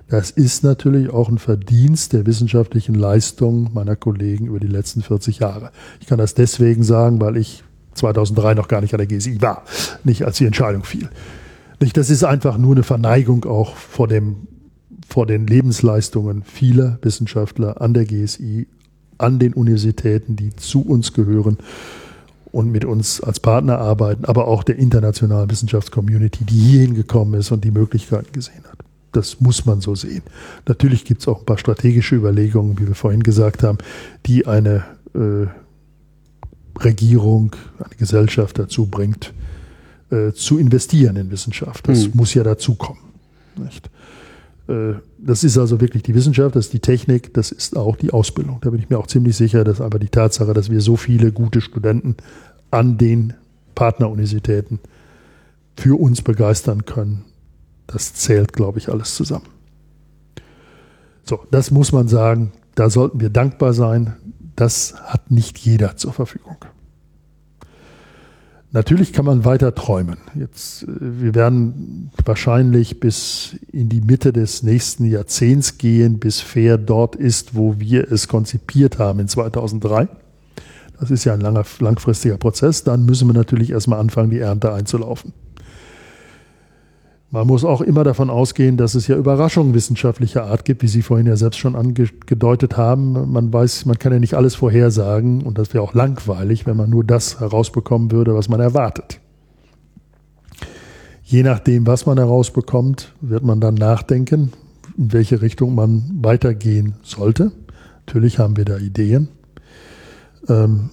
Das ist natürlich auch ein Verdienst der wissenschaftlichen Leistung meiner Kollegen über die letzten 40 Jahre. Ich kann das deswegen sagen, weil ich 2003 noch gar nicht an der GSI war, nicht als die Entscheidung fiel. Nicht, das ist einfach nur eine Verneigung auch vor dem vor den Lebensleistungen vieler Wissenschaftler an der GSI, an den Universitäten, die zu uns gehören und mit uns als Partner arbeiten, aber auch der internationalen Wissenschaftscommunity, die hierhin gekommen ist und die Möglichkeiten gesehen hat. Das muss man so sehen. Natürlich gibt es auch ein paar strategische Überlegungen, wie wir vorhin gesagt haben, die eine äh, Regierung, eine Gesellschaft dazu bringt, äh, zu investieren in Wissenschaft. Das hm. muss ja dazu kommen. Nicht? Äh, das ist also wirklich die Wissenschaft, das ist die Technik, das ist auch die Ausbildung. Da bin ich mir auch ziemlich sicher, dass aber die Tatsache, dass wir so viele gute Studenten an den Partneruniversitäten für uns begeistern können, das zählt, glaube ich, alles zusammen. So, das muss man sagen, da sollten wir dankbar sein. Das hat nicht jeder zur Verfügung. Natürlich kann man weiter träumen. Jetzt, äh, wir werden wahrscheinlich bis in die Mitte des nächsten Jahrzehnts gehen, bis Fair dort ist, wo wir es konzipiert haben in 2003. Das ist ja ein langer, langfristiger Prozess. Dann müssen wir natürlich erstmal anfangen, die Ernte einzulaufen. Man muss auch immer davon ausgehen, dass es ja Überraschungen wissenschaftlicher Art gibt, wie Sie vorhin ja selbst schon angedeutet haben. Man weiß, man kann ja nicht alles vorhersagen und das wäre auch langweilig, wenn man nur das herausbekommen würde, was man erwartet. Je nachdem, was man herausbekommt, wird man dann nachdenken, in welche Richtung man weitergehen sollte. Natürlich haben wir da Ideen. Ähm,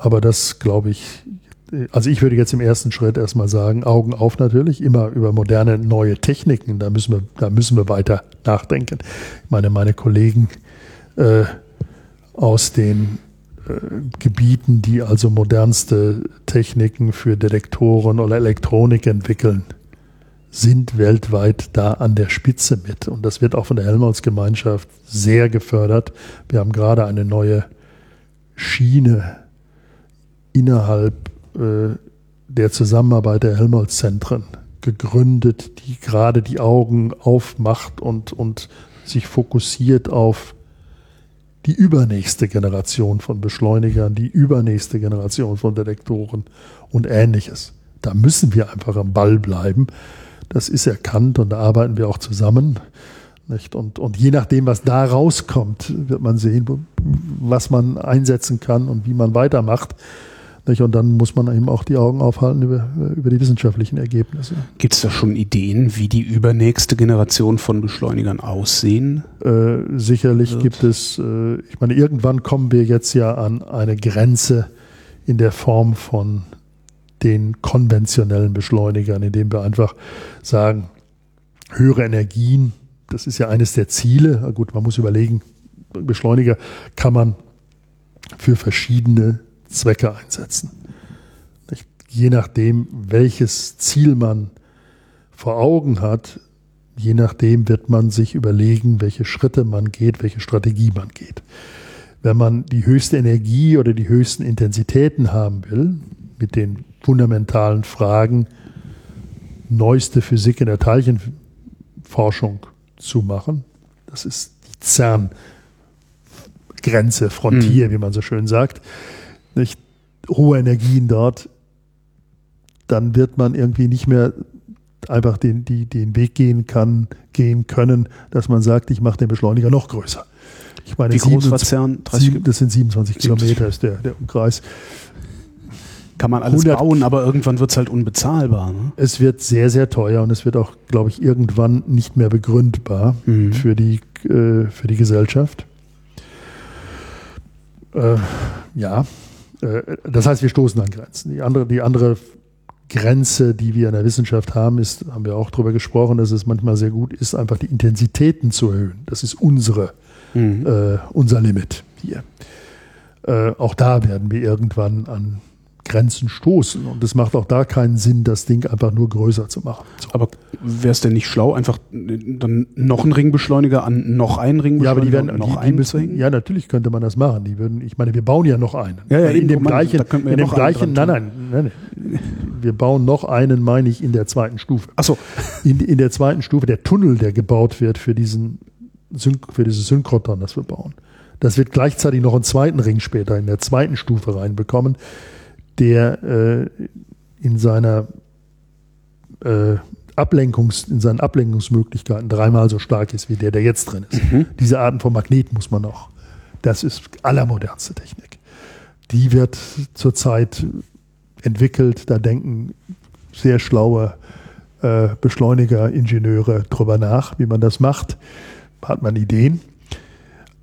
aber das, glaube ich, also ich würde jetzt im ersten Schritt erstmal sagen, Augen auf natürlich, immer über moderne neue Techniken, da müssen wir, da müssen wir weiter nachdenken. Ich meine, meine Kollegen äh, aus den Gebieten, die also modernste Techniken für Detektoren oder Elektronik entwickeln, sind weltweit da an der Spitze mit. Und das wird auch von der Helmholtz-Gemeinschaft sehr gefördert. Wir haben gerade eine neue Schiene innerhalb äh, der Zusammenarbeit der Helmholtz-Zentren gegründet, die gerade die Augen aufmacht und, und sich fokussiert auf die übernächste Generation von Beschleunigern, die übernächste Generation von Detektoren und ähnliches. Da müssen wir einfach am Ball bleiben. Das ist erkannt und da arbeiten wir auch zusammen. Nicht? Und, und je nachdem, was da rauskommt, wird man sehen, was man einsetzen kann und wie man weitermacht. Nicht? Und dann muss man eben auch die Augen aufhalten über, über die wissenschaftlichen Ergebnisse. Gibt es da schon Ideen, wie die übernächste Generation von Beschleunigern aussehen? Äh, sicherlich wird? gibt es, äh, ich meine, irgendwann kommen wir jetzt ja an eine Grenze in der Form von den konventionellen Beschleunigern, indem wir einfach sagen, höhere Energien, das ist ja eines der Ziele. Gut, man muss überlegen, Beschleuniger kann man für verschiedene Zwecke einsetzen. Je nachdem, welches Ziel man vor Augen hat, je nachdem wird man sich überlegen, welche Schritte man geht, welche Strategie man geht. Wenn man die höchste Energie oder die höchsten Intensitäten haben will, mit den fundamentalen Fragen, neueste Physik in der Teilchenforschung zu machen, das ist die CERN-Grenze, Frontier, mhm. wie man so schön sagt, nicht, hohe Energien dort, dann wird man irgendwie nicht mehr einfach den, die, den Weg gehen kann, gehen können, dass man sagt, ich mache den Beschleuniger noch größer. Ich meine, Wie groß war CERN? das sind 27 Kilometer ist der, der Umkreis. Kann man alles 100, bauen, aber irgendwann wird es halt unbezahlbar. Ne? Es wird sehr, sehr teuer und es wird auch, glaube ich, irgendwann nicht mehr begründbar mhm. für, die, äh, für die Gesellschaft. Äh, ja, das heißt, wir stoßen an Grenzen. Die andere, die andere Grenze, die wir in der Wissenschaft haben, ist, haben wir auch darüber gesprochen, dass es manchmal sehr gut ist, einfach die Intensitäten zu erhöhen. Das ist unsere, mhm. äh, unser Limit hier. Äh, auch da werden wir irgendwann an Grenzen stoßen. Und es macht auch da keinen Sinn, das Ding einfach nur größer zu machen. So. Aber wäre es denn nicht schlau, einfach dann noch einen Ringbeschleuniger an noch einen Ringbeschleuniger ja, aber die werden, noch die, einen müssen, hängen? Ja, natürlich könnte man das machen. Die würden, ich meine, wir bauen ja noch einen. Ja, ja, in dem gleichen, in dem gleichen, nein, nein, nein, nein, wir bauen noch einen, meine ich, in der zweiten Stufe. Ach so. In, in der zweiten Stufe, der Tunnel, der gebaut wird für diesen, für dieses Synchrotron, das wir bauen. Das wird gleichzeitig noch einen zweiten Ring später in der zweiten Stufe reinbekommen der äh, in seiner äh, Ablenkungs, in seinen Ablenkungsmöglichkeiten dreimal so stark ist wie der, der jetzt drin ist. Mhm. Diese Arten von Magneten muss man noch. Das ist allermodernste Technik. Die wird zurzeit entwickelt. Da denken sehr schlaue äh, Beschleuniger, Ingenieure drüber nach, wie man das macht. Hat man Ideen.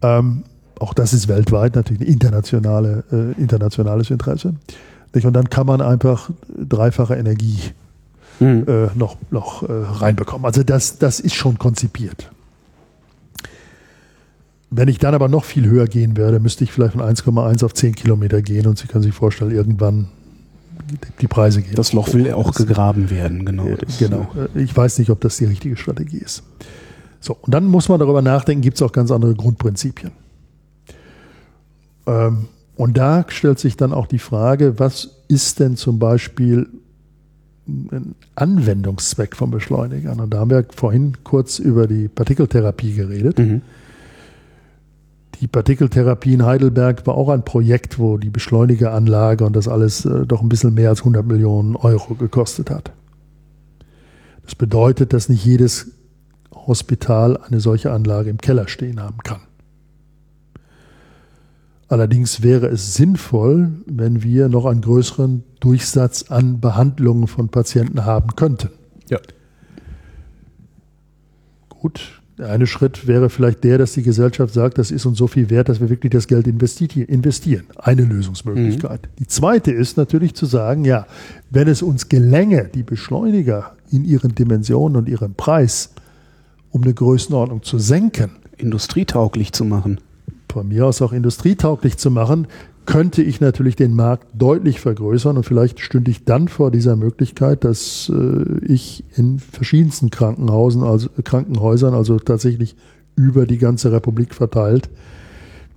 Ähm, auch das ist weltweit natürlich ein internationale, äh, internationales Interesse. Nicht? Und dann kann man einfach dreifache Energie mhm. äh, noch, noch äh, reinbekommen. Also das, das ist schon konzipiert. Wenn ich dann aber noch viel höher gehen würde, müsste ich vielleicht von 1,1 auf 10 Kilometer gehen und Sie können sich vorstellen, irgendwann die Preise gehen. Das Loch will auch gegraben werden, genau. Äh, genau. Äh, ich weiß nicht, ob das die richtige Strategie ist. So, und dann muss man darüber nachdenken, gibt es auch ganz andere Grundprinzipien. Ähm, und da stellt sich dann auch die Frage, was ist denn zum Beispiel ein Anwendungszweck von Beschleunigern? Und da haben wir vorhin kurz über die Partikeltherapie geredet. Mhm. Die Partikeltherapie in Heidelberg war auch ein Projekt, wo die Beschleunigeranlage und das alles äh, doch ein bisschen mehr als 100 Millionen Euro gekostet hat. Das bedeutet, dass nicht jedes Hospital eine solche Anlage im Keller stehen haben kann. Allerdings wäre es sinnvoll, wenn wir noch einen größeren Durchsatz an Behandlungen von Patienten haben könnten. Ja. Gut, der eine Schritt wäre vielleicht der, dass die Gesellschaft sagt, das ist uns so viel wert, dass wir wirklich das Geld investieren. Eine Lösungsmöglichkeit. Mhm. Die zweite ist natürlich zu sagen, ja, wenn es uns gelänge, die Beschleuniger in ihren Dimensionen und ihrem Preis um eine Größenordnung zu senken, industrietauglich zu machen von mir aus auch industrietauglich zu machen, könnte ich natürlich den Markt deutlich vergrößern und vielleicht stünde ich dann vor dieser Möglichkeit, dass äh, ich in verschiedensten Krankenhausen, also Krankenhäusern, also tatsächlich über die ganze Republik verteilt,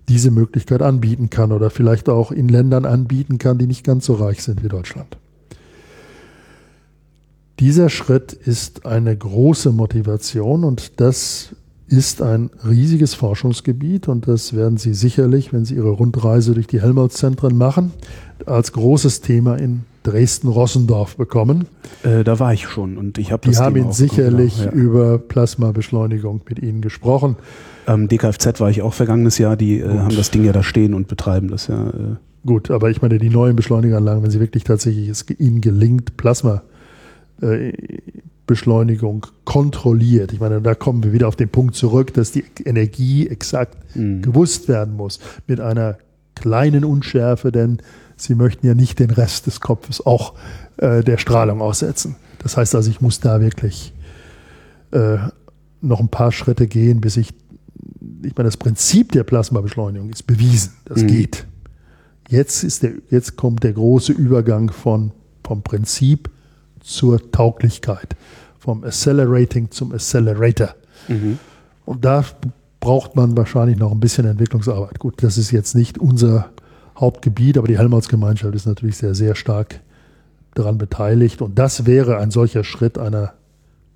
diese Möglichkeit anbieten kann oder vielleicht auch in Ländern anbieten kann, die nicht ganz so reich sind wie Deutschland. Dieser Schritt ist eine große Motivation und das ist ein riesiges Forschungsgebiet und das werden Sie sicherlich, wenn Sie Ihre Rundreise durch die Helmholtz-Zentren machen, als großes Thema in Dresden-Rossendorf bekommen. Äh, da war ich schon und ich habe das. Die haben Ihnen sicherlich genau, ja. über Plasmabeschleunigung mit Ihnen gesprochen. Ähm, DKFZ war ich auch vergangenes Jahr, die äh, haben das Ding ja da stehen und betreiben das ja. Äh. Gut, aber ich meine, die neuen Beschleunigeranlagen, wenn sie wirklich tatsächlich es ihnen gelingt, Plasma äh, Beschleunigung kontrolliert. Ich meine, da kommen wir wieder auf den Punkt zurück, dass die Energie exakt mhm. gewusst werden muss mit einer kleinen Unschärfe, denn Sie möchten ja nicht den Rest des Kopfes auch äh, der Strahlung aussetzen. Das heißt also, ich muss da wirklich äh, noch ein paar Schritte gehen, bis ich, ich meine, das Prinzip der Plasmabeschleunigung ist bewiesen. Das mhm. geht. Jetzt, ist der, jetzt kommt der große Übergang von, vom Prinzip zur Tauglichkeit, vom Accelerating zum Accelerator. Mhm. Und da braucht man wahrscheinlich noch ein bisschen Entwicklungsarbeit. Gut, das ist jetzt nicht unser Hauptgebiet, aber die Helmholtz-Gemeinschaft ist natürlich sehr, sehr stark daran beteiligt. Und das wäre ein solcher Schritt einer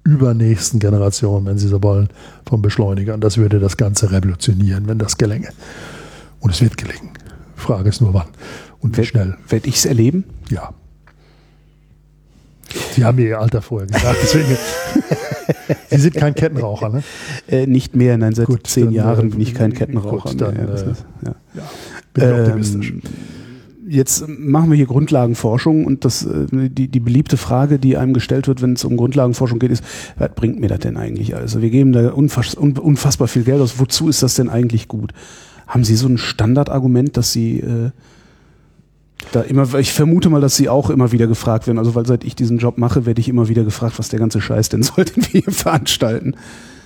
übernächsten Generation, wenn Sie so wollen, vom Beschleuniger. Und das würde das Ganze revolutionieren, wenn das gelänge. Und es wird gelingen. Frage ist nur wann und wie schnell. Werde ich es erleben? Ja. Sie haben mir Ihr Alter vorher gesagt, deswegen. Sie sind kein Kettenraucher, ne? Äh, nicht mehr, nein, seit gut, zehn dann, Jahren bin ich kein Kettenraucher gut, dann, mehr. Ja, ist, ja. ja bin ähm, optimistisch. Jetzt machen wir hier Grundlagenforschung und das, äh, die, die beliebte Frage, die einem gestellt wird, wenn es um Grundlagenforschung geht, ist, was bringt mir das denn eigentlich? Also wir geben da unfass, unfassbar viel Geld aus. Wozu ist das denn eigentlich gut? Haben Sie so ein Standardargument, dass Sie äh, da immer, ich vermute mal, dass sie auch immer wieder gefragt werden. Also, weil seit ich diesen Job mache, werde ich immer wieder gefragt, was der ganze Scheiß denn soll, den wir hier veranstalten.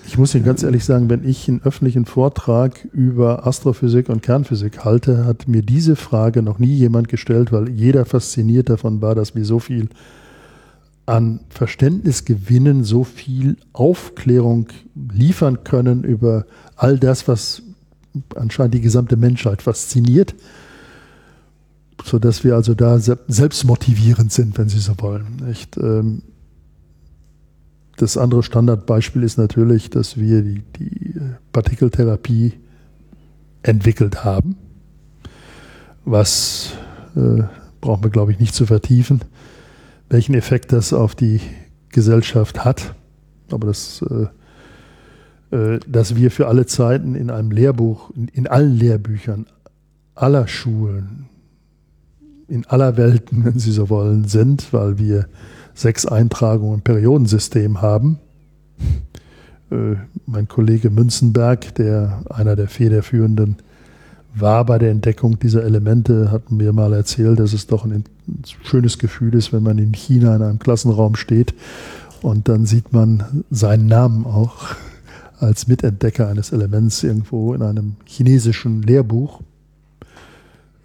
Ich muss Ihnen ganz ehrlich sagen, wenn ich einen öffentlichen Vortrag über Astrophysik und Kernphysik halte, hat mir diese Frage noch nie jemand gestellt, weil jeder fasziniert davon war, dass wir so viel an Verständnis gewinnen, so viel Aufklärung liefern können über all das, was anscheinend die gesamte Menschheit fasziniert sodass wir also da selbst motivierend sind, wenn Sie so wollen. Nicht? Ähm, das andere Standardbeispiel ist natürlich, dass wir die, die Partikeltherapie entwickelt haben, was äh, brauchen wir, glaube ich, nicht zu vertiefen, welchen Effekt das auf die Gesellschaft hat. Aber das, äh, äh, dass wir für alle Zeiten in einem Lehrbuch, in, in allen Lehrbüchern aller Schulen, in aller Welten, wenn Sie so wollen, sind, weil wir sechs Eintragungen im Periodensystem haben. Äh, mein Kollege Münzenberg, der einer der federführenden war bei der Entdeckung dieser Elemente, hat mir mal erzählt, dass es doch ein schönes Gefühl ist, wenn man in China in einem Klassenraum steht und dann sieht man seinen Namen auch als Mitentdecker eines Elements irgendwo in einem chinesischen Lehrbuch.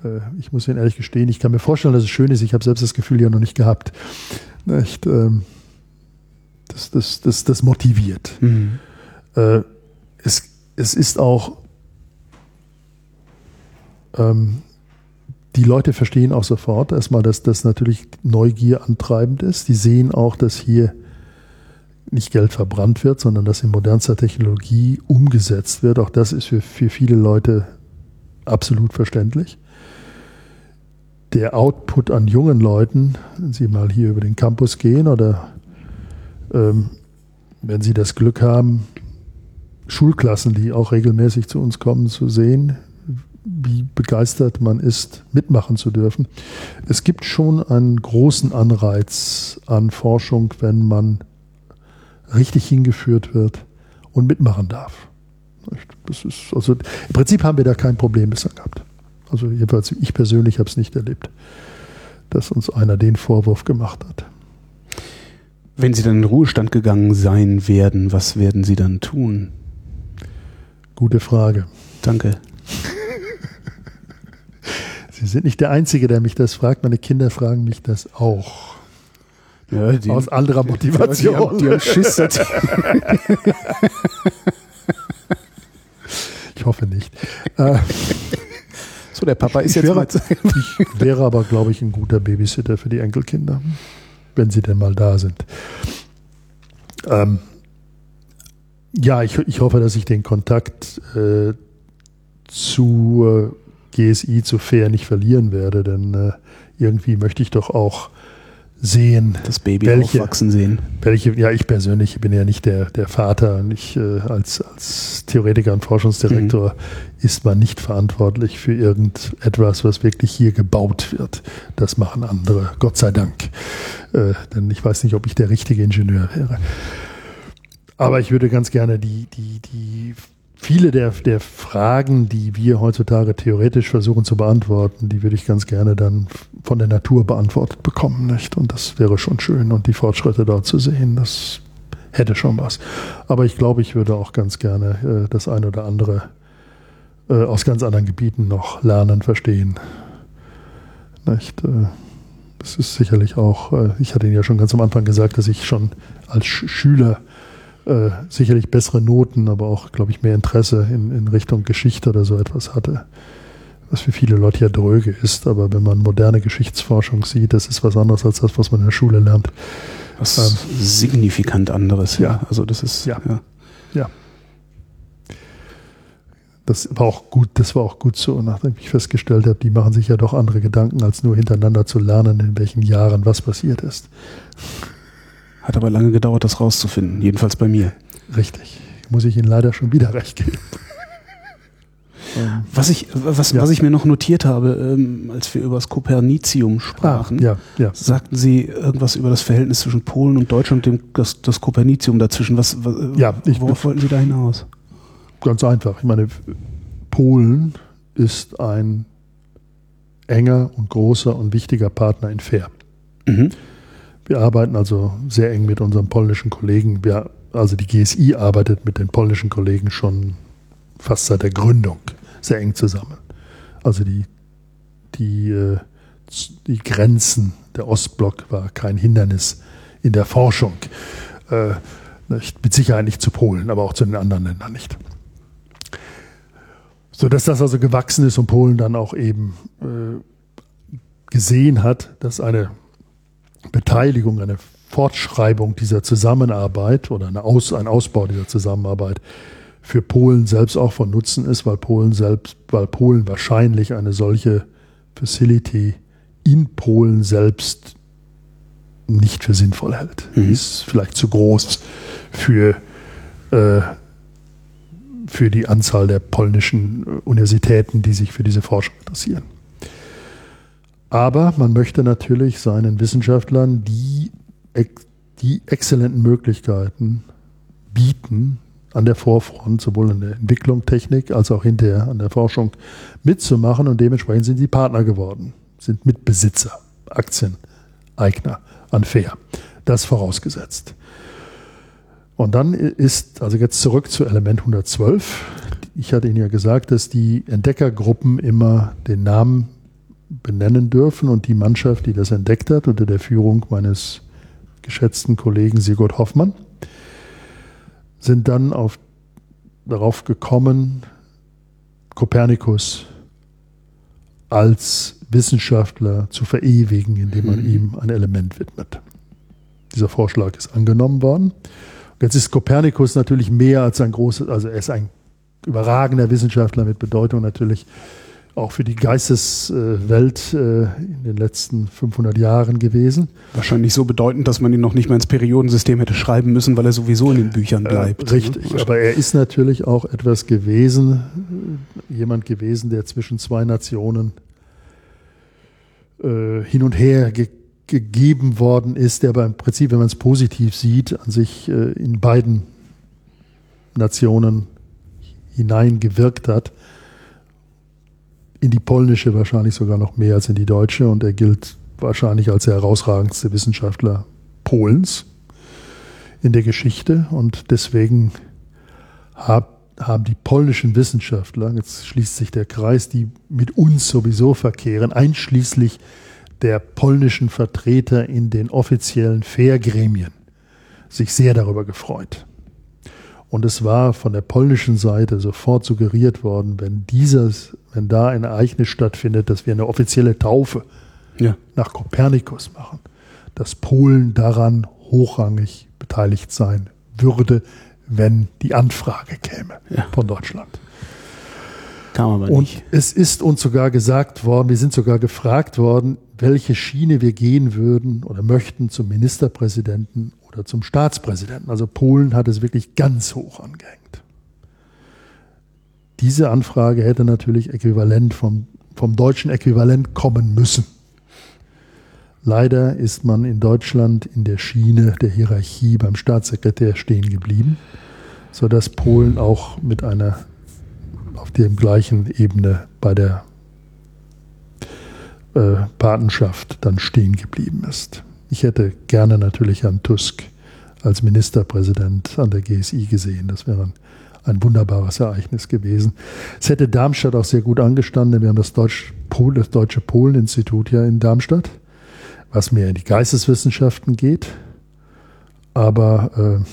Äh, ich muss Ihnen ehrlich gestehen, ich kann mir vorstellen, dass es schön ist. Ich habe selbst das Gefühl ja noch nicht gehabt. Nicht, ähm, das, das, das, das motiviert. Mhm. Äh, es, es ist auch, ähm, die Leute verstehen auch sofort erstmal, dass das natürlich Neugier antreibend ist. Die sehen auch, dass hier nicht Geld verbrannt wird, sondern dass in modernster Technologie umgesetzt wird. Auch das ist für, für viele Leute absolut verständlich der Output an jungen Leuten, wenn Sie mal hier über den Campus gehen oder ähm, wenn Sie das Glück haben, Schulklassen, die auch regelmäßig zu uns kommen, zu sehen, wie begeistert man ist, mitmachen zu dürfen. Es gibt schon einen großen Anreiz an Forschung, wenn man richtig hingeführt wird und mitmachen darf. Das ist, also, Im Prinzip haben wir da kein Problem bisher gehabt. Also jedenfalls ich persönlich habe es nicht erlebt, dass uns einer den Vorwurf gemacht hat. Wenn Sie dann in den Ruhestand gegangen sein werden, was werden Sie dann tun? Gute Frage. Danke. Sie sind nicht der Einzige, der mich das fragt. Meine Kinder fragen mich das auch. Ja, die, Aus anderer Motivation. Die haben, die haben Schiss. dass- Ich hoffe nicht. So, der Papa ist Ich jetzt wäre- mal. ich wäre aber, glaube ich, ein guter Babysitter für die Enkelkinder, wenn sie denn mal da sind. Ähm, ja, ich, ich hoffe, dass ich den Kontakt äh, zu äh, GSI, zu Fair nicht verlieren werde, denn äh, irgendwie möchte ich doch auch sehen, Das Baby Welche? aufwachsen sehen. welche, ja, ich persönlich bin ja nicht der, der Vater ich äh, als, als Theoretiker und Forschungsdirektor ist man nicht verantwortlich für irgendetwas, was wirklich hier gebaut wird. Das machen andere, Gott sei Dank. Äh, denn ich weiß nicht, ob ich der richtige Ingenieur wäre. Aber ich würde ganz gerne die, die, die viele der, der Fragen, die wir heutzutage theoretisch versuchen zu beantworten, die würde ich ganz gerne dann von der Natur beantwortet bekommen, nicht? Und das wäre schon schön und die Fortschritte dort zu sehen, das hätte schon was. Aber ich glaube, ich würde auch ganz gerne äh, das eine oder andere äh, aus ganz anderen Gebieten noch lernen, verstehen. Nicht? Äh, das ist sicherlich auch, äh, ich hatte Ihnen ja schon ganz am Anfang gesagt, dass ich schon als Sch Schüler äh, sicherlich bessere Noten, aber auch, glaube ich, mehr Interesse in, in Richtung Geschichte oder so etwas hatte. Was für viele Leute ja dröge ist, aber wenn man moderne Geschichtsforschung sieht, das ist was anderes als das, was man in der Schule lernt. Was Ähm, signifikant anderes. Ja. ja. Also das ist. Ja. ja. Ja. Das war auch gut, das war auch gut so, nachdem ich festgestellt habe, die machen sich ja doch andere Gedanken, als nur hintereinander zu lernen, in welchen Jahren was passiert ist. Hat aber lange gedauert, das rauszufinden. Jedenfalls bei mir. Richtig. Muss ich Ihnen leider schon wieder recht geben. Was ich, was, Ja. was ich mir noch notiert habe, ähm, als wir über das Kopernizium ah, sprachen, ja, ja. sagten Sie irgendwas über das Verhältnis zwischen Polen und Deutschland und dem, das, das Kopernizium dazwischen. Was, was, Ja, ich- worauf wollten Sie da hinaus? Ganz einfach. Ich meine, Polen ist ein enger und großer und wichtiger Partner in Fair. Mhm. Wir arbeiten also sehr eng mit unserem polnischen Kollegen. Wir, also die GSI arbeitet mit den polnischen Kollegen schon fast seit der Gründung sehr eng zusammen. Also die, die, äh, die Grenzen, der Ostblock war kein Hindernis in der Forschung. Äh, mit Sicherheit nicht zu Polen, aber auch zu den anderen Ländern nicht. So dass das also gewachsen ist und Polen dann auch eben äh, gesehen hat, dass eine Beteiligung, eine Fortschreibung dieser Zusammenarbeit oder eine Aus, ein Ausbau dieser Zusammenarbeit für Polen selbst auch von Nutzen ist, weil Polen selbst, weil Polen wahrscheinlich eine solche Facility in Polen selbst nicht für sinnvoll hält. Mhm. Die ist vielleicht zu groß für, äh, für die Anzahl der polnischen Universitäten, die sich für diese Forschung interessieren. Aber man möchte natürlich seinen Wissenschaftlern die, die exzellenten Möglichkeiten bieten, an der Vorfront, sowohl in der Entwicklung, Technik, als auch hinterher an der Forschung mitzumachen. Und dementsprechend sind sie Partner geworden, sind Mitbesitzer, Aktieneigner an Fair. Das vorausgesetzt. Und dann ist, also jetzt zurück zu Element 112. Ich hatte Ihnen ja gesagt, dass die Entdeckergruppen immer den Namen benennen dürfen und die Mannschaft, die das entdeckt hat, unter der Führung meines geschätzten Kollegen Sigurd Hoffmann, sind dann auf, darauf gekommen, Kopernikus als Wissenschaftler zu verewigen, indem man Mhm. ihm ein Element widmet. Dieser Vorschlag ist angenommen worden. Jetzt ist Kopernikus natürlich mehr als ein großes, also er ist ein überragender Wissenschaftler mit Bedeutung natürlich auch für die Geisteswelt äh, in den letzten 500 Jahren gewesen. Wahrscheinlich so bedeutend, dass man ihn noch nicht mal ins Periodensystem hätte schreiben müssen, weil er sowieso in den Büchern bleibt. Äh, richtig, Ne? aber er ist natürlich auch etwas gewesen, äh, jemand gewesen, der zwischen zwei Nationen äh, hin und her ge gegeben worden ist, der aber im Prinzip, wenn man es positiv sieht, an sich äh, in beiden Nationen hineingewirkt hat. In die polnische wahrscheinlich sogar noch mehr als in die deutsche und er gilt wahrscheinlich als der herausragendste Wissenschaftler Polens in der Geschichte und deswegen hab, haben die polnischen Wissenschaftler, jetzt schließt sich der Kreis, die mit uns sowieso verkehren, einschließlich der polnischen Vertreter in den offiziellen Fairgremien, sich sehr darüber gefreut. Und es war von der polnischen Seite sofort suggeriert worden, wenn dieses, wenn da ein Ereignis stattfindet, dass wir eine offizielle Taufe ja. nach Kopernikus machen, dass Polen daran hochrangig beteiligt sein würde, wenn die Anfrage käme ja. von Deutschland. Kam aber nicht. Und es ist uns sogar gesagt worden, wir sind sogar gefragt worden, welche Schiene wir gehen würden oder möchten zum Ministerpräsidenten oder zum Staatspräsidenten. Also Polen hat es wirklich ganz hoch angehängt. Diese Anfrage hätte natürlich äquivalent vom, vom deutschen Äquivalent kommen müssen. Leider ist man in Deutschland in der Schiene der Hierarchie beim Staatssekretär stehen geblieben, sodass Polen auch mit einer auf der gleichen Ebene bei der äh, Patenschaft dann stehen geblieben ist. Ich hätte gerne natürlich Herrn Tusk als Ministerpräsident an der GSI gesehen. Das wäre ein, ein wunderbares Ereignis gewesen. Es hätte Darmstadt auch sehr gut angestanden. Wir haben das, Deutsch, das Deutsche Polen-Institut ja in Darmstadt was mehr in die Geisteswissenschaften geht. Aber äh,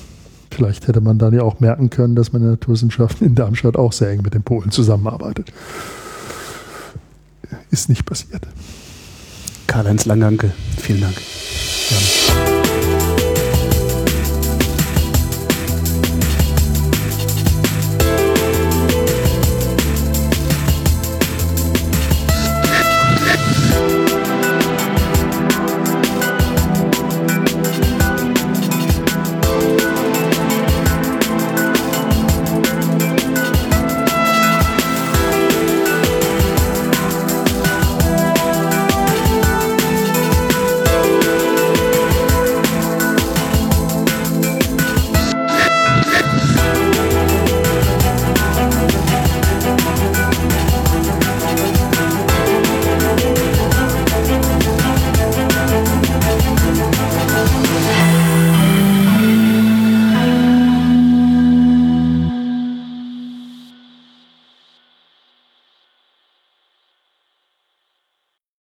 vielleicht hätte man dann ja auch merken können, dass man in Naturwissenschaften in Darmstadt auch sehr eng mit den Polen zusammenarbeitet. Ist nicht passiert. Karl-Heinz Langanke, vielen Dank. Gerne.